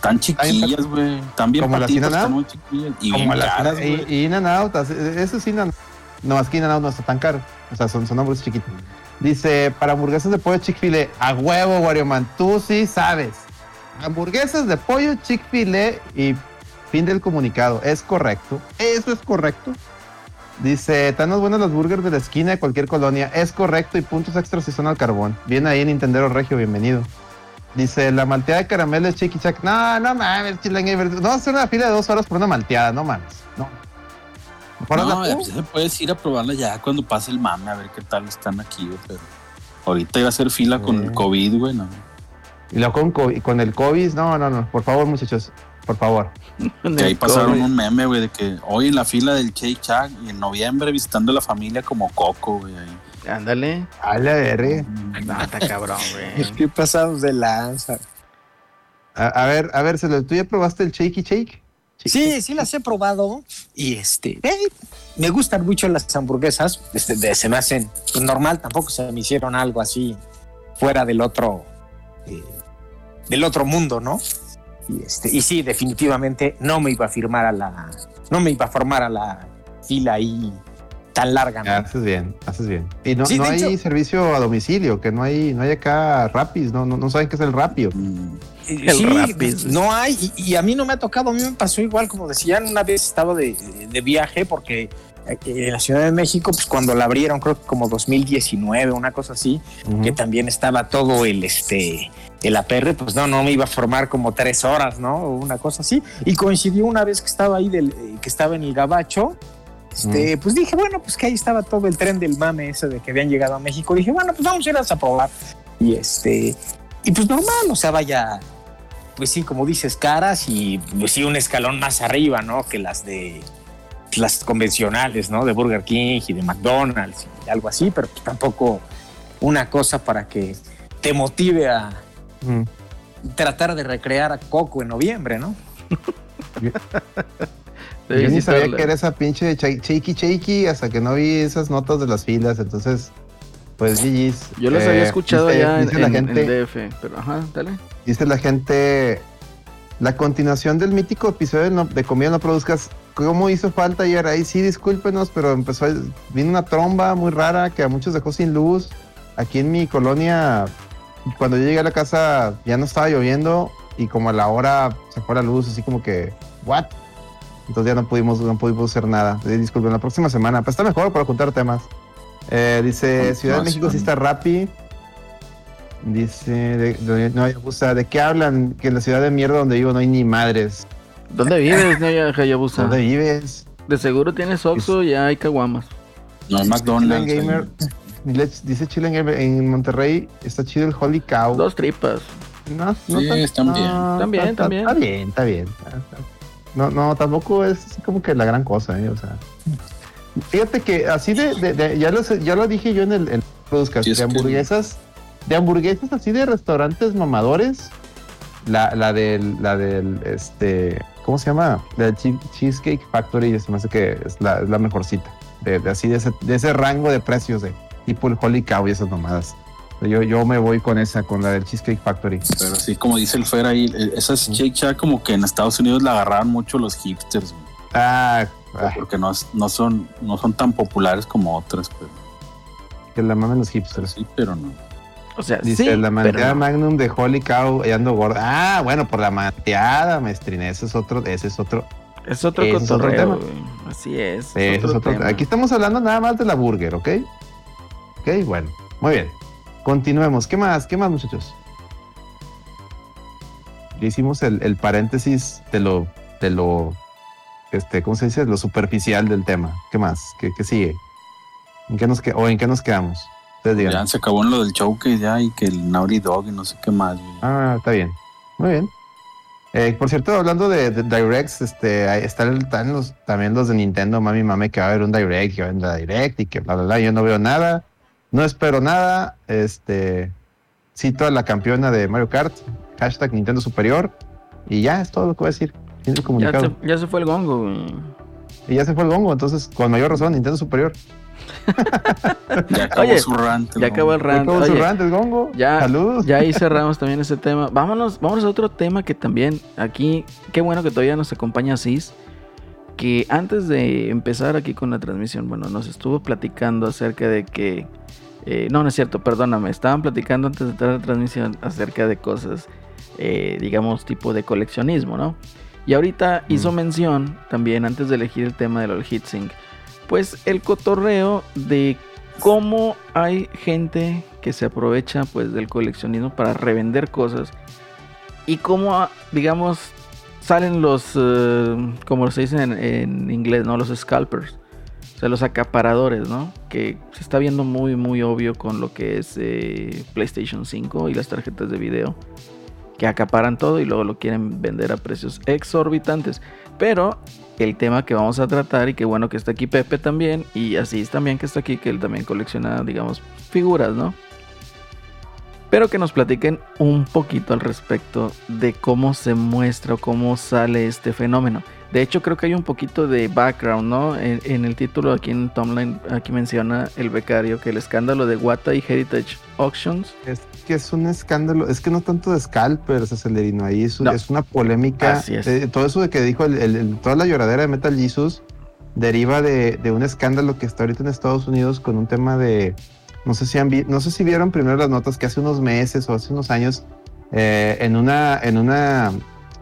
tan chiquillas, güey. Tan bien ¿Como las patitas, tan muy chiquillas. Y como las caras, y, y In and Out, eso es In and No, es que In and Out no está tan caro. O sea, son, son hamburguesas chiquitas. Dice, para hamburguesas de pollo Chick-fil-A, a huevo, Wario Man, tú sí sabes. Hamburguesas de pollo Chick-fil-A y fin del comunicado. Es correcto. Eso es correcto. Dice, los buenos los burgers de la esquina de cualquier colonia. Es correcto y puntos extras si son al carbón. Bien ahí, Nintendo Regio, bienvenido. Dice, la malteada de caramelo es Chiqui Chac. No, no mames, Chilangaver. No, hacer una fila de dos horas por una malteada, no mames. No. No, ya, ya puedes ir a probarla ya cuando pase el mame, a ver qué tal están aquí, güey. Pero ahorita iba a hacer fila con el COVID, güey, no. Y luego con, con el COVID, no, no, no. Por favor, muchachos, por favor. Que ahí pasaron un meme, güey, de que hoy en la fila del Shake Shack y en noviembre visitando a la familia como Coco, güey. Ándale. A la verga. No, está cabrón, güey. Qué pasados de lanza. A, a ver, a ver, Celo, ¿tú ya probaste el Shakey Shake? Sí, sí las he probado y este, eh, me gustan mucho las hamburguesas, este, de- se me hacen pues, normal, tampoco se me hicieron algo así fuera del otro, eh, del otro mundo, ¿no? Y este, y sí, definitivamente no me iba a firmar a la, no me iba a formar a la fila ahí tan larga, ¿no? Haces bien, haces bien. Y no, Sí, no hay hecho- servicio a domicilio, que no hay, no hay acá rapis, no, no, no saben qué es el rapio. Mm, El sí, Rapid. no hay, y, y a mí no me ha tocado, a mí me pasó igual, como decían, una vez estaba de, de viaje porque en la Ciudad de México, pues cuando la abrieron, creo que como 2019, una cosa así, que también estaba todo el este el APR, pues no, no me iba a formar como tres horas, ¿no? O una cosa así. Y coincidió una vez que estaba ahí del, eh, que estaba en el Gabacho este, pues dije, bueno, pues que ahí estaba todo el tren del mame ese de que habían llegado a México. Dije, bueno, pues vamos a irlas a probar. Y este, y pues normal, o sea, vaya, pues sí, como dices, caras y pues sí, un escalón más arriba, ¿no? Que las de las convencionales, ¿no? De Burger King y de McDonald's y algo así, pero pues tampoco una cosa para que te motive a Mm. tratar de recrear a Coco en noviembre, ¿no? Yo ni sabía que era esa pinche shaky shaky hasta que no vi esas notas de las filas, entonces, pues GG's. Yo las Eh, había escuchado dice- ya en, la en- en gente, DF, pero ajá, dale. Dice la gente, la continuación del mítico episodio de, no- de Comida No Produzcas, ¿cómo hizo falta ayer? Ahí sí, discúlpenos, pero empezó, vino una tromba muy rara que a muchos dejó sin luz. Aquí en mi colonia, cuando yo llegué a la casa ya no estaba lloviendo y como a la hora se fue la luz, así como que, ¿what? Entonces ya no pudimos, no pudimos hacer nada. Eh, Disculpen, la próxima semana, pero está mejor para juntar temas. Eh, dice, Ciudad de México sí está Rappi. Dice, de, de- no, Hayabusa, ¿de qué hablan? Que en la ciudad de mierda donde vivo no hay ni madres. ¿Dónde vives, Naya Hayabusa? ¿Dónde vives? De seguro tienes Oxxo y hay caguamas. No McDonald's. Gamer. Let's- Dice Chilen Gamer, en Monterrey está chido el Holy Cow. Dos tripas. No, no Sí, tan- están bien. no, Están bien, está- están bien. Está bien, está bien. No, no, tampoco es así como que la gran cosa, ¿eh? O sea. Fíjate que así de, de- de- ya, lo, sé- ya lo dije yo en el, en Produzcast, Sí, es de que- hamburguesas, de hamburguesas así de restaurantes mamadores, la, la del, la del, este, ¿cómo se llama? La Cheesecake Factory, se me hace que es la, es la mejorcita, de, de así de ese, de ese rango de precios de tipo el Holy Cow y esas mamadas. Yo, yo me voy con esa, con la del Cheesecake Factory. Pero sí, como dice el Fer ahí, eh, esas Shake Shack como que en Estados Unidos la agarraron mucho los hipsters, güey, Ah, ay, porque no, no, son, no son tan populares como otras, pero que la mamen los hipsters. sí, pero no. O sea, Dice, sí, la manteada. Magnum de Holy Cow, ahí ando gorda. Ah, bueno, por la manteada, maestrín. Ese es otro, ese es otro. Es otro Ese es otro tema. Así es. es ese es otro otro- tema. Aquí estamos hablando nada más de la burger, ¿ok? Ok, bueno. Muy bien. Continuemos. ¿Qué más? ¿Qué más, muchachos? Ya hicimos el, el paréntesis de lo, de lo, este, ¿cómo se dice? Lo superficial del tema. ¿Qué más? ¿Qué, qué sigue? ¿En qué nos que- o en qué nos quedamos? Ustedes digan. Ya se acabó en lo del show que ya y que el Naughty Dog y no sé qué más. güey. Ah, está bien. Muy bien. Eh, por cierto, hablando de, de Directs, este, están, están los, también los de Nintendo, mami, mami, que va a haber un Direct, que va a haber un Direct y que bla, bla, bla. Yo no veo nada, no espero nada. Este, cito a la campeona de Mario Kart, hashtag Nintendo Superior, y ya es todo lo que voy a decir. Ya comunicado. se, ya se fue el gongo, güey. Y ya se fue el gongo, entonces, con mayor razón, Nintendo Superior. Ya acabó Oye, su rant. Ya acabó el rant. Con su Oye, rant, el gongo. ya- Saludos. Ya ahí cerramos también ese tema. Vámonos, vámonos a otro tema que también aquí, qué bueno que todavía nos acompaña Cis, que antes de empezar aquí con la transmisión, bueno, nos estuvo platicando acerca de que, eh, no, no es cierto, perdóname, estaban platicando antes de entrar a la transmisión acerca de cosas, eh, digamos, tipo de coleccionismo, ¿no? Y ahorita hizo mención también, antes de elegir el tema del HitSync, pues el cotorreo de cómo hay gente que se aprovecha pues del coleccionismo para revender cosas y cómo ah, digamos salen los eh, como se dice en, en inglés no los scalpers o sea los acaparadores no que se está viendo muy muy obvio con lo que es eh, PlayStation 5 y las tarjetas de video que acaparan todo y luego lo quieren vender a precios exorbitantes. Pero el tema que vamos a tratar y qué bueno que está aquí Pepe también y así es también que está aquí que él también colecciona digamos figuras no pero que nos platiquen un poquito al respecto de cómo se muestra o cómo sale este fenómeno. De hecho, creo que hay un poquito de background, ¿no? En, en el título aquí en Tomline, aquí menciona el becario que el escándalo de Wata y Heritage Auctions. Es que es un escándalo, es que no tanto de scalpers, Acelerino, ahí es, No. es una polémica. Así es. Eh, todo eso de que dijo, el- el- el- toda la lloradera de Metal Jesus deriva de, de un escándalo que está ahorita en Estados Unidos con un tema de, no sé si han vi- no sé si vieron primero las notas que hace unos meses o hace unos años, eh, en una, en una,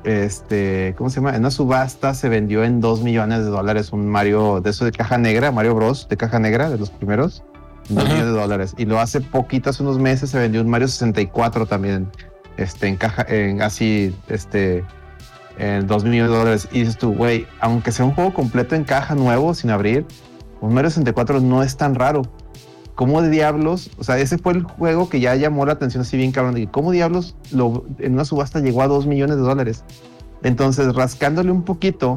este, ¿cómo se llama? En una subasta se vendió en 2 millones de dólares un Mario de eso de caja negra, Mario Bros. de caja negra, de los primeros. 2 Ajá. millones de dólares. Y lo hace poquito, hace unos meses, se vendió un Mario 64 también, este, en caja, en así, este, en 2 millones de dólares. Y dices tú, güey, aunque sea un juego completo en caja nuevo, sin abrir, un Mario 64 no es tan raro. ¿Cómo diablos? O sea, ese fue el juego que ya llamó la atención así bien cabrón. De que ¿Cómo diablos lo, en una subasta llegó a 2 millones de dólares? Entonces, rascándole un poquito,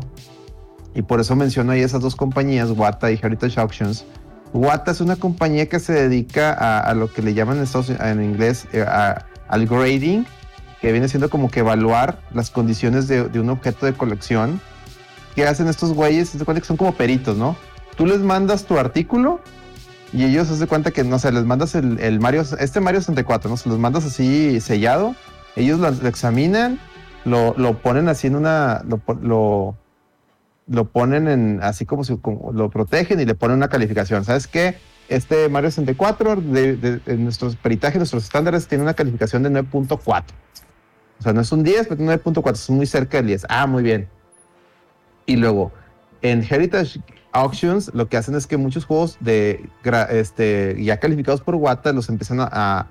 y por eso menciono ahí esas dos compañías, Wata y Heritage Auctions. Wata es una compañía que se dedica a, lo que le llaman en, Estados en inglés eh, a- al grading, que viene siendo como que evaluar las condiciones de, un objeto de colección. ¿Qué hacen estos güeyes? Son como peritos, ¿no? Tú les mandas tu artículo y ellos se cuenta que, no sé, les mandas el, el Mario, este Mario 64, ¿no? Se los mandas así sellado, ellos lo, examinan, lo, lo ponen así en una, lo, lo, ponen en, así como si lo protegen y le ponen una calificación. ¿Sabes qué? Este Mario 64, de, de- nuestros peritajes, nuestros estándares, tiene una calificación de 9.4. O sea, no es un 10, pero 9.4, es muy cerca del 10. Ah, muy bien. Y luego, en Heritage Auctions, lo que hacen es que muchos juegos de este, ya calificados por Wata los empiezan a, a-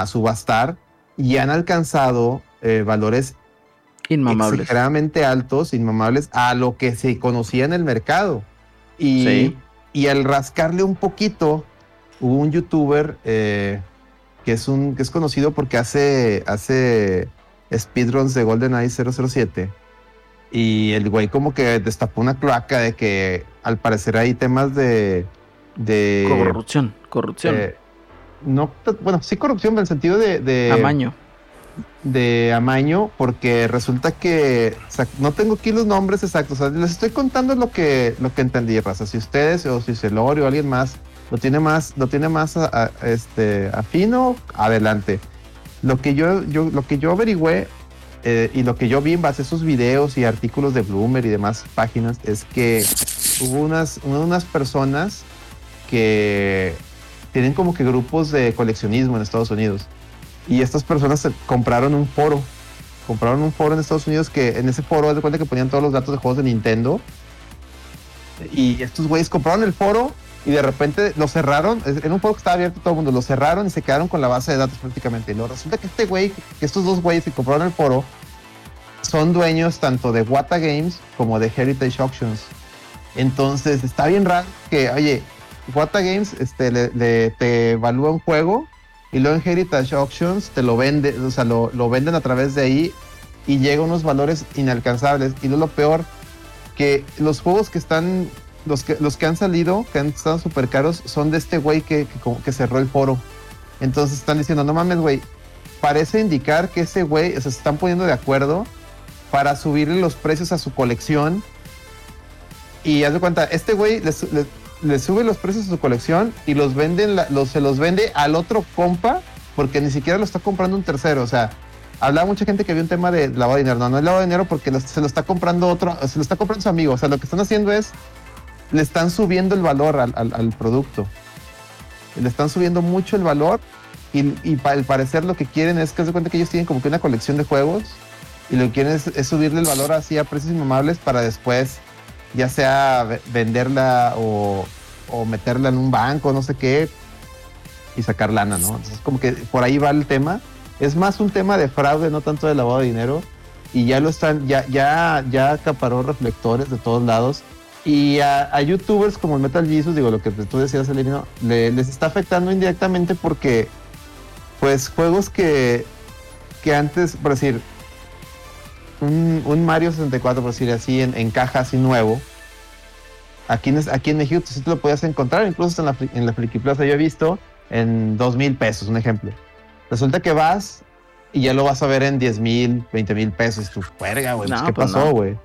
a subastar y han alcanzado eh, valores Inmamables. exageradamente altos, inmamables, a lo que se conocía en el mercado. Y, Sí. y al rascarle un poquito, hubo un youtuber eh, que, es un, que es conocido porque hace, hace speedruns de GoldenEye 007. Y el güey como que destapó una cloaca de que al parecer hay temas de... de Corrupción, corrupción. eh, no, bueno, sí corrupción en el sentido de... de Amaño. de amaño porque resulta que o sea, no tengo aquí los nombres exactos. o sea, les estoy contando lo que lo que entendí, raza. Si ustedes o si Celorio o alguien más lo tiene más lo tiene más a- a- este afino, adelante. Lo que yo yo lo que yo averigüé eh, y lo que yo vi en base a esos videos y artículos de Bloomer y demás páginas es que hubo unas unas personas que tienen como que grupos de coleccionismo en Estados Unidos. Y estas personas compraron un foro. Compraron un foro en Estados Unidos que en ese foro, haz de cuenta que ponían todos los datos de juegos de Nintendo. Y estos güeyes compraron el foro y de repente lo cerraron. Era un foro que estaba abierto todo el mundo. Lo cerraron y se quedaron con la base de datos prácticamente. Y luego resulta que este güey, que estos dos güeyes que compraron el foro, son dueños tanto de Wata Games como de Heritage Auctions. Entonces está bien raro que, oye, Wata Games este, le, te evalúa un juego y luego en Heritage Auctions te lo vende, o sea, lo, lo venden a través de ahí y llega a unos valores inalcanzables. Y lo, lo peor, que los juegos que están, los que, los que han salido, que han estado súper caros, son de este güey que, que, cerró el foro. Entonces están diciendo, no mames, güey, parece indicar que ese güey, se están poniendo de acuerdo para subirle los precios a su colección. Y haz de cuenta, este güey le, su- le- le sube los precios a su colección y los venden, los, se los vende al otro compa porque ni siquiera lo está comprando un tercero. O sea, hablaba mucha gente que había un tema de lavado de dinero. No, no es lavado de dinero porque se lo está comprando otro, se lo está comprando su amigo. O sea, lo que están haciendo es, le están subiendo el valor al, producto. Le están subiendo mucho el valor y, y pa- al parecer lo que quieren es que se cuenta que ellos tienen como que una colección de juegos y lo que quieren es, es subirle el valor así a precios inmamables para después ya sea ve- venderla o, o meterla en un banco, no sé qué, y sacar lana, ¿no? Entonces, como que por ahí va el tema. Es más un tema de fraude, no tanto de lavado de dinero. Y ya lo están, ya, ya, ya acaparó reflectores de todos lados. Y a, a youtubers como el Metal Jesus, digo, lo que tú decías, Elerino, le- les está afectando indirectamente porque, pues, juegos que, que antes, por decir, un, un Mario 64, por decir así, en, en caja así nuevo, aquí en, aquí en México sí te lo podías encontrar, incluso en la, en la Friki Plaza, yo he visto en dos mil pesos, un ejemplo. Resulta que vas y ya lo vas a ver en 10 mil, 20 mil pesos. Tu verga, güey. pues, No, ¿Qué pues pasó, no. güey?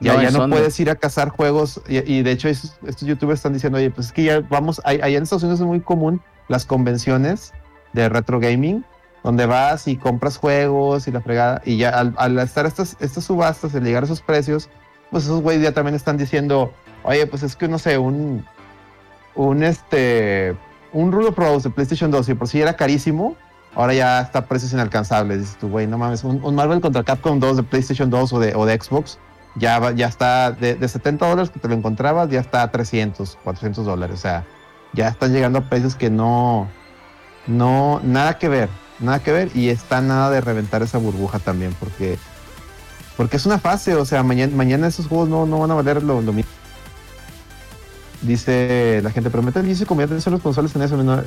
Ya, No, ya no puedes ir a cazar juegos. Y, y de hecho, estos, estos youtubers están diciendo, oye, pues es que ya vamos. Allá en Estados Unidos es muy común las convenciones de retro gaming, donde vas y compras juegos y la fregada. Y ya al, estar estas, estas subastas, al llegar a esos precios, pues esos güeyes ya también están diciendo, oye, pues es que no sé, un. Un este. Un Rule of Rose de PlayStation 2, y por si era carísimo, ahora ya está a precios inalcanzables. Dices tú, güey, no mames, un, Marvel contra Capcom 2 de PlayStation 2 o de, o de Xbox, ya, ya está de, de 70 dólares que te lo encontrabas, ya está a 300, 400 dólares. O sea, ya están llegando a precios que no, no, nada que ver, nada que ver. Y está nada de reventar esa burbuja también, porque Porque es una fase, o sea, mañana, mañana esos juegos no, no van a valer lo, lo mismo. Dice la gente, pero Metal Gear se convierte en los consoles en eso. ¿no?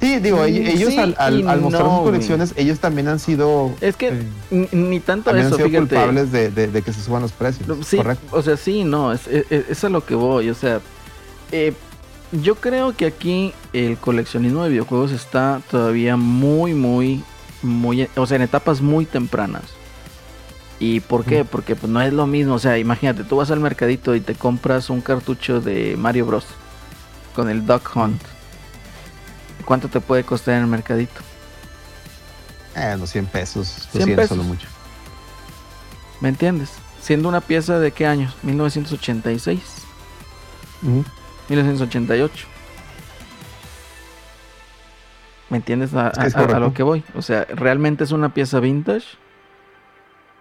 Sí, digo, Mm, ellos sí al, al- al mostrar no, sus colecciones, ellos también han sido, Es que eh, ni, tanto eso, han sido fíjate. culpables de, de- de que se suban los precios. Sí, Correcto. o sea, sí, no, es, es- es a lo que voy. O sea, eh, yo creo que aquí el coleccionismo de videojuegos está todavía muy, muy, muy, o sea, en etapas muy tempranas. ¿Y por qué? Porque pues no es lo mismo. O sea, imagínate, tú vas al mercadito y te compras un cartucho de Mario Bros. con el Duck Hunt. ¿Cuánto te puede costar en el mercadito? Eh, los 100 pesos. 100 100 pesos. solo mucho. ¿Me entiendes? Siendo una pieza de qué años? 1986. Ujú. 1988. ¿Me entiendes a, Es que es a- lo que voy? O sea, realmente es una pieza vintage,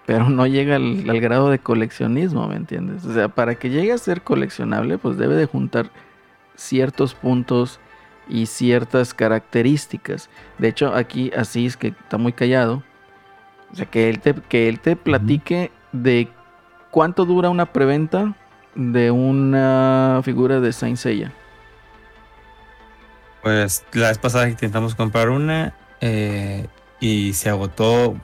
pero no llega al, al grado de coleccionismo, ¿me entiendes? O sea, para que llegue a ser coleccionable, pues debe de juntar ciertos puntos y ciertas características. De hecho, aquí así es que está muy callado. O sea, que él te, que él te platique de cuánto dura una preventa de una figura de Saint Seiya. Pues la vez pasada intentamos comprar una eh, y se agotó,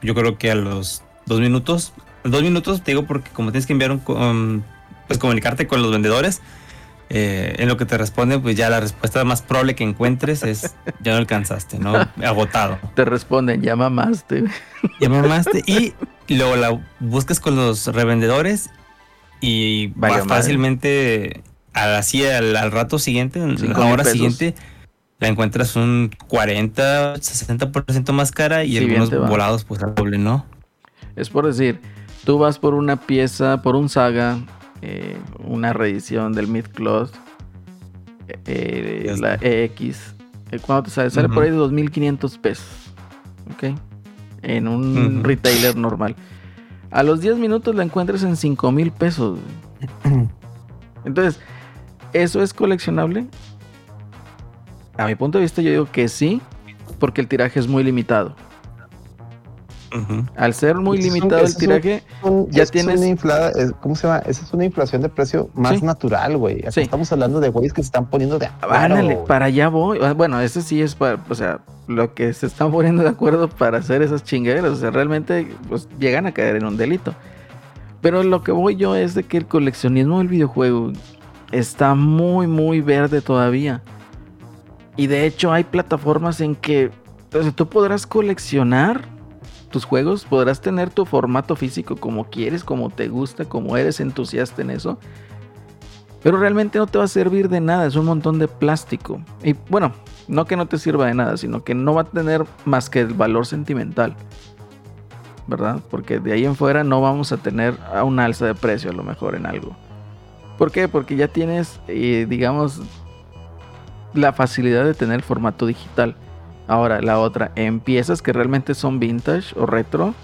yo creo que a los dos minutos. Dos minutos, te digo, porque como tienes que enviar un, um, pues comunicarte con los vendedores, eh, en lo que te responden, pues ya la respuesta más probable que encuentres es ya no alcanzaste, ¿no? Agotado. Te responden, ya mamaste. Ya mamaste y luego la buscas con los revendedores y más madre. fácilmente al- así al, al rato siguiente, en Cinco la hora pesos. siguiente, la encuentras un 40, 60% más cara y Sí, algunos volados pues al doble, ¿no? Es por decir, tú vas por una pieza, por un saga, eh, una reedición del Mid Cloth, eh, Ya la. EX. eh, ¿Cuánto te sale? Sale por ahí de 2.500 pesos. ¿Ok? En un retailer normal. A los 10 minutos la encuentras en 5.000 pesos. güey. Entonces, ¿eso es coleccionable? A mi punto de vista yo digo que sí, porque el tiraje es muy limitado. Al ser muy Ese es un- limitado el tiraje, Un- Ya es tienes- una inflada, es- ¿cómo se llama? Esa es una inflación de precio más Sí. natural, güey. Sí. Estamos hablando de güeyes que se están poniendo de acuerdo. Para allá voy. Ah, Bueno, eso sí es para, o sea, lo que se están poniendo de acuerdo para hacer esas chingaderas. O sea, realmente, pues llegan a caer en un delito. Pero lo que voy yo es de que el coleccionismo del videojuego está muy, muy verde todavía. Y de hecho, hay plataformas en que o sea, tú podrás coleccionar tus juegos, podrás tener tu formato físico como quieres, como te gusta, como eres entusiasta en eso. Pero realmente no te va a servir de nada, es un montón de plástico. Y bueno, no que no te sirva de nada, sino que no va a tener más que el valor sentimental. ¿Verdad? Porque de ahí en fuera no vamos a tener a un alza de precio a lo mejor en algo. ¿Por qué? Porque ya tienes, eh, digamos, la facilidad de tener formato digital. Ahora, la otra, en piezas que realmente son vintage o retro,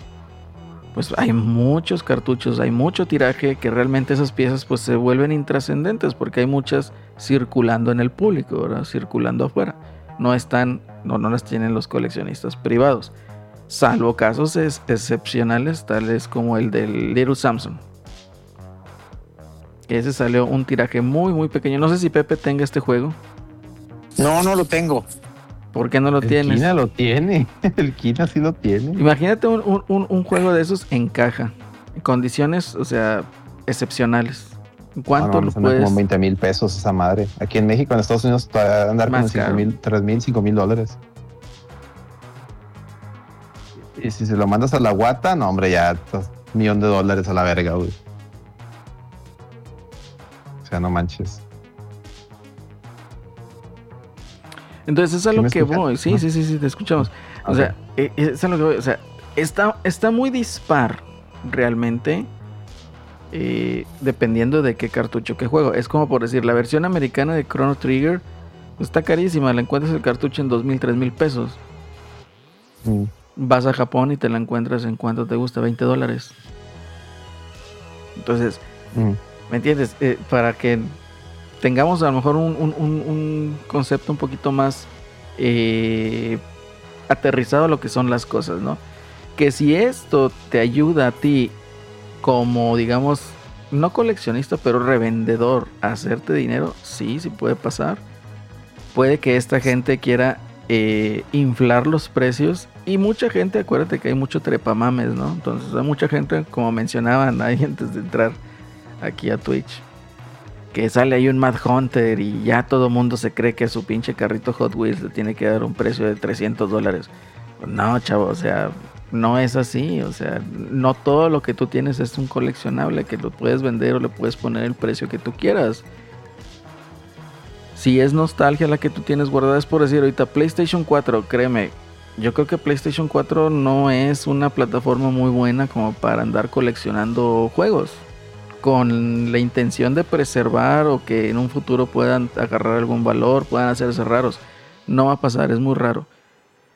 pues hay muchos cartuchos, hay mucho tiraje que realmente esas piezas pues se vuelven intrascendentes porque hay muchas circulando en el público. Circulando afuera. No están, no, no las tienen los coleccionistas privados. Salvo casos es- excepcionales, tales como el del Little Samson. Ese salió un tiraje muy, muy pequeño. No sé si Pepe tenga este juego. No, no lo tengo. ¿Por qué no lo El tienes? Kina lo tiene. El Kina sí lo tiene. Imagínate un, un- un- un juego de esos en caja. En condiciones, o sea, excepcionales. ¿Cuánto no, lo puedes? como 20 mil pesos esa madre. Aquí en México, en Estados Unidos, andar Más como 5 caro. mil, 3 mil, 5 mil dólares. Y si se lo mandas a la guata, no, hombre, ya estás millón de dólares a la verga, güey. O sea, no manches. Entonces es a ¿Sí lo que voy. Sí, sí, sí, sí, te escuchamos. O sea, eh, es a lo que voy. O sea, está, está muy dispar realmente. eh, dependiendo de qué cartucho que juego. Es como por decir, la versión americana de Chrono Trigger está carísima. La encuentras el cartucho en dos mil, tres mil pesos. Mm. Vas a Japón y te la encuentras en cuánto te gusta, 20 dólares. Entonces, Mm. ¿Me entiendes? Eh, para que tengamos a lo mejor un, un- un- concepto un poquito más eh, aterrizado a lo que son las cosas, ¿no? Que si esto te ayuda a ti como, digamos, no coleccionista, pero revendedor, a hacerte dinero, sí, sí puede pasar. Puede que esta gente quiera eh, inflar los precios y mucha gente, acuérdate que hay mucho trepamames, ¿no? Entonces hay mucha gente, como mencionaban ahí antes de entrar aquí a Twitch, que sale ahí un Mad Hunter y ya todo mundo se cree que su pinche carrito Hot Wheels le tiene que dar un precio de 300 dólares. No, chavo, o sea, no es así, o sea, no todo lo que tú tienes es un coleccionable que lo puedes vender o le puedes poner el precio que tú quieras. Si es nostalgia la que tú tienes guardada, es por decir ahorita PlayStation 4, créeme, yo creo que PlayStation 4 no es una plataforma muy buena como para andar coleccionando juegos con la intención de preservar o que en un futuro puedan agarrar algún valor, puedan hacerse raros. No va a pasar, es muy raro.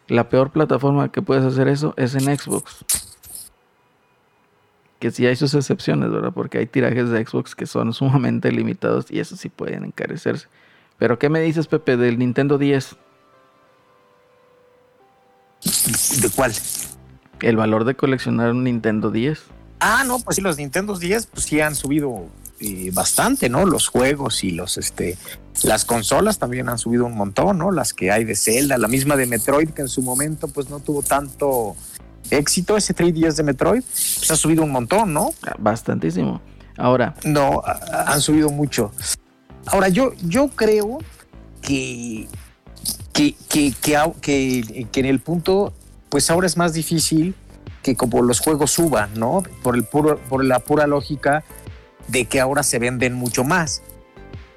La peor plataforma que puedes hacer eso es en Xbox. Que sí hay sus excepciones, ¿verdad? Porque hay tirajes de Xbox que son sumamente limitados y eso sí pueden encarecerse. Pero ¿qué me dices, Pepe, del Nintendo 10? ¿De cuál? El valor de coleccionar un Nintendo 10. Ah, no, pues sí, los Nintendo 10 pues sí han subido eh, bastante, ¿no? Los juegos y los, este, las consolas también han subido un montón, ¿no? Las que hay de Zelda, la misma de Metroid, que en su momento pues no tuvo tanto éxito, ese 3DS de Metroid, pues ha subido un montón, ¿no? Bastantísimo. Ahora. No, han subido mucho. Ahora, yo, yo creo que, que, que, que- que en el punto, pues ahora es más difícil que como los juegos suban, ¿no? Por, el puro, por la pura lógica de que ahora se venden mucho más.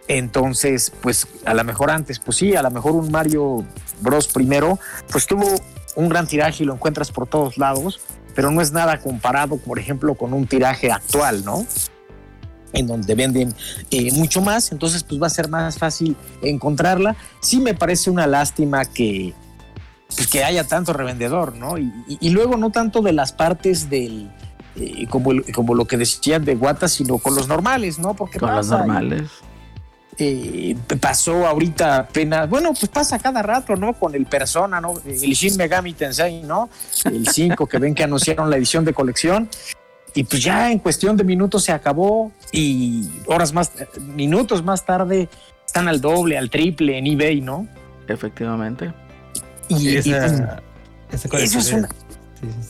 Entonces, pues a lo mejor antes, pues sí, a lo mejor un Mario Bros primero, pues tuvo un gran tiraje y lo encuentras por todos lados, pero no es nada comparado, por ejemplo, con un tiraje actual, ¿no? En donde venden eh, mucho más, entonces pues va a ser más fácil encontrarla. Sí me parece una lástima que, pues, que haya tanto revendedor, ¿no? Y, y- y luego no tanto de las partes del, eh, como, el- como lo que decían de Guata, sino con los normales, ¿no? Porque Con los normales. eh, pasó ahorita apenas, bueno, pues pasa cada rato, ¿no? Con el Persona, ¿no? El Shin Megami Tensei, ¿no? El 5 que ven que anunciaron la edición de colección. Y pues ya en cuestión de minutos se acabó y horas más, minutos más tarde están al doble, al triple en eBay, ¿no? Efectivamente. Y, Sí, y, esa, pues, esa eso es una,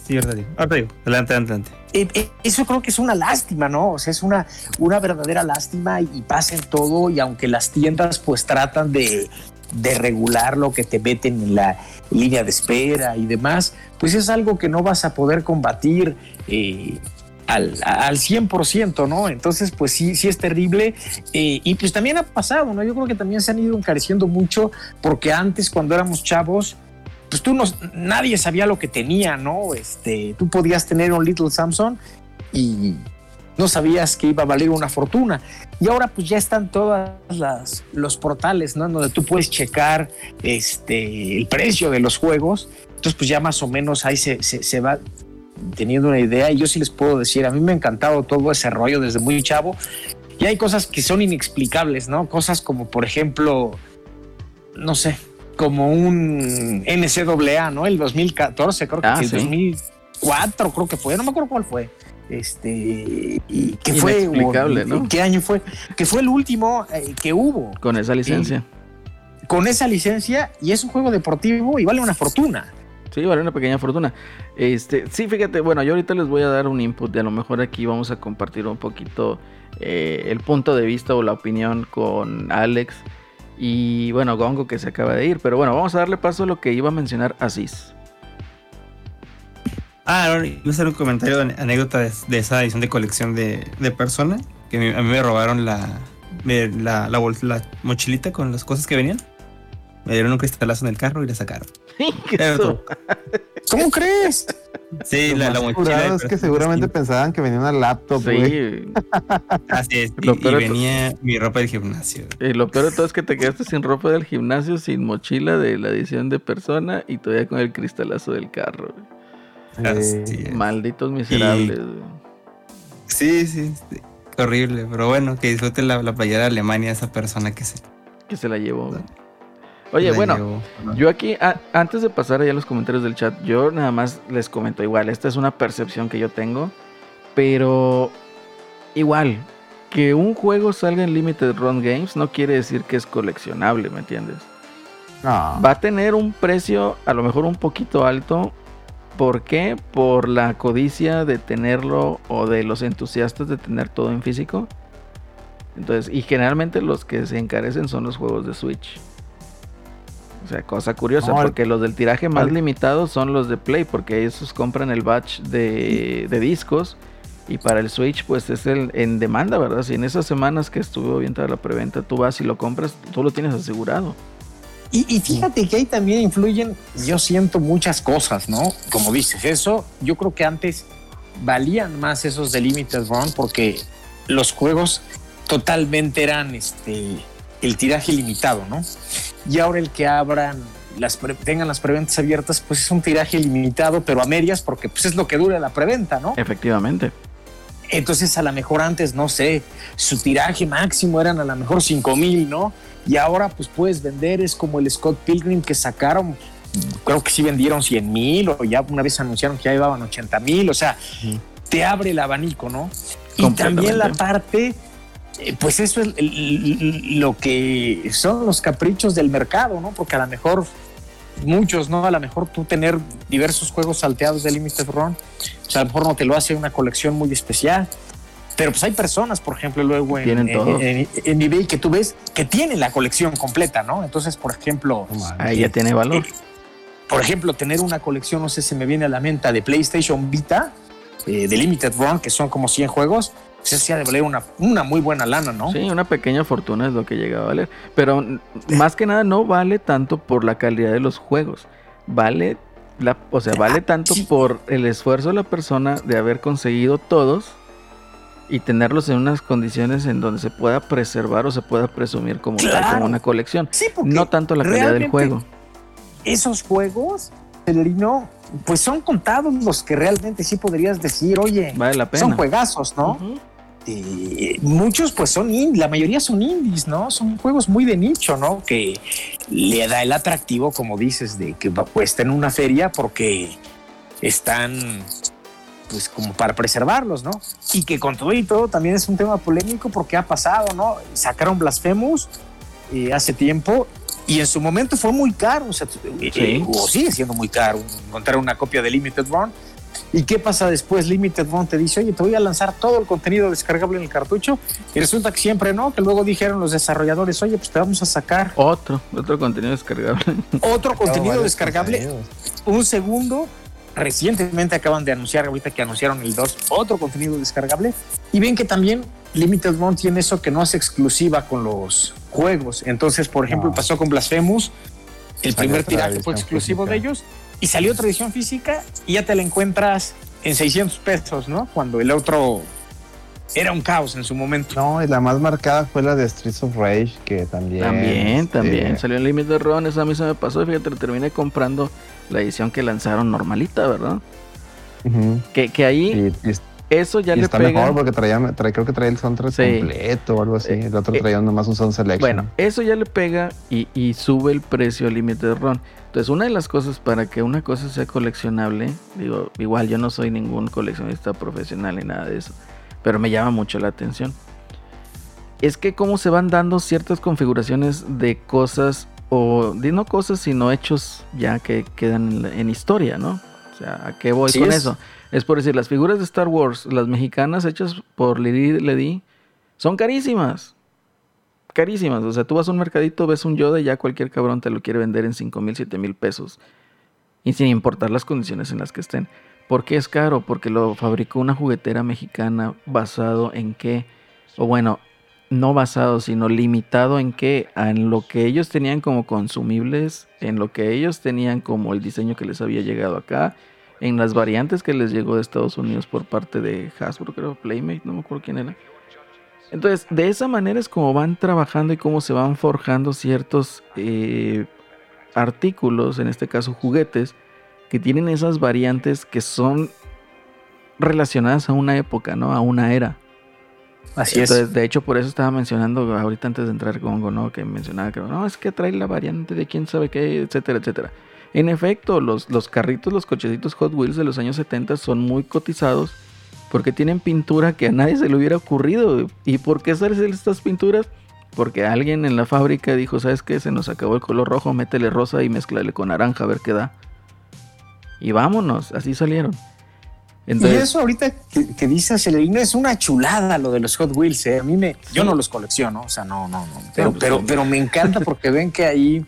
Sí, ahorita digo. Ahorita digo. Adelante, adelante. Eh, eh, eso creo que es una lástima, ¿no? O sea, es una, una verdadera lástima y, y pasa en todo y aunque las tiendas pues tratan de, de regular lo que te meten en la línea de espera y demás, pues es algo que no vas a poder combatir eh, al, al 100%, ¿no? Entonces, pues sí, sí es terrible. eh, y pues también ha pasado, ¿no? Yo creo que también se han ido encareciendo mucho porque antes cuando éramos chavos, pues tú no, nadie sabía lo que tenía, ¿no? Este, tú podías tener un Little Samsung y no sabías que iba a valer una fortuna. Y ahora pues ya están todas las los portales, ¿no? Donde tú puedes checar este el precio de los juegos. Entonces pues ya más o menos ahí se, se, se va teniendo una idea. Y yo sí les puedo decir, a mí me ha encantado todo ese rollo desde muy chavo. Y hay cosas que son inexplicables, ¿no? Cosas como, por ejemplo, no sé, como un NCAA, ¿no? El 2014, creo que Ah, el sí. 2004, creo que fue, no me acuerdo cuál fue. Este, y que fue, o- ¿no? ¿Qué año fue? Que fue el último eh, que hubo Con esa licencia. con esa licencia y es un juego deportivo y vale una fortuna. Sí, vale una pequeña fortuna. Este, sí, fíjate, bueno, yo ahorita les voy a dar un input y a lo mejor aquí vamos a compartir un poquito eh, el punto de vista o la opinión con Alex y bueno, Gongo que se acaba de ir, pero bueno, vamos a darle paso a lo que iba a mencionar Asís. Ah, ahora iba a hacer un comentario de anécdota de, esa edición de colección de, de Persona. Que a mí me robaron la, la, la, la mochilita con las cosas que venían. Me dieron un cristalazo en el carro y la sacaron. ¿Cómo crees? Sí, Lo la, la mochila. es que seguramente pensaban que venía una laptop, güey. Sí, Así es. Y, venía mi ropa del gimnasio. y lo peor de todo es que te quedaste sin ropa del gimnasio, sin mochila de la edición de persona y todavía con el cristalazo del carro. güey. Así es. Malditos miserables. güey. Sí, sí, sí. Horrible. Pero bueno, que disfrute la, la playera de Alemania esa persona que se. Que se la llevó. güey. Oye, bueno, yo aquí, a- antes de pasar allá a los comentarios del chat, yo nada más les comento igual, esta es una percepción que yo tengo, pero igual, que un juego salga en Limited Run Games no quiere decir que es coleccionable, ¿me entiendes? No. Va a tener un precio a lo mejor un poquito alto. ¿Por qué? Por la codicia de tenerlo o de los entusiastas de tener todo en físico. Entonces, y generalmente los que se encarecen son los juegos de Switch. O sea, cosa curiosa, No, porque los del tiraje más al- limitado son los de Play, porque esos compran el batch de, de discos. Y para el Switch, pues es el en demanda, ¿verdad? Si en esas semanas que estuvo bien la preventa, tú vas y lo compras, tú lo tienes asegurado. Y, y fíjate que ahí también influyen, yo siento muchas cosas, ¿no? Como dices, eso yo creo que antes valían más esos de Limited Run porque los juegos totalmente eran este el tiraje limitado, ¿no? Y ahora el que abran las tengan las preventas abiertas, pues es un tiraje limitado, pero a medias, porque pues es lo que dura la preventa, ¿no? Efectivamente. Entonces, a lo mejor antes, no sé, su tiraje máximo eran a lo mejor 5 mil, ¿no? Y ahora, pues puedes vender, es como el Scott Pilgrim que sacaron, creo que sí vendieron 100 mil, o ya una vez anunciaron que ya llevaban 80 mil, o sea, te abre el abanico, ¿no? Y también la parte, pues eso es lo que son los caprichos del mercado, ¿no? Porque a lo mejor muchos, ¿no? A lo mejor tú tener diversos juegos salteados de Limited Run, pues a lo mejor no te lo hace una colección muy especial. Pero pues hay personas, por ejemplo, luego en, Tienen en- todo. en- en eBay que tú ves que tienen la colección completa, ¿no? Entonces, por ejemplo, Ahí ya tiene valor. por ejemplo, tener una colección, no sé si me viene a la mente, de PlayStation Vita, eh, de Limited Run, que son como 100 juegos, pues eso sí ha de valer una, una muy buena lana, ¿no? Sí, una pequeña fortuna es lo que llega a valer. Pero más que nada no vale tanto por la calidad de los juegos. Vale, la, o sea, vale tanto por el esfuerzo de la persona de haber conseguido todos y tenerlos en unas condiciones en donde se pueda preservar o se pueda presumir como tal, como una colección. Sí, porque No tanto la calidad del juego. Esos juegos, Celerino, pues son contados los que realmente sí podrías decir, oye, Vale la pena. son juegazos, ¿no? Ujú. Eh, muchos pues son indies, la mayoría son indies, ¿no? Son juegos muy de nicho, ¿no? Que le da el atractivo, como dices, de que va- cuesta en una feria porque están pues como para preservarlos, ¿no? Y que con todo y todo también es un tema polémico porque ha pasado, ¿no? Sacaron Blasphemous eh, hace tiempo y en su momento fue muy caro, o sea, eh, Sí. o sigue siendo muy caro encontrar una copia de Limited Run. ¿Y qué pasa después? Limited Run te dice, oye, te voy a lanzar todo el contenido descargable en el cartucho. Y resulta que siempre no, que luego dijeron los desarrolladores, oye, pues te vamos a sacar Otro, otro contenido descargable. otro contenido varios descargable contenidos. un segundo. Recientemente acaban de anunciar, ahorita que anunciaron el 2, otro contenido descargable. Y ven que también Limited Run tiene eso que no es exclusiva con los juegos. Entonces, por ejemplo, No. pasó con Blasphemous. El primer tiraje fue exclusivo de física. ellos. Y salió otra edición física y ya te la encuentras en 600 pesos, ¿no? Cuando el otro era un caos en su momento. No, y la más marcada fue la de Streets of Rage, que también. También, este, también. Salió en Limited Run, esa a mí se me pasó. Fíjate, lo terminé comprando la edición que lanzaron normalita, ¿verdad? Que, que ahí Y, y- eso ya y le está pega. mejor porque traía, trae- creo que traía el soundtrack Sí. completo o algo así. Eh, El otro eh, traía nomás un sound selection. Bueno, eso ya le pega y, y sube el precio al Limited Run. Entonces, una de las cosas para que una cosa sea coleccionable, digo, igual yo no soy ningún coleccionista profesional ni nada de eso, pero me llama mucho la atención. Es que cómo se van dando ciertas configuraciones de cosas, o de no cosas, sino hechos ya que quedan en, en historia, ¿no? O sea, ¿a qué voy Así con es. eso? Es por decir, las figuras de Star Wars, las mexicanas hechas por Lady Ledy, son carísimas carísimas. O sea, tú vas a un mercadito, ves un Yoda y ya cualquier cabrón te lo quiere vender en 5 mil, 7 mil pesos. Y sin importar las condiciones en las que estén. ¿Por qué es caro? Porque lo fabricó una juguetera mexicana basado en qué? O bueno, no basado, sino limitado en qué? En lo que ellos tenían como consumibles, en lo que ellos tenían como el diseño que les había llegado acá, en las variantes que les llegó de Estados Unidos por parte de Hasbro, creo, Playmate, no me acuerdo quién era. Entonces, de esa manera es como van trabajando y cómo se van forjando ciertos eh, artículos, en este caso juguetes, que tienen esas variantes que son relacionadas a una época, ¿no? A una era. Así Entonces, es. de hecho, por eso estaba mencionando ahorita antes de entrar Gongo, ¿no? Que mencionaba que no, es que trae la variante de quién sabe qué, etcétera, etcétera. En efecto, los, los carritos, los cochecitos Hot Wheels de los años 70 son muy cotizados porque tienen pintura que a nadie se le hubiera ocurrido. ¿Y por qué salen estas pinturas? Porque alguien en la fábrica dijo, ¿sabes qué? Se nos acabó el color rojo, métele rosa y mezclale con naranja a ver qué da. Y vámonos, así salieron. y eso ahorita que, que dice Acelerino es una chulada lo de los Hot Wheels, ¿eh? A mí me, yo no los colecciono, o sea, no, no, no. Pero, pues, pero me encanta porque ven que ahí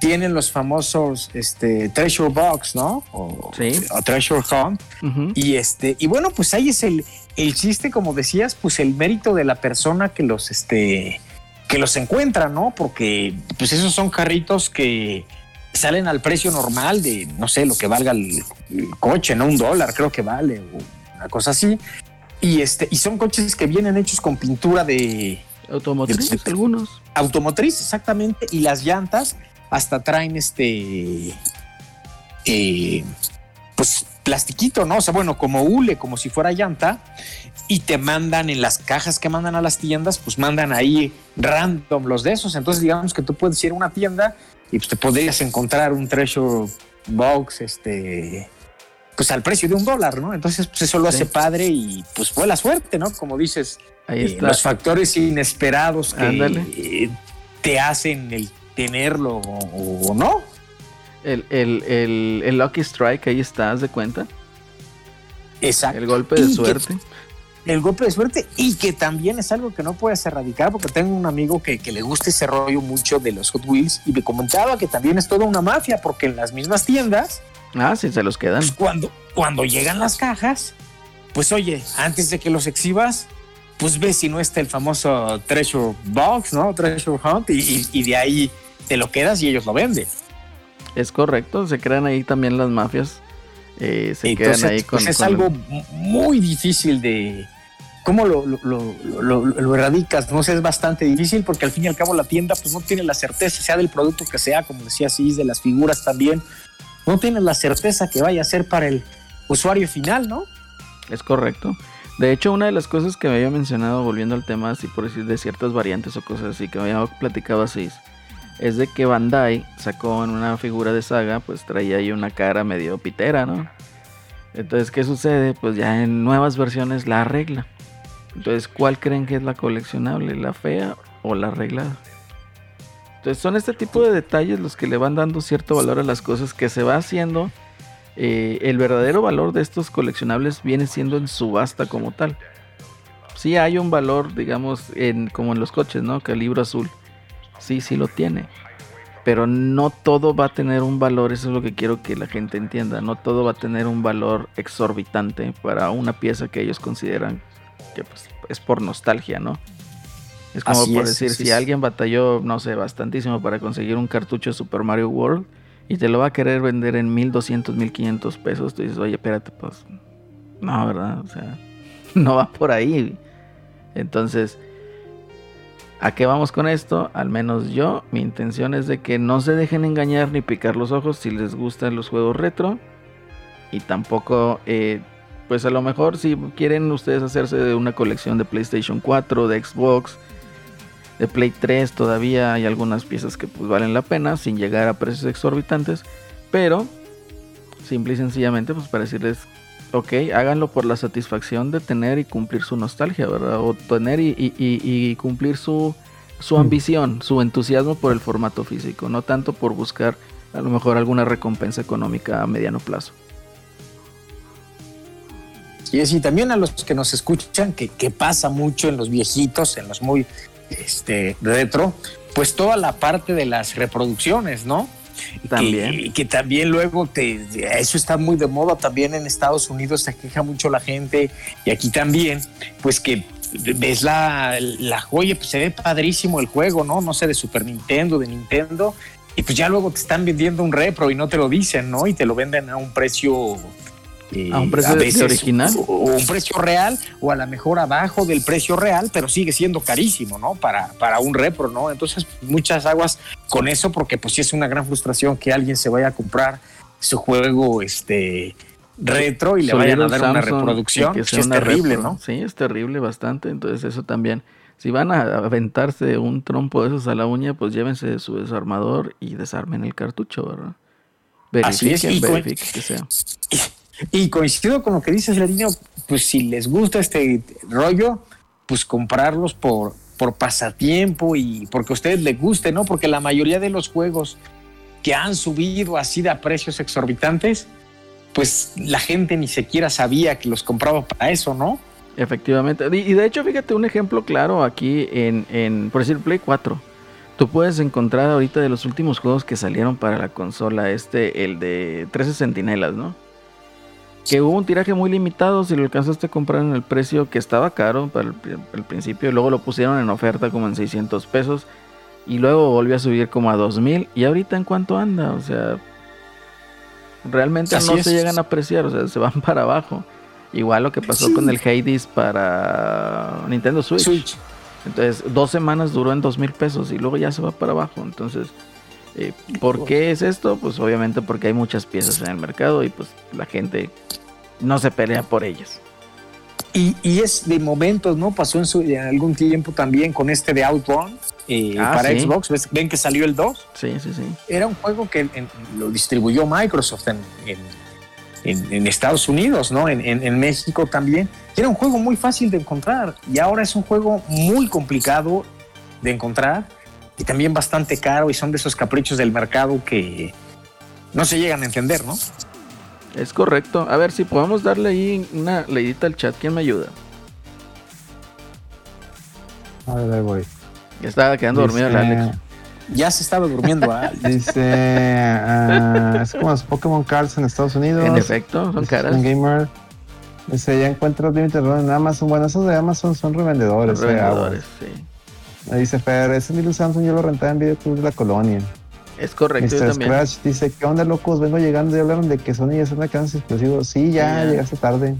tienen los famosos este, Treasure Box, ¿no? O, Sí. o Treasure Hunt. Y este, y bueno, pues ahí es el, el chiste, como decías, pues el mérito de la persona que los este que los encuentra, ¿no? Porque pues esos son carritos que salen al precio normal de, no sé, lo que valga el, el coche, ¿no? Un dólar, creo que vale, o una cosa así. Y este, y son coches que vienen hechos con pintura de Automotriz, de- algunos. automotriz, exactamente, y las llantas hasta traen este eh, pues plastiquito, ¿no? O sea, bueno, como hule, como si fuera llanta, y te mandan en las cajas que mandan a las tiendas, pues mandan ahí random los de esos. Entonces, digamos que tú puedes ir a una tienda y pues te podrías encontrar un treasure box, este, pues al precio de un dólar, ¿no? Entonces, pues eso lo Sí. hace padre y pues fue la suerte, ¿no? Como dices, Ahí eh, los factores inesperados que Ándale. te hacen el tenerlo o, o no. El, el, el, el Lucky Strike, ahí está, ¿haz de cuenta? Exacto. El golpe de Y que- suerte. el golpe de suerte y que también es algo que no puedes erradicar porque tengo un amigo que, que le gusta ese rollo mucho de los Hot Wheels y me comentaba que también es toda una mafia porque en las mismas tiendas Ah, sí, se los quedan. pues, cuando, cuando llegan las cajas pues oye antes de que los exhibas pues ves si no está el famoso Treasure Box no Treasure Hunt y, y- y de ahí te lo quedas y ellos lo venden Es correcto, se crean ahí también las mafias. eh, se Entonces, quedan ahí con. pues es con- algo muy difícil de. ¿Cómo lo, lo, lo- lo- lo erradicas? No sé, es bastante difícil porque al fin y al cabo la tienda pues no tiene la certeza, sea del producto que sea, como decía Cis, de las figuras también, no tiene la certeza que vaya a ser para el usuario final, ¿no? Es correcto. De hecho, una de las cosas que me había mencionado, volviendo al tema, así por decir, de ciertas variantes o cosas así, que me había platicado así, es de que Bandai sacó en una figura de saga, pues traía ahí una cara medio pitera, ¿no? Entonces, ¿qué sucede? Pues ya en nuevas versiones la arregla. Entonces, ¿cuál creen que es la coleccionable? ¿La fea o la arreglada? Entonces, son este tipo de detalles los que le van dando cierto valor a las cosas que se va haciendo eh, el verdadero valor de estos coleccionables viene siendo en subasta como tal. Sí hay un valor, digamos, en, como en los coches, ¿no? Que el libro azul. Sí, sí lo tiene. Pero no todo va a tener un valor, eso es lo que quiero que la gente entienda. No todo va a tener un valor exorbitante para una pieza que ellos consideran que pues, es por nostalgia, ¿no? Es como Así por es, decir, si es. alguien batalló, no sé, bastantísimo para conseguir un cartucho de Super Mario World y te lo va a querer vender en 1200, 1500 pesos, tú dices, oye, espérate, pues, no, ¿verdad? O sea, no va por ahí. Entonces, ¿a qué vamos con esto? Al menos yo, mi intención es de que no se dejen engañar ni picar los ojos si les gustan los juegos retro. Y tampoco, eh, pues a lo mejor si quieren ustedes hacerse de una colección de PlayStation 4, de Xbox, de Play 3 todavía hay algunas piezas que pues valen la pena sin llegar a precios exorbitantes, pero simple y sencillamente pues para decirles, ok, háganlo por la satisfacción de tener y cumplir su nostalgia, ¿verdad? O tener y, y- y- cumplir su, su ambición, su entusiasmo por el formato físico, no tanto por buscar a lo mejor alguna recompensa económica a mediano plazo. Y así también a los que nos escuchan, que, que pasa mucho en los viejitos, en los muy este, retro, pues toda la parte de las reproducciones, ¿no? También. Que, que también luego te, eso está muy de moda también en Estados Unidos, se queja mucho la gente y aquí también, pues que ves la, la joya, pues se ve padrísimo el juego, ¿no? No sé, de Super Nintendo, de Nintendo, y pues ya luego te están vendiendo un repro y no te lo dicen, ¿no? Y te lo venden a un precio... eh, ¿A un precio original? O, o un precio real, o a lo mejor abajo del precio real, pero sigue siendo carísimo, ¿no? Para, para un repro, ¿no? Entonces, muchas aguas con eso, porque pues sí es una gran frustración que alguien se vaya a comprar su juego, este, retro y le vayan a dar una reproducción, que es terrible. ¿no? Sí, es terrible bastante. Entonces, eso también. Si van a aventarse un trompo de esos a la uña, pues llévense su desarmador y desarmen el cartucho, ¿verdad? Así es, Verifiquen, y con- verifiquen que sea. Y coincido con lo que dices, Ladino, pues si les gusta este rollo, pues comprarlos por, por pasatiempo y porque a ustedes les guste, ¿no? Porque la mayoría de los juegos que han subido así de a precios exorbitantes, pues la gente ni siquiera sabía que los compraba para eso, ¿no? Efectivamente. Y de hecho, fíjate un ejemplo claro aquí en, en, por decir, Play 4. Tú puedes encontrar ahorita de los últimos juegos que salieron para la consola, este, el de 13 Centinelas, ¿no? Que hubo un tiraje muy limitado, si lo alcanzaste a comprar en el precio que estaba caro para el, pri- el principio, luego lo pusieron en oferta como en 600 pesos y luego volvió a subir como a 2000 y ahorita en cuánto anda, o sea, realmente Así no es. se llegan a apreciar, o sea, se van para abajo. Igual lo que pasó con el Hades para Nintendo Switch. Switch. Entonces, dos semanas duró en dos mil pesos y luego ya se va para abajo. Entonces, eh, ¿por qué es esto? Pues obviamente porque hay muchas piezas en el mercado y pues la gente no se pelea por ellas. Y, y es de momentos, ¿no? Pasó en, su, en algún tiempo también con este de Outrun eh, Ah, para sí. Xbox. ¿Ves? Ven que salió el 2. Sí, sí, sí. era un juego que en- lo distribuyó Microsoft en, en- en- en Estados Unidos, ¿no? En, en- en México también. Era un juego muy fácil de encontrar y ahora es un juego muy complicado de encontrar y también bastante caro y son de esos caprichos del mercado que no se llegan a entender, ¿no? Es correcto. A ver si podemos darle ahí una leidita al chat. ¿Quién me ayuda? A ver, ahí voy. Ya estaba quedando dormido el Dice- Alex. Ya se estaba durmiendo. ¿ah? Dice, ah, es como los Pokémon Cards en Estados Unidos. En efecto, son Dice caras. Gamer. Dice, ya encuentras Limited Run en Amazon. Bueno, esos de Amazon son revendedores. Los eh, revendedores, sí. Me dice Fer, ese Little Samsung yo lo rentaba en Video Club de la Colonia. Es correcto, yo Mr. también. Scratch dice, ¿qué onda, locos? Vengo llegando y hablaron de que Sony ya están alcances explosivos. Sí, ya, Sí, ya. llegaste tarde.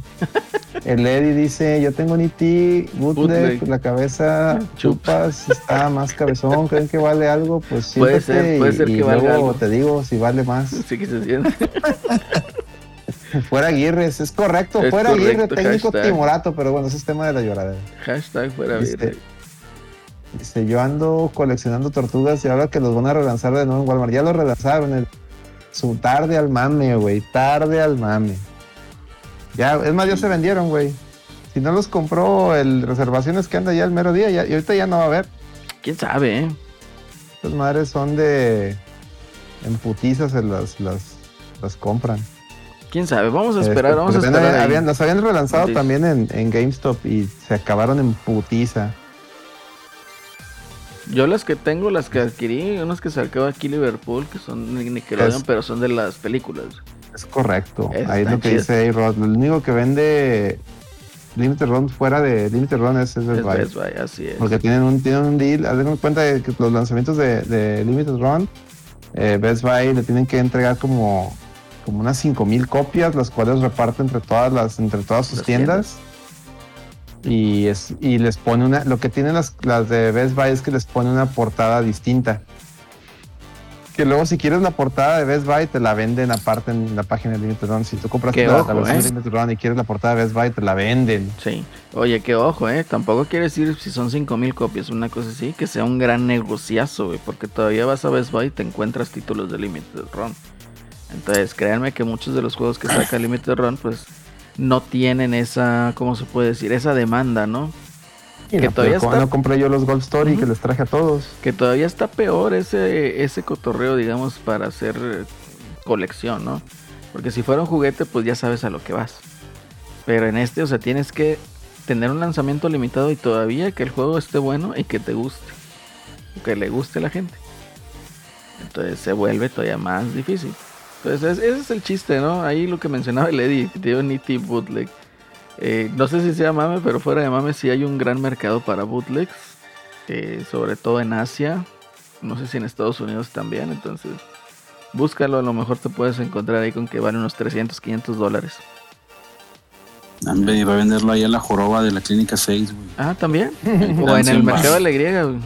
El Eddie dice, yo tengo un IT bootleg, Bootleg. la cabeza chupas, está más cabezón, ¿creen que vale algo? Pues sí, Puede ser, puede ser que valga algo. te digo si vale más. Sí que se siente. Fuera Aguirres, es correcto, Es fuera Aguirre, correcto, técnico hashtag. timorato, pero bueno, ese es tema de la lloradera. Hashtag fuera virre. Dice, yo ando coleccionando tortugas y ahora que los van a relanzar de nuevo en Walmart. Ya los relanzaron. El, su tarde al mame, güey. Tarde al mame. Ya, es más, ya se vendieron, güey. Si no los compró el reservaciones que anda ya el mero día, ya- y ahorita ya no va a haber. ¿Quién sabe, eh? Las madres son de. En putizas se las, las, las compran. ¿Quién sabe? Vamos a esperar, Este, vamos a porque esperar. habían- ahí. habían- las habían relanzado Sí. también en, en GameStop y se acabaron en putiza. Yo las que tengo, las que adquirí, unas que sacaba aquí Liverpool, que son de Nickelodeon, Es- pero son de las películas. Es correcto. Ahí es lo que dice A-Rod. Lo único que vende Limited Run fuera de Limited Run es, es Best Es Buy. Best Buy, así es. Porque tienen un, tienen un deal. De cuenta de que los lanzamientos de, de Limited Run, eh, Best Buy le tienen que entregar como, como unas 5000 copias, las cuales reparte entre todas las, entre todas sus Las tiendas. Y, es, y les pone una. Lo que tienen las, las de Best Buy es que les pone una portada distinta. Que luego, si quieres la portada de Best Buy, te la venden aparte en la página de Limited Run. Si tú compras la, la ojo, versión ¿eh? de Limited Run y quieres la portada de Best Buy, te la venden. Sí. Oye, qué ojo, ¿eh? Tampoco quiere decir si son 5000 copias, una cosa así, que sea un gran negociazo, güey, porque todavía vas a Best Buy y te encuentras títulos de Limited Run. Entonces, créanme que muchos de los juegos que saca Limited Run, pues no tienen esa, ¿cómo se puede decir? Esa demanda, ¿no? Y Que no, todavía está- no compré yo los Gold Story que les traje a todos. Que todavía está peor ese, ese cotorreo, digamos, para hacer colección, ¿no? Porque si fuera un juguete, pues ya sabes a lo que vas. Pero en este, o sea, tienes que tener un lanzamiento limitado y todavía que el juego esté bueno y que te guste. Que le guste a la gente. Entonces se vuelve todavía más difícil. Entonces es- ese es el chiste, ¿no? Ahí lo que mencionaba el Eddie, que tiene un E.T. bootleg. Eh, no sé si sea mame, pero fuera de mame sí hay un gran mercado para bootlegs. eh, sobre todo en Asia. No sé si en Estados Unidos también. Entonces, búscalo. A lo mejor te puedes encontrar ahí con que vale unos 300, 500 dólares. Hombre, iba a venderlo ahí a la joroba de la clínica 6, güey. Ah, también. o en el mercado de la griega, güey.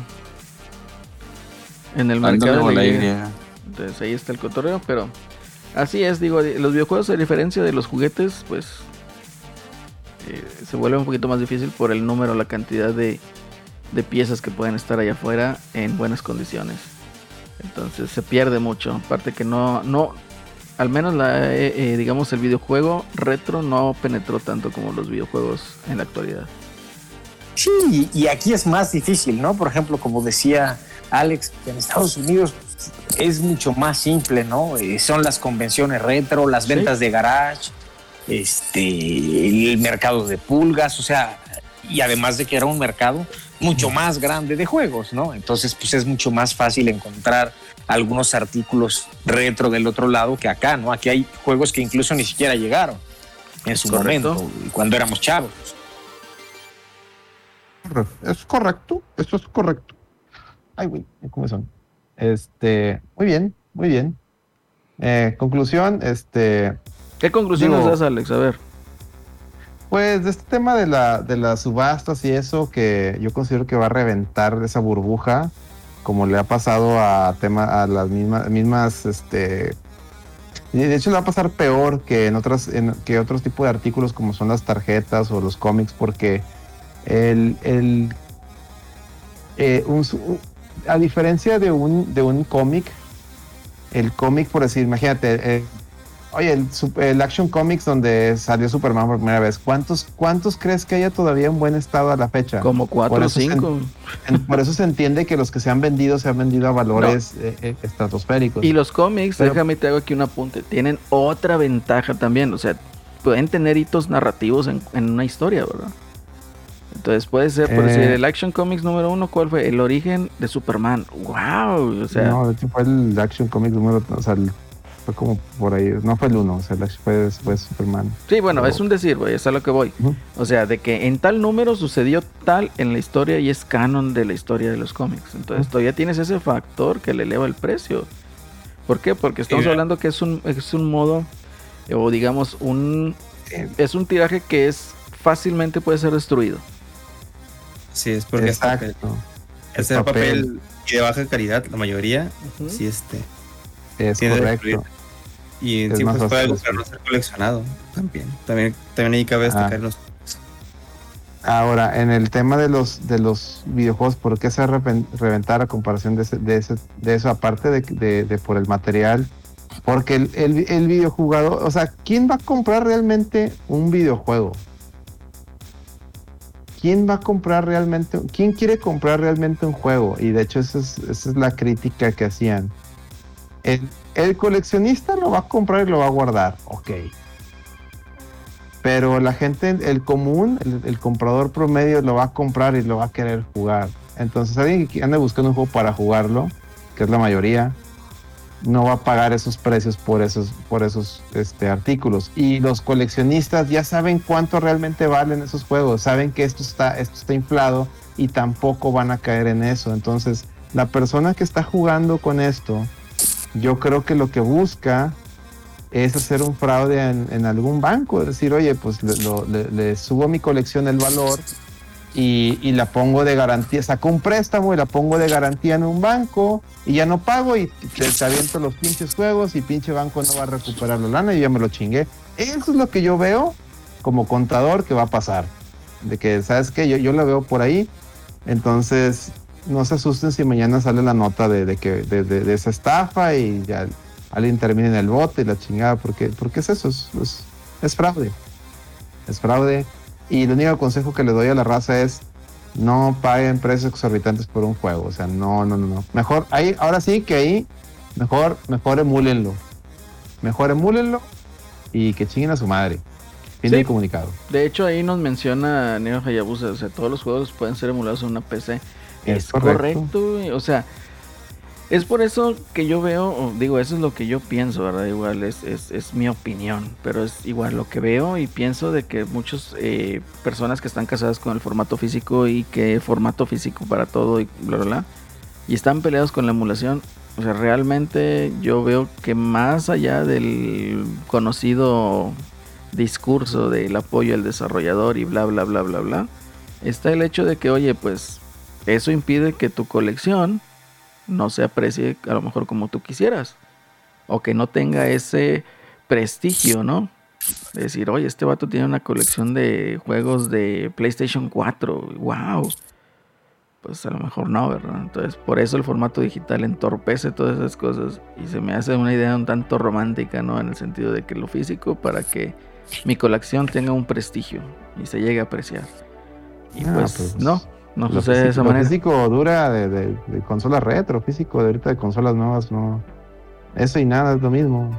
En el mercado de la griega. Entonces ahí está el cotorreo, pero Así es, digo, los videojuegos a diferencia de los juguetes, pues eh, se vuelve un poquito más difícil por el número, la cantidad de, de piezas que pueden estar allá afuera en buenas condiciones. Entonces se pierde mucho. Aparte que no, no, al menos la, eh, eh, digamos el videojuego retro no penetró tanto como los videojuegos en la actualidad. Sí, y aquí es más difícil, ¿no? Por ejemplo, como decía Alex, en Estados Unidos es mucho más simple, ¿no? Eh, son las convenciones retro, las Sí. ventas de garage, este, el mercado de pulgas, o sea, y además de que era un mercado mucho más grande de juegos, ¿no? Entonces, pues es mucho más fácil encontrar algunos artículos retro del otro lado que acá, ¿no? Aquí hay juegos que incluso ni siquiera llegaron en su Correcto. momento, cuando éramos chavos. Es correcto, eso es correcto. Ay, güey, ¿cómo son? Este, muy bien, muy bien. Eh, conclusión, este, ¿Qué conclusiones Digo- das, Alex? A ver. pues de este tema de, la, de las subastas y eso, que yo considero que va a reventar esa burbuja, como le ha pasado a tema, a las mismas, mismas, este, de hecho le va a pasar peor que en otras, en, que otros tipos de artículos como son las tarjetas o los cómics, porque el, el eh, un a diferencia de un, de un cómic, el cómic, por decir, imagínate, eh, oye, el, el Action Comics donde salió Superman por primera vez, ¿cuántos, ¿cuántos crees que haya todavía en buen estado a la fecha? Como cuatro o cinco. En- por eso se entiende que los que se han vendido se han vendido a valores eh, eh, estratosféricos. Y los cómics, Pero- déjame te hago aquí un apunte, tienen otra ventaja también, o sea, pueden tener hitos narrativos en, en una historia, ¿verdad? Entonces puede ser, por Eh. decir, el Action Comics número uno, ¿cuál fue? El origen de Superman. ¡Wow! O sea, no, de hecho fue el Action Comics número, o sea, el- fue como por ahí, no fue el uno, o sea, el Action fue después Superman. sí, bueno, pero- es un decir, güey, es a lo que voy. O sea, de que en tal número sucedió tal en la historia y es canon de la historia de los cómics. Entonces todavía tienes ese factor que le eleva el precio. ¿Por qué? Porque estamos Sí. hablando que es un, es un modo, eh, o digamos, un es un tiraje que es fácilmente puede ser destruido. Sí, es porque es papel. Es y de baja calidad, la mayoría. Ujú. Sí, este. Es correcto. Y Es sí, más pues puede no ser coleccionado también. También, también ahí cabe Ah. destacar los. Ahora, en el tema de los de los videojuegos, ¿por qué se va a reventar a comparación de, ese- de, ese- de eso, aparte de, de- de por el material? Porque el, el, el videojugador, o sea, ¿quién va a comprar realmente un videojuego? ¿Quién va a comprar realmente, quién quiere comprar realmente un juego? Y de hecho esa es, la crítica que hacían. El, coleccionista lo va a comprar y lo va a guardar, ok. Pero la gente, el común, el, el comprador promedio lo va a comprar y lo va a querer jugar. Entonces alguien que ande buscando un juego para jugarlo, que es la mayoría, no va a pagar esos precios por esos, por esos este, artículos. Y los coleccionistas ya saben cuánto realmente valen esos juegos, saben que esto está, esto está inflado y tampoco van a caer en eso. Entonces, la persona que está jugando con esto, yo creo que lo que busca es hacer un fraude en, algún banco, decir, oye, pues le, lo- le- subo mi colección el valor y, y la pongo de garantía, saco un préstamo y la pongo de garantía en un banco y ya no pago y te, te aviento los pinches juegos y pinche banco no va a recuperar la lana y ya me lo chingué. Eso es lo que yo veo como contador que va a pasar. De que, ¿sabes qué? Yo, yo la veo por ahí. Entonces, no se asusten si mañana sale la nota de, de que, de, de- de esa estafa y ya alguien termina en el bote y la chingada. Porque, porque es eso, es, es- es fraude. Es fraude. Y el único consejo que le doy a la raza es no paguen precios exorbitantes por un juego. O sea, no, no, no, no. Mejor, ahí, ahora sí que ahí, mejor, mejor emúlenlo. Mejor emúlenlo y que chinguen a su madre. Fin Sí. del comunicado. De hecho, ahí nos menciona Neo Hayabusa, o sea, todos los juegos pueden ser emulados en una PC. Es Es, correcto. correcto, o sea, es por eso que yo veo, digo, eso es lo que yo pienso, ¿verdad? Igual es, es, es mi opinión, pero es igual lo que veo y pienso de que muchas personas que están casadas con el formato físico y que formato físico para todo y bla, bla, bla, y están peleados con la emulación, o sea, realmente yo veo que más allá del conocido discurso del apoyo al desarrollador y bla, bla, bla, bla, bla, está el hecho de que, oye, pues eso impide que tu colección no se aprecie a lo mejor como tú quisieras. o que no tenga ese prestigio, ¿no? De decir, oye, este vato tiene una colección de juegos de PlayStation 4, wow. Pues a lo mejor no, ¿verdad? Entonces, por eso el formato digital entorpece todas esas cosas y se me hace una idea un tanto romántica, ¿no? En el sentido de que lo físico para que mi colección tenga un prestigio y se llegue a apreciar. Y Ah, pues, pues, no, no Lo sucede de lo manera. físico dura de, de, de consolas retro, físico de ahorita de consolas nuevas, no. Eso y nada es lo mismo.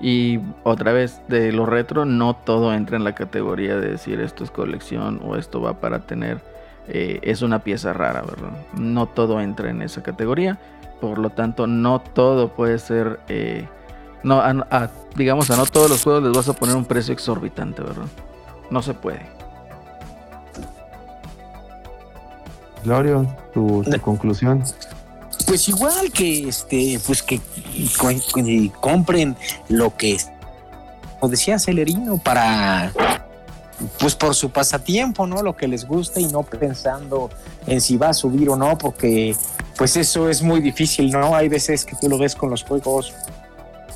Y otra vez, de lo retro, no todo entra en la categoría de decir esto es colección o esto va para tener, eh, es una pieza rara, ¿verdad? No todo entra en esa categoría, por lo tanto, no todo puede ser, eh, no, a- a- digamos, a no todos los juegos les vas a poner un precio exorbitante, ¿verdad? No se puede. Glorio, tu, tu conclusión. Pues igual que este, pues que co- compren lo que como decía Celerino para pues por su pasatiempo, ¿no? Lo que les gusta y no pensando en si va a subir o no, porque pues eso es muy difícil, ¿no? Hay veces que tú lo ves con los juegos,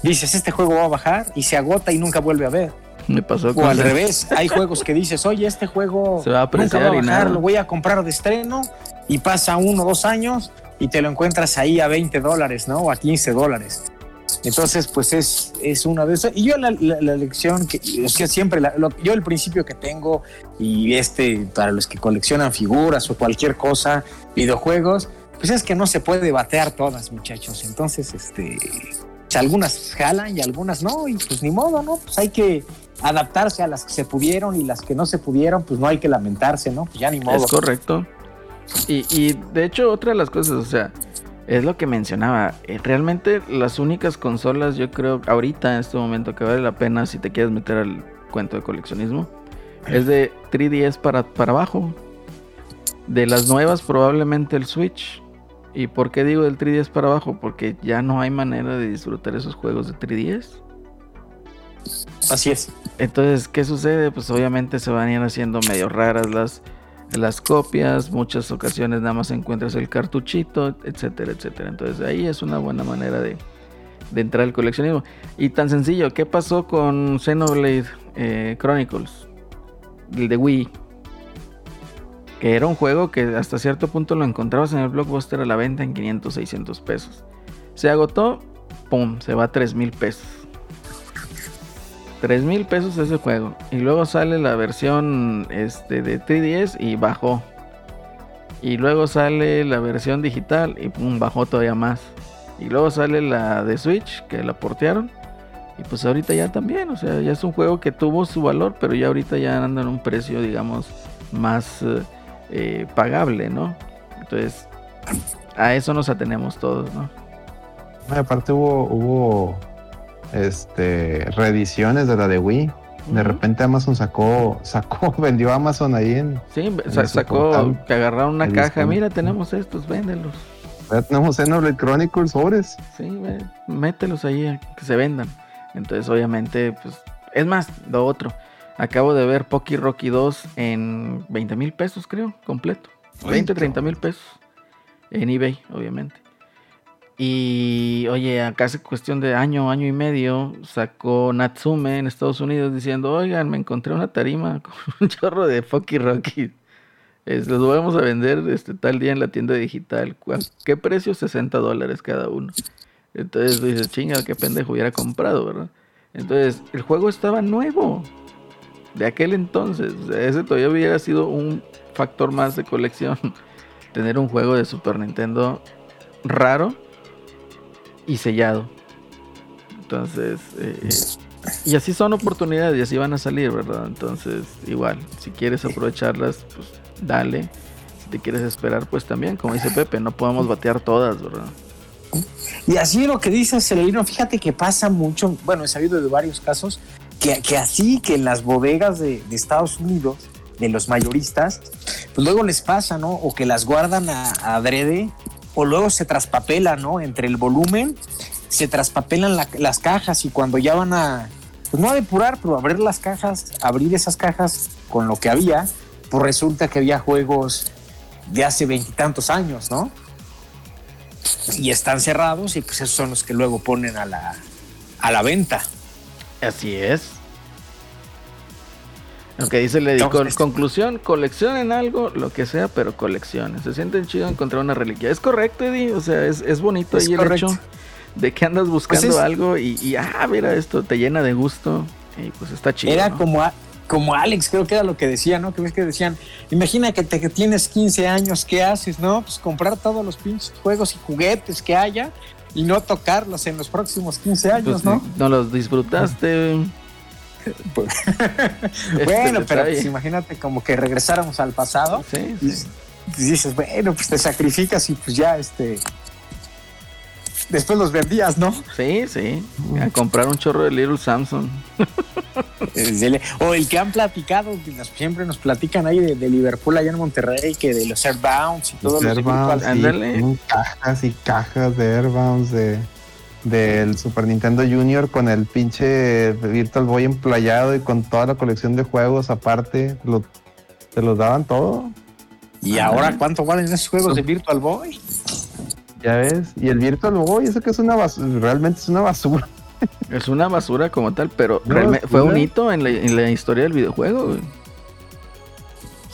dices, este juego va a bajar y se agota y nunca vuelve a ver. Me pasó O al revés, hay juegos que dices, oye, este juego Se va a nunca va a y bajar, nada. lo voy a comprar de estreno y pasa uno o dos años y te lo encuentras ahí a 20 dólares, ¿no? O a 15 dólares. Entonces, pues es, es una de esas. Y yo la, la- la lección que, es que siempre, la- lo- yo el principio que tengo, y este, para los que coleccionan figuras o cualquier cosa, videojuegos, pues es que no se puede batear todas, muchachos. Entonces, este, pues, algunas jalan y algunas no, y pues ni modo, ¿no? Pues hay que adaptarse a las que se pudieron y las que no se pudieron, pues no hay que lamentarse, ¿no? Pues ya ni modo. Es correcto. Y, de hecho, otra de las cosas, o sea, es lo que mencionaba. eh, Realmente las únicas consolas, yo creo, ahorita en este momento que vale la pena si te quieres meter al cuento de coleccionismo, es de 3DS para, para abajo. De las nuevas, probablemente el Switch. ¿Y por qué digo del 3DS para abajo? Porque ya no hay manera de disfrutar esos juegos de 3DS. Así es. Entonces, ¿qué sucede? Pues obviamente se van a ir haciendo medio raras las, las copias. Muchas ocasiones nada más encuentras el cartuchito, etcétera, etcétera. Entonces ahí es una buena manera de, de entrar al coleccionismo. Y tan sencillo, ¿qué pasó con Xenoblade eh, Chronicles? El de Wii. Que era un juego que hasta cierto punto lo encontrabas en el blockbuster a la venta en 500, 600 pesos. Se agotó, ¡pum! Se va a 3 mil pesos. 3 mil pesos ese juego. Y luego sale la versión este, de 3DS y bajó. Y luego sale la versión digital y pum, bajó todavía más. Y luego sale la de Switch que la portearon. Y pues ahorita ya también, o sea, ya es un juego que tuvo su valor, pero ya ahorita ya anda en un precio, digamos, más eh, eh, pagable, ¿no? Entonces, a eso nos atenemos todos, ¿no? Aparte hubo, hubo este reediciones de la de Wii. De repente Amazon sacó, sacó, vendió Amazon ahí en. Sí, en sa- su sacó portal. que agarraron una caja. Mira, tenemos estos, véndelos. Ya tenemos Xenoblade Chronicles sobres. Sí, ve, mételos ahí que se vendan. Entonces, obviamente, pues, es más, lo otro. Acabo de ver Poki Rocky 2 en 20 mil pesos, creo, completo. 20, 30 mil pesos. En eBay, obviamente. Y, oye, acá hace cuestión de año, año y medio, sacó Natsume en Estados Unidos diciendo, oigan, me encontré una tarima con un chorro de Poki Rocky. Los vamos a vender este tal día en la tienda digital. ¿Cuál- ¿Qué precio? 60 dólares cada uno. Entonces dices, chinga, qué pendejo hubiera comprado, ¿verdad? Entonces, el juego estaba nuevo. De aquel entonces. Ese todavía hubiera sido un factor más de colección. Tener un juego de Super Nintendo raro y sellado. Entonces, eh, eh, y así son oportunidades y así van a salir, ¿verdad? Entonces, igual, si quieres aprovecharlas, pues dale. Si te quieres esperar, pues también, como dice Pepe, no podemos batear todas, ¿verdad? Y así lo que dice Celerino, fíjate que pasa mucho, bueno, he sabido de varios casos, que, que así que en las bodegas de, de Estados Unidos, de los mayoristas, pues luego les pasa, ¿no? O que las guardan a, a adrede, o luego se traspapelan, ¿no? Entre el volumen, se traspapelan la- las cajas y cuando ya van a, pues no a depurar, pero abrir las cajas, abrir esas cajas con lo que había, pues resulta que había juegos de hace veintitantos años, ¿no? y están cerrados y pues esos son los que luego ponen a la, a la venta. Así es. Aunque dice le digo, Entonces- conclusión, coleccionen algo, lo que sea, pero coleccionen. Se sienten chido encontrar una reliquia. Es correcto, Eddie. O sea, es, es bonito Es ahí el hecho de que andas buscando es- algo y, y, ah, mira, esto te llena de gusto. Y pues está chido. Era ¿no? como, a- como Alex, creo que era lo que decía, ¿no? Que ves que decían, imagina que, te, que tienes 15 años, ¿qué haces, no? Pues comprar todos los pinches juegos y juguetes que haya y no tocarlos en los próximos 15 años, Pues, ¿no? no los disfrutaste. Pues- Este bueno, pero pues imagínate como que regresáramos al pasado Sí, y dices, bueno, pues te sacrificas y pues ya, este... Después los vendías, ¿no? Sí, sí. A comprar un chorro de Little Samson. Dele- O el que han platicado, que nos- siempre nos platican ahí de, de Liverpool allá en Monterrey, que de los Airbounds y todos los Airbounds, cajas y cajas de Airbounds de del Super Nintendo Junior con el pinche Virtual Boy emplayado y con toda la colección de juegos aparte. Lo, te los daban todo, Y ahora, ¿cuánto valen esos juegos de Virtual Boy? ya ves. Y el Virtual Boy, eso que es una basura, realmente es una basura. Es una basura como tal, pero fue un hito en la, en la historia del videojuego. güey.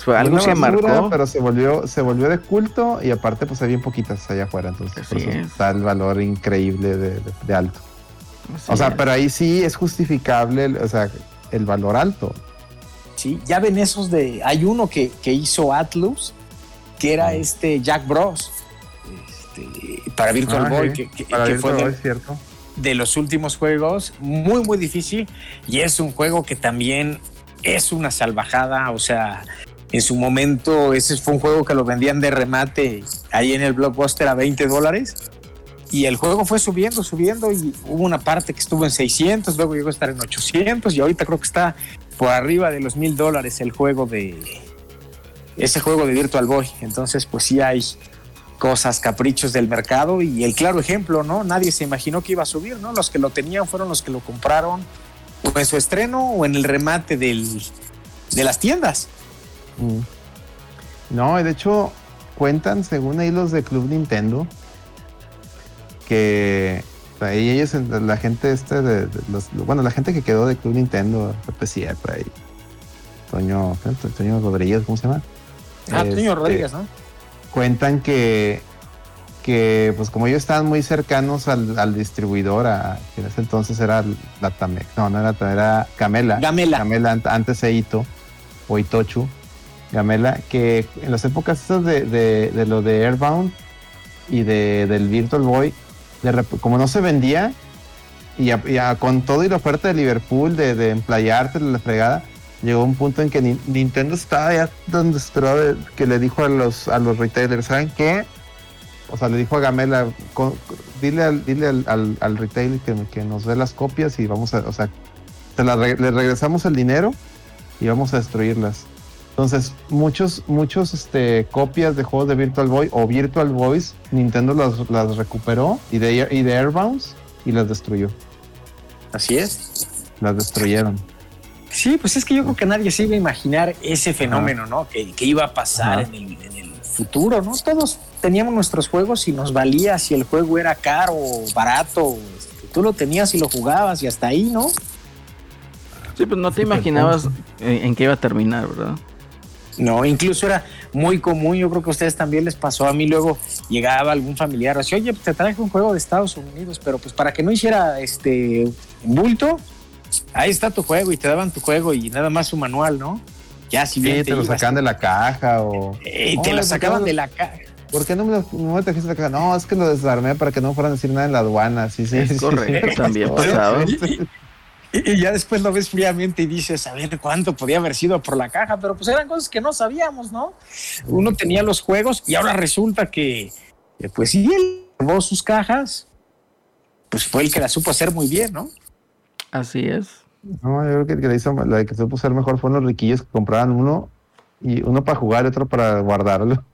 Fue algo que basura, marcó. Pero se volvió, se volvió de culto y aparte pues hay bien poquitas allá afuera. Entonces por Así eso es. está el valor increíble de, de- de alto. Así O sea, es. pero ahí sí es justificable, el- o sea, el valor alto. Sí, ya ven esos de. Hay uno que, que hizo Atlus, que era este Jack Bros. este, para Virtual Ah, Boy, sí. que, que- Para que Virtual fue Boy, de, cierto. de los últimos juegos, muy, muy difícil. Y es un juego que también es una salvajada. O sea, en su momento, ese fue un juego que lo vendían de remate ahí en el blockbuster a 20 dólares. Y el juego fue subiendo, subiendo y hubo una parte que estuvo en 600, luego llegó a estar en 800 y ahorita creo que está por arriba de los mil dólares el juego de ese juego de Virtual Boy. Entonces, pues sí hay cosas, caprichos del mercado y el claro ejemplo, ¿no? Nadie se imaginó que iba a subir, ¿no? Los que lo tenían fueron los que lo compraron o en su estreno o en el remate del, de las tiendas. Mm. No, de hecho, cuentan, según ahí los de Club Nintendo, que ahí ellos, la gente este de, de los- bueno, la gente que quedó de Club Nintendo, PCA, por ahí, Toño. Toño Rodríguez, ¿cómo se llama? Ah, Toño Este, Rodríguez, ¿no? cuentan que, que pues como ellos estaban muy cercanos al, al distribuidor, a, que en ese entonces era la Tamex, no, no era era. Gamela. Gamela ant- antes Eito o Itochu, Gamela, que en las épocas esas de, de, lo de Airbound y de, del Virtual Boy, como no se vendía, y, a- con todo y la oferta de Liverpool de, de emplayarte la fregada, llegó un punto en que Ni- Nintendo estaba ya tan desesperado de- que le dijo a los, a los retailers, ¿saben qué? O sea, le dijo a Gamela, "Co- co- dile al, dile al, al, retailer que, que nos dé las copias y vamos a, o sea, te la le regresamos el dinero y vamos a destruirlas. Entonces, muchos, muchos este, copias de juegos de Virtual Boy o Virtual Boys, Nintendo las, las recuperó y de, y de Airbounds y las destruyó. Así es. Las destruyeron. Sí, pues es que yo creo que nadie se iba a imaginar ese fenómeno, ¿no? Que, que iba a pasar en el, en el futuro, ¿no? Todos teníamos nuestros juegos y nos valía si el juego era caro o barato. Tú lo tenías y lo jugabas y hasta ahí, ¿no? Sí, pues no te imaginabas en, en qué iba a terminar, ¿verdad? No, incluso era muy común, yo creo que a ustedes también les pasó, a mí luego llegaba algún familiar, así, oye, te traje un juego de Estados Unidos, pero pues para que no hiciera este bulto, ahí está tu juego y te daban tu juego y nada más su manual, ¿no? Ya si bien Sí, te lo sacaban de la caja o... eh, te lo ¿por sacaban qué no- de la caja. ¿Por qué no me, no me trajiste la caja? No, es que lo desarmé para que no fueran a decir nada en la aduana. Sí, sí, Es sí, correcto, sí. también pasaba. Y, ya después lo ves fríamente y dices, a ver cuánto podía haber sido por la caja, pero pues eran cosas que no sabíamos, ¿no? Uno tenía los juegos y ahora resulta que, que, pues sí, él llevó sus cajas, pues fue el que la supo hacer muy bien, ¿no? Así es. No, yo creo que el que le hizo, la que supo ser mejor fueron los riquillos que compraban uno y uno para jugar y otro para guardarlo.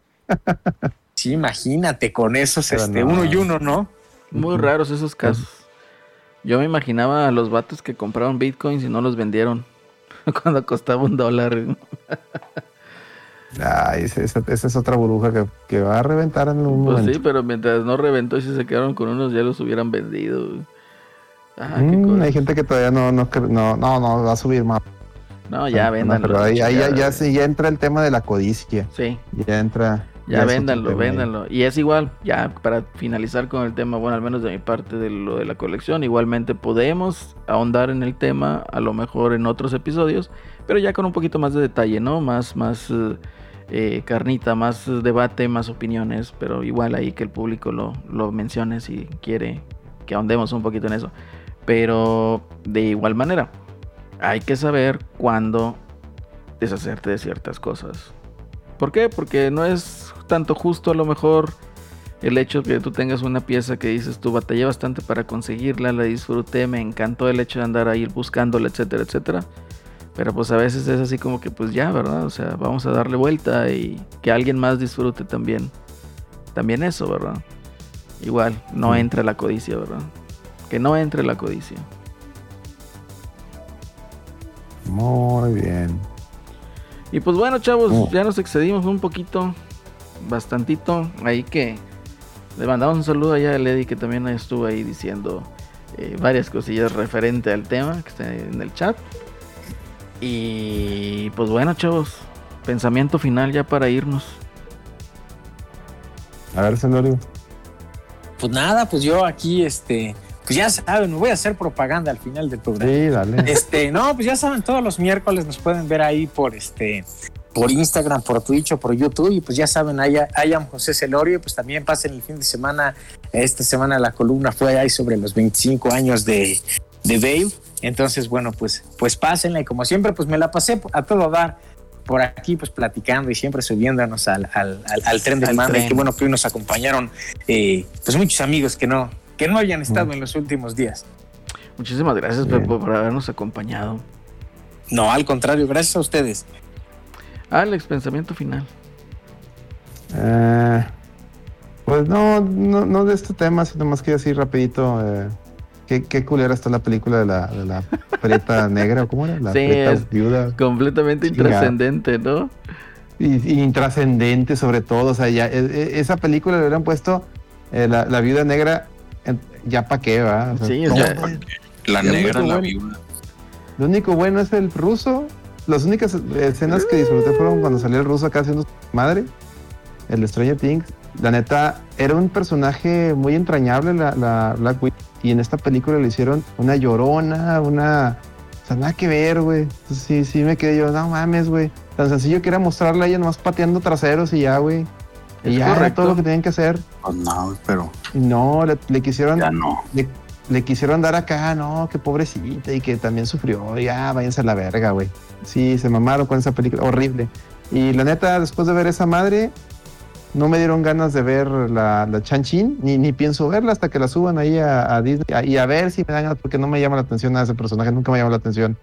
Sí, imagínate con esos, Pero este, no. uno y uno, ¿no? Muy raros esos casos. Yo me imaginaba a los vatos que compraron bitcoins y no los vendieron cuando costaba un dólar. Ay, esa, es otra burbuja que, que va a reventar en un Pues momento. sí, pero mientras no reventó y si se quedaron con unos, ya los hubieran vendido. Ah, qué Mm, cosa. hay gente que todavía no, no, no, no, no va a subir más. No, ya No, véndanlo. pero ahí, ya, ya, sí, ya entra el tema de la codicia. Sí, Ya entra. Ya otro véndanlo, véndanlo. Y es igual, ya para finalizar con el tema, bueno, al menos de mi parte de lo de la colección, igualmente podemos ahondar en el tema, a lo mejor en otros episodios, pero ya con un poquito más de detalle, ¿no? Más, más eh, eh, carnita, más debate, más opiniones, pero igual ahí que el público lo, lo mencione si quiere que ahondemos un poquito en eso. Pero de igual manera, hay que saber cuándo deshacerte de ciertas cosas. ¿Por qué? Porque no es tanto justo a lo mejor el hecho que tú tengas una pieza que dices tú batallé bastante para conseguirla, la disfruté, me encantó el hecho de andar ahí buscándola, etcétera, etcétera. Pero pues a veces es así como que pues ya, ¿verdad? O sea, vamos a darle vuelta y que alguien más disfrute también. También eso, ¿verdad? Igual, no entra la codicia, ¿verdad? Que no entre la codicia. Muy bien. Y pues bueno, chavos, Oh. ya nos excedimos un poquito, bastantito. Ahí que le mandamos un saludo allá a Eddie que también estuvo ahí diciendo eh, varias cosillas referente al tema que está en el chat. Y pues bueno, chavos, pensamiento final ya para irnos. A ver, Celorio. Pues nada, pues yo aquí, este, pues ya saben, voy a hacer propaganda al final del programa. Sí, dale. Este, no, pues ya saben, todos los miércoles nos pueden ver ahí por este, por Instagram, por Twitch o por YouTube. Y pues ya saben, ahí hay José Celorio. Y pues también pasen el fin de semana. Esta semana la columna fue ahí sobre los 25 años de, de Babe. Entonces, bueno, pues, pues pásenla. Y como siempre, pues me la pasé a todo dar por aquí, pues platicando y siempre subiéndonos al, al, al, al tren del mame. Que bueno que hoy nos acompañaron, eh, pues muchos amigos que no, que no hayan estado Mm. en los últimos días. Muchísimas gracias. Pepo, por habernos acompañado. No, al contrario, gracias a ustedes. Alex, pensamiento final. Eh, pues no, no, no de este tema, sino más que así rapidito. eh, qué, qué culera está la película de la, de la preta negra, ¿o cómo era? La Sí, preta es- viuda. Completamente Chingada. intrascendente, ¿no? Y, y intrascendente sobre todo. O sea, ya, e- e- esa película le hubieran puesto eh, la, la viuda negra, en- ya pa' qué, va. O sea, Sí, sea, La Ya negra, la bueno. viuda. Lo único bueno es el ruso. Las únicas escenas que disfruté fueron cuando salió el ruso acá haciendo su madre, el Stranger Things. La neta, era un personaje muy entrañable, la, la Black Widow. Y en esta película le hicieron una llorona, una. O sea, nada que ver, güey. Sí, sí, me quedé yo, no mames, güey. Tan sencillo que era mostrarla a ella nomás pateando traseros y ya, güey. Y ya era todo lo que tenían que hacer. Pues no, pero no, le, le quisieron ya no. le, le quisieron dar acá, no, que pobrecita y que también sufrió. Ya, váyanse a la verga, güey. Sí, se mamaron con esa película, horrible. Y la neta, después de ver esa madre, no me dieron ganas de ver la, la Chan-Chin, ni, ni pienso verla hasta que la suban ahí a, a Disney a- y a ver si me dan ganas, porque no me llama la atención a ese personaje, nunca me llama la atención.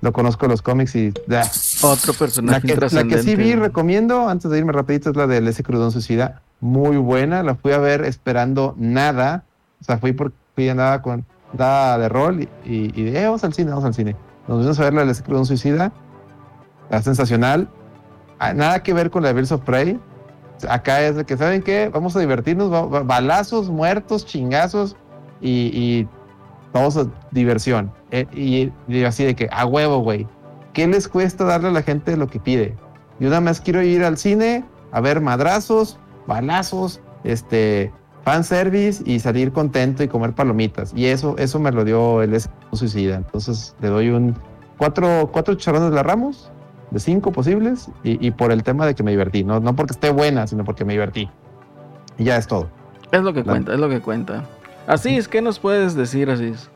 Lo conozco en los cómics y ya. Otro La personaje que, la que sí vi, recomiendo, antes de irme rapidito, es la de Ese Crudón Suicida. Muy buena, la fui a ver esperando nada. O sea, fui porque fui andaba con andaba de rol y, y, de, "Eh, vamos al cine, vamos al cine. Nos fuimos a ver la de Crudón Suicida. Está sensacional. Ah, Nada que ver con la de of Prey. Acá es de que, ¿saben qué? Vamos a divertirnos, balazos, muertos, chingazos y, y vamos a diversión. Eh, y, y así de que, a huevo, güey. ¿Qué les cuesta darle a la gente lo que pide? Yo nada más quiero ir al cine a ver madrazos, balazos, este, fanservice y salir contento y comer palomitas. Y eso, eso me lo dio el suicida. Entonces le doy un cuatro, cuatro charrones de la Ramos, de cinco posibles, y, y por el tema de que me divertí. No, no porque esté buena, sino porque me divertí. Y ya es todo. Es lo que La- cuenta, es lo que cuenta. Así es, ¿qué nos puedes decir, Asís?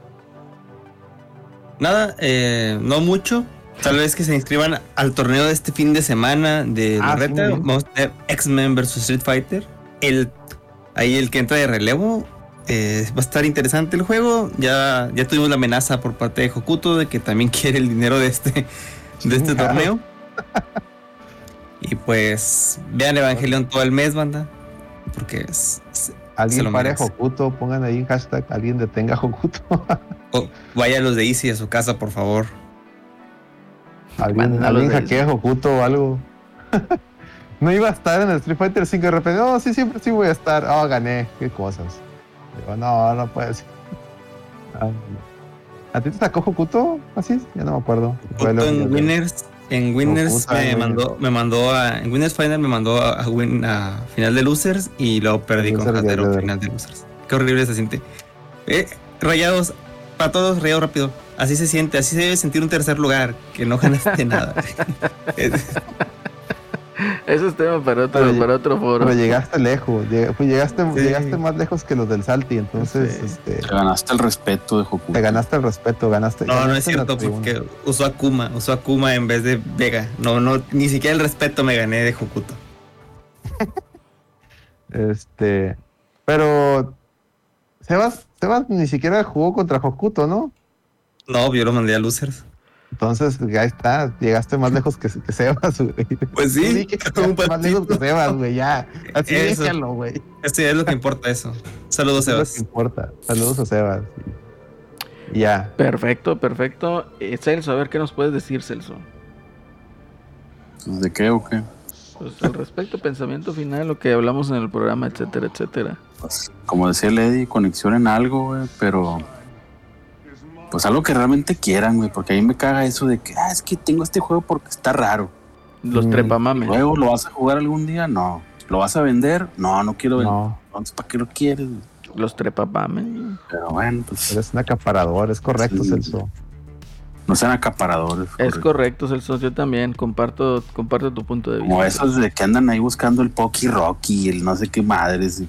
Nada, eh, no mucho. Tal vez que se inscriban al torneo de este fin de semana de la Ah, sí, reta. Vamos a tener X-Men vs Street Fighter. El, ahí el que entra de relevo. eh, va a estar interesante el juego. Ya, ya tuvimos la amenaza por parte de Hokuto de que también quiere el dinero de este, de este torneo. Y pues vean Evangelion todo el mes, banda. Porque es- es- Se Alguien pare merece. Hokuto, pongan ahí hashtag, alguien detenga Hokuto. o vaya a los de Easy a su casa, por favor. alguien alguien hackea Hokuto o algo. No iba a estar en el Street Fighter 5 de repente, oh, sí, siempre sí voy a estar. Oh, gané, qué cosas. Digo, no, no puede ser. Ah, ¿A ti te sacó Hokuto? Así, ya no me acuerdo. Lo- en Winners, en Winners me mandó, me mandó a, en Winners Final me mandó a, a win- a final de Losers y luego perdí con Hatero final de Losers. Qué horrible se siente. Eh, rayados, para todos, rayado rápido. Así se siente, así se debe sentir un tercer lugar, que no ganaste nada. Es- Ese es tema para otro, Pero- para otro foro. Pero llegaste lejos, pues llegaste, Sí. llegaste más lejos que los del Salty, entonces Sí. este, Te ganaste el respeto de Hokuto. te ganaste el respeto, ganaste. no, no es ganaste en la cierto, porque usó Akuma, usó Akuma en vez de Vega. No, no, ni siquiera el respeto me gané de Hokuto. Este, pero Sebas, Sebas ni siquiera jugó contra Hokuto, ¿no? No, yo lo mandé a Losers. Entonces, ya está, llegaste más lejos que, que Sebas, güey. Pues sí, Sí, que llegaste más lejos que Sebas, güey, ya. Así Eso. déjalo, güey. Esto ya es lo que importa eso. Saludos, Es lo que Sebas. importa. Saludos a Sebas. Ya. Perfecto, perfecto. Eh, Celso, a ver qué nos puedes decir, Celso. ¿De qué o qué? Pues al respecto, pensamiento final, lo que hablamos en el programa, etcétera, etcétera. Pues, como decía Lady, conexión en algo, güey, pero. Pues algo que realmente quieran, güey, porque a mí me caga eso de que, ah, es que tengo este juego porque está raro. Los Mm. trepamames. Luego, ¿lo vas a jugar algún día? No. ¿Lo vas a vender? No, no quiero vender. No, Entonces, ¿para qué lo quieres? Los trepamames. Pero bueno, pues eres un acaparador, es correcto, Sí. Celso. no sean acaparadores. Es correcto. correcto, Celso. Yo también comparto, comparto tu punto de vista. Como esos de que andan ahí buscando el Poki Rocky, el no sé qué madres.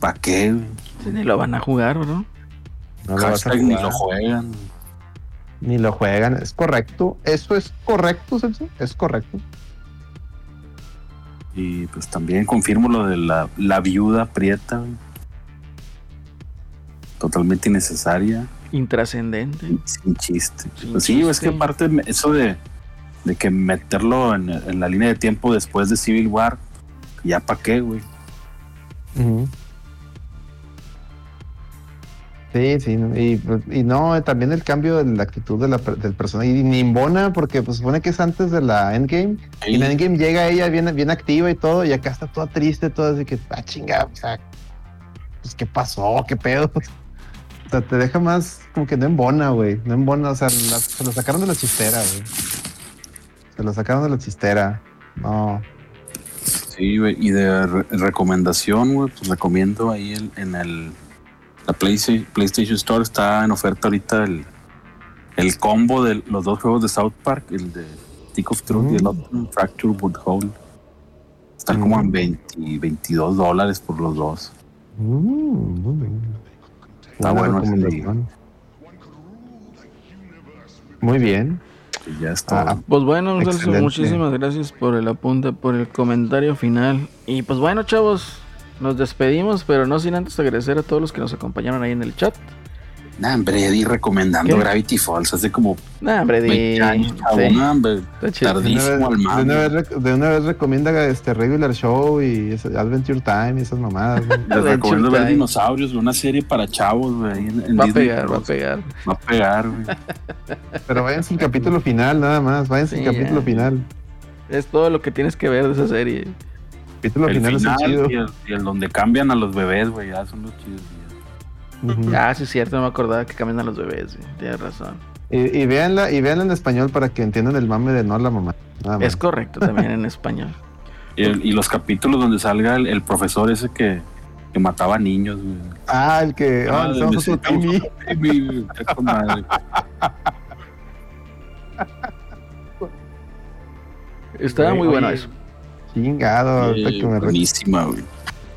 ¿Para qué? Ni lo van a jugar, ¿o ¿no? No lo vas a Hashtag ni lo juegan. Ni lo juegan, es correcto. Eso es correcto, Celso. Es correcto. Y pues también confirmo lo de la, la viuda prieta. Totalmente innecesaria. Intrascendente. Sin chiste. Sin Pues sí, es que me- eso de, de que meterlo en, en la línea de tiempo después de Civil War, ya para qué, güey. Sí, sí, y, y no, también el cambio de la actitud de la, del personaje, y ni Embona, porque pues supone que es antes de la Endgame, y en la Endgame llega ella bien, bien activa y todo, y acá está toda triste, toda así que, ah, chinga, o sea, pues, ¿qué pasó? ¿Qué pedo? O sea, te deja más como que no embona, güey, no embona, o sea, la- se lo sacaron de la chistera, güey. Se lo sacaron de la chistera, no. Sí, güey. Y de re- recomendación, güey, pues recomiendo ahí el- en el la PlayStation, PlayStation Store está en oferta ahorita el, el combo de los dos juegos de South Park, el de Stick of Truth y el Mm. otro Fracture But Whole. Están como en Mm. 20, 22 dólares por los dos. Mm, muy bien. Está Buena bueno ese recomendación. Muy bien. Y ya está. Ah, Pues bueno, Celso, muchísimas gracias por el apunte, por el comentario final. Y pues bueno, chavos, nos despedimos, pero no sin antes agradecer a todos los que nos acompañaron ahí en el chat. Nah, hombre, di recomendando ¿Qué? Gravity Falls hace como Nah, hombre, di. 20 años, chavo, sí, nah, hombre, está chido. De una, tardísimo al vez, de, una vez, rec- de una vez recomienda este Regular Show y Adventure Time y esas mamadas. Les recomiendo ver dinosaurios, una serie para chavos, güey. Va a pegar, va a pegar. Va a pegar, güey. Pero váyanse al capítulo final, nada más. Váyanse Sí, al capítulo ya. final. Es todo lo que tienes que ver de esa serie. El capítulo El final, final es el chido. y el, y el donde cambian a los bebés, güey, ya son los chidos. güey. Ujú. Ah, sí, es cierto, no me acordaba que cambian a los bebés. güey, Tienes razón. Y, y véanla, y véanla en español para que entiendan el mame de no a la mamá. Nada más. Es correcto también en español. Y, el- y los capítulos donde salga el, el profesor ese que, que mataba niños, güey. Ah, el que. Ah, Ah, estamos otro necesitamos Timmy. Timmy, madre. Estaba Oye, muy bueno eso. Chingado, que me buenísima, güey.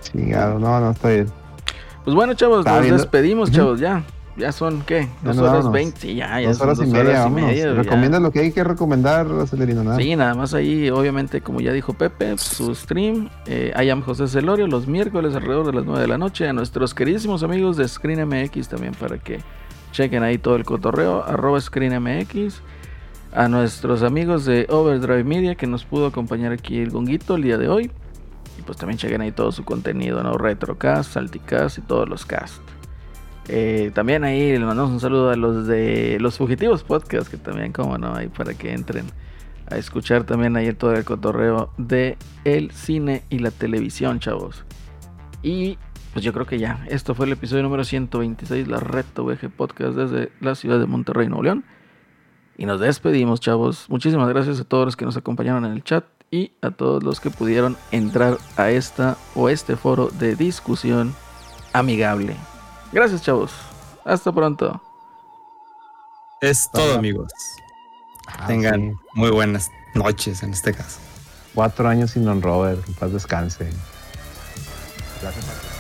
Chingado, no, no, está bien. Pues bueno, chavos, nos viendo- despedimos, chavos, ya. Ya son, ¿qué? Dos horas veinte. Sí, ya, ya Dos son horas y dos media, horas y vámonos. media. Recomienda lo que hay que recomendar, Acelerino, nada. Sí, nada más ahí, obviamente, como ya dijo Pepe, su stream, eh, I am José Celorio, los miércoles alrededor de las 9 de la noche, a nuestros queridísimos amigos de Screen MX también para que chequen ahí todo el cotorreo, arroba Screen MX, a nuestros amigos de Overdrive Media que nos pudo acompañar aquí el gonguito el día de hoy, y pues también chequen ahí todo su contenido, ¿no? Retrocast, Salticast y todos los cast. Eh, también ahí le mandamos un saludo a los de los Fugitivos Podcast, que también, como no, ahí para que entren a escuchar también ahí todo el cotorreo de el cine y la televisión, chavos. Y pues yo creo que ya, esto fue el episodio número 126, la Reto VG Podcast desde la ciudad de Monterrey, Nuevo León. Y nos despedimos, chavos. Muchísimas gracias a todos los que nos acompañaron en el chat y a todos los que pudieron entrar a esta o este foro de discusión amigable. Gracias, chavos. Hasta pronto. Es todo, amigos. Ah, Tengan sí. muy buenas noches en este caso. Cuatro años sin Don Robert. En paz descanse. Gracias a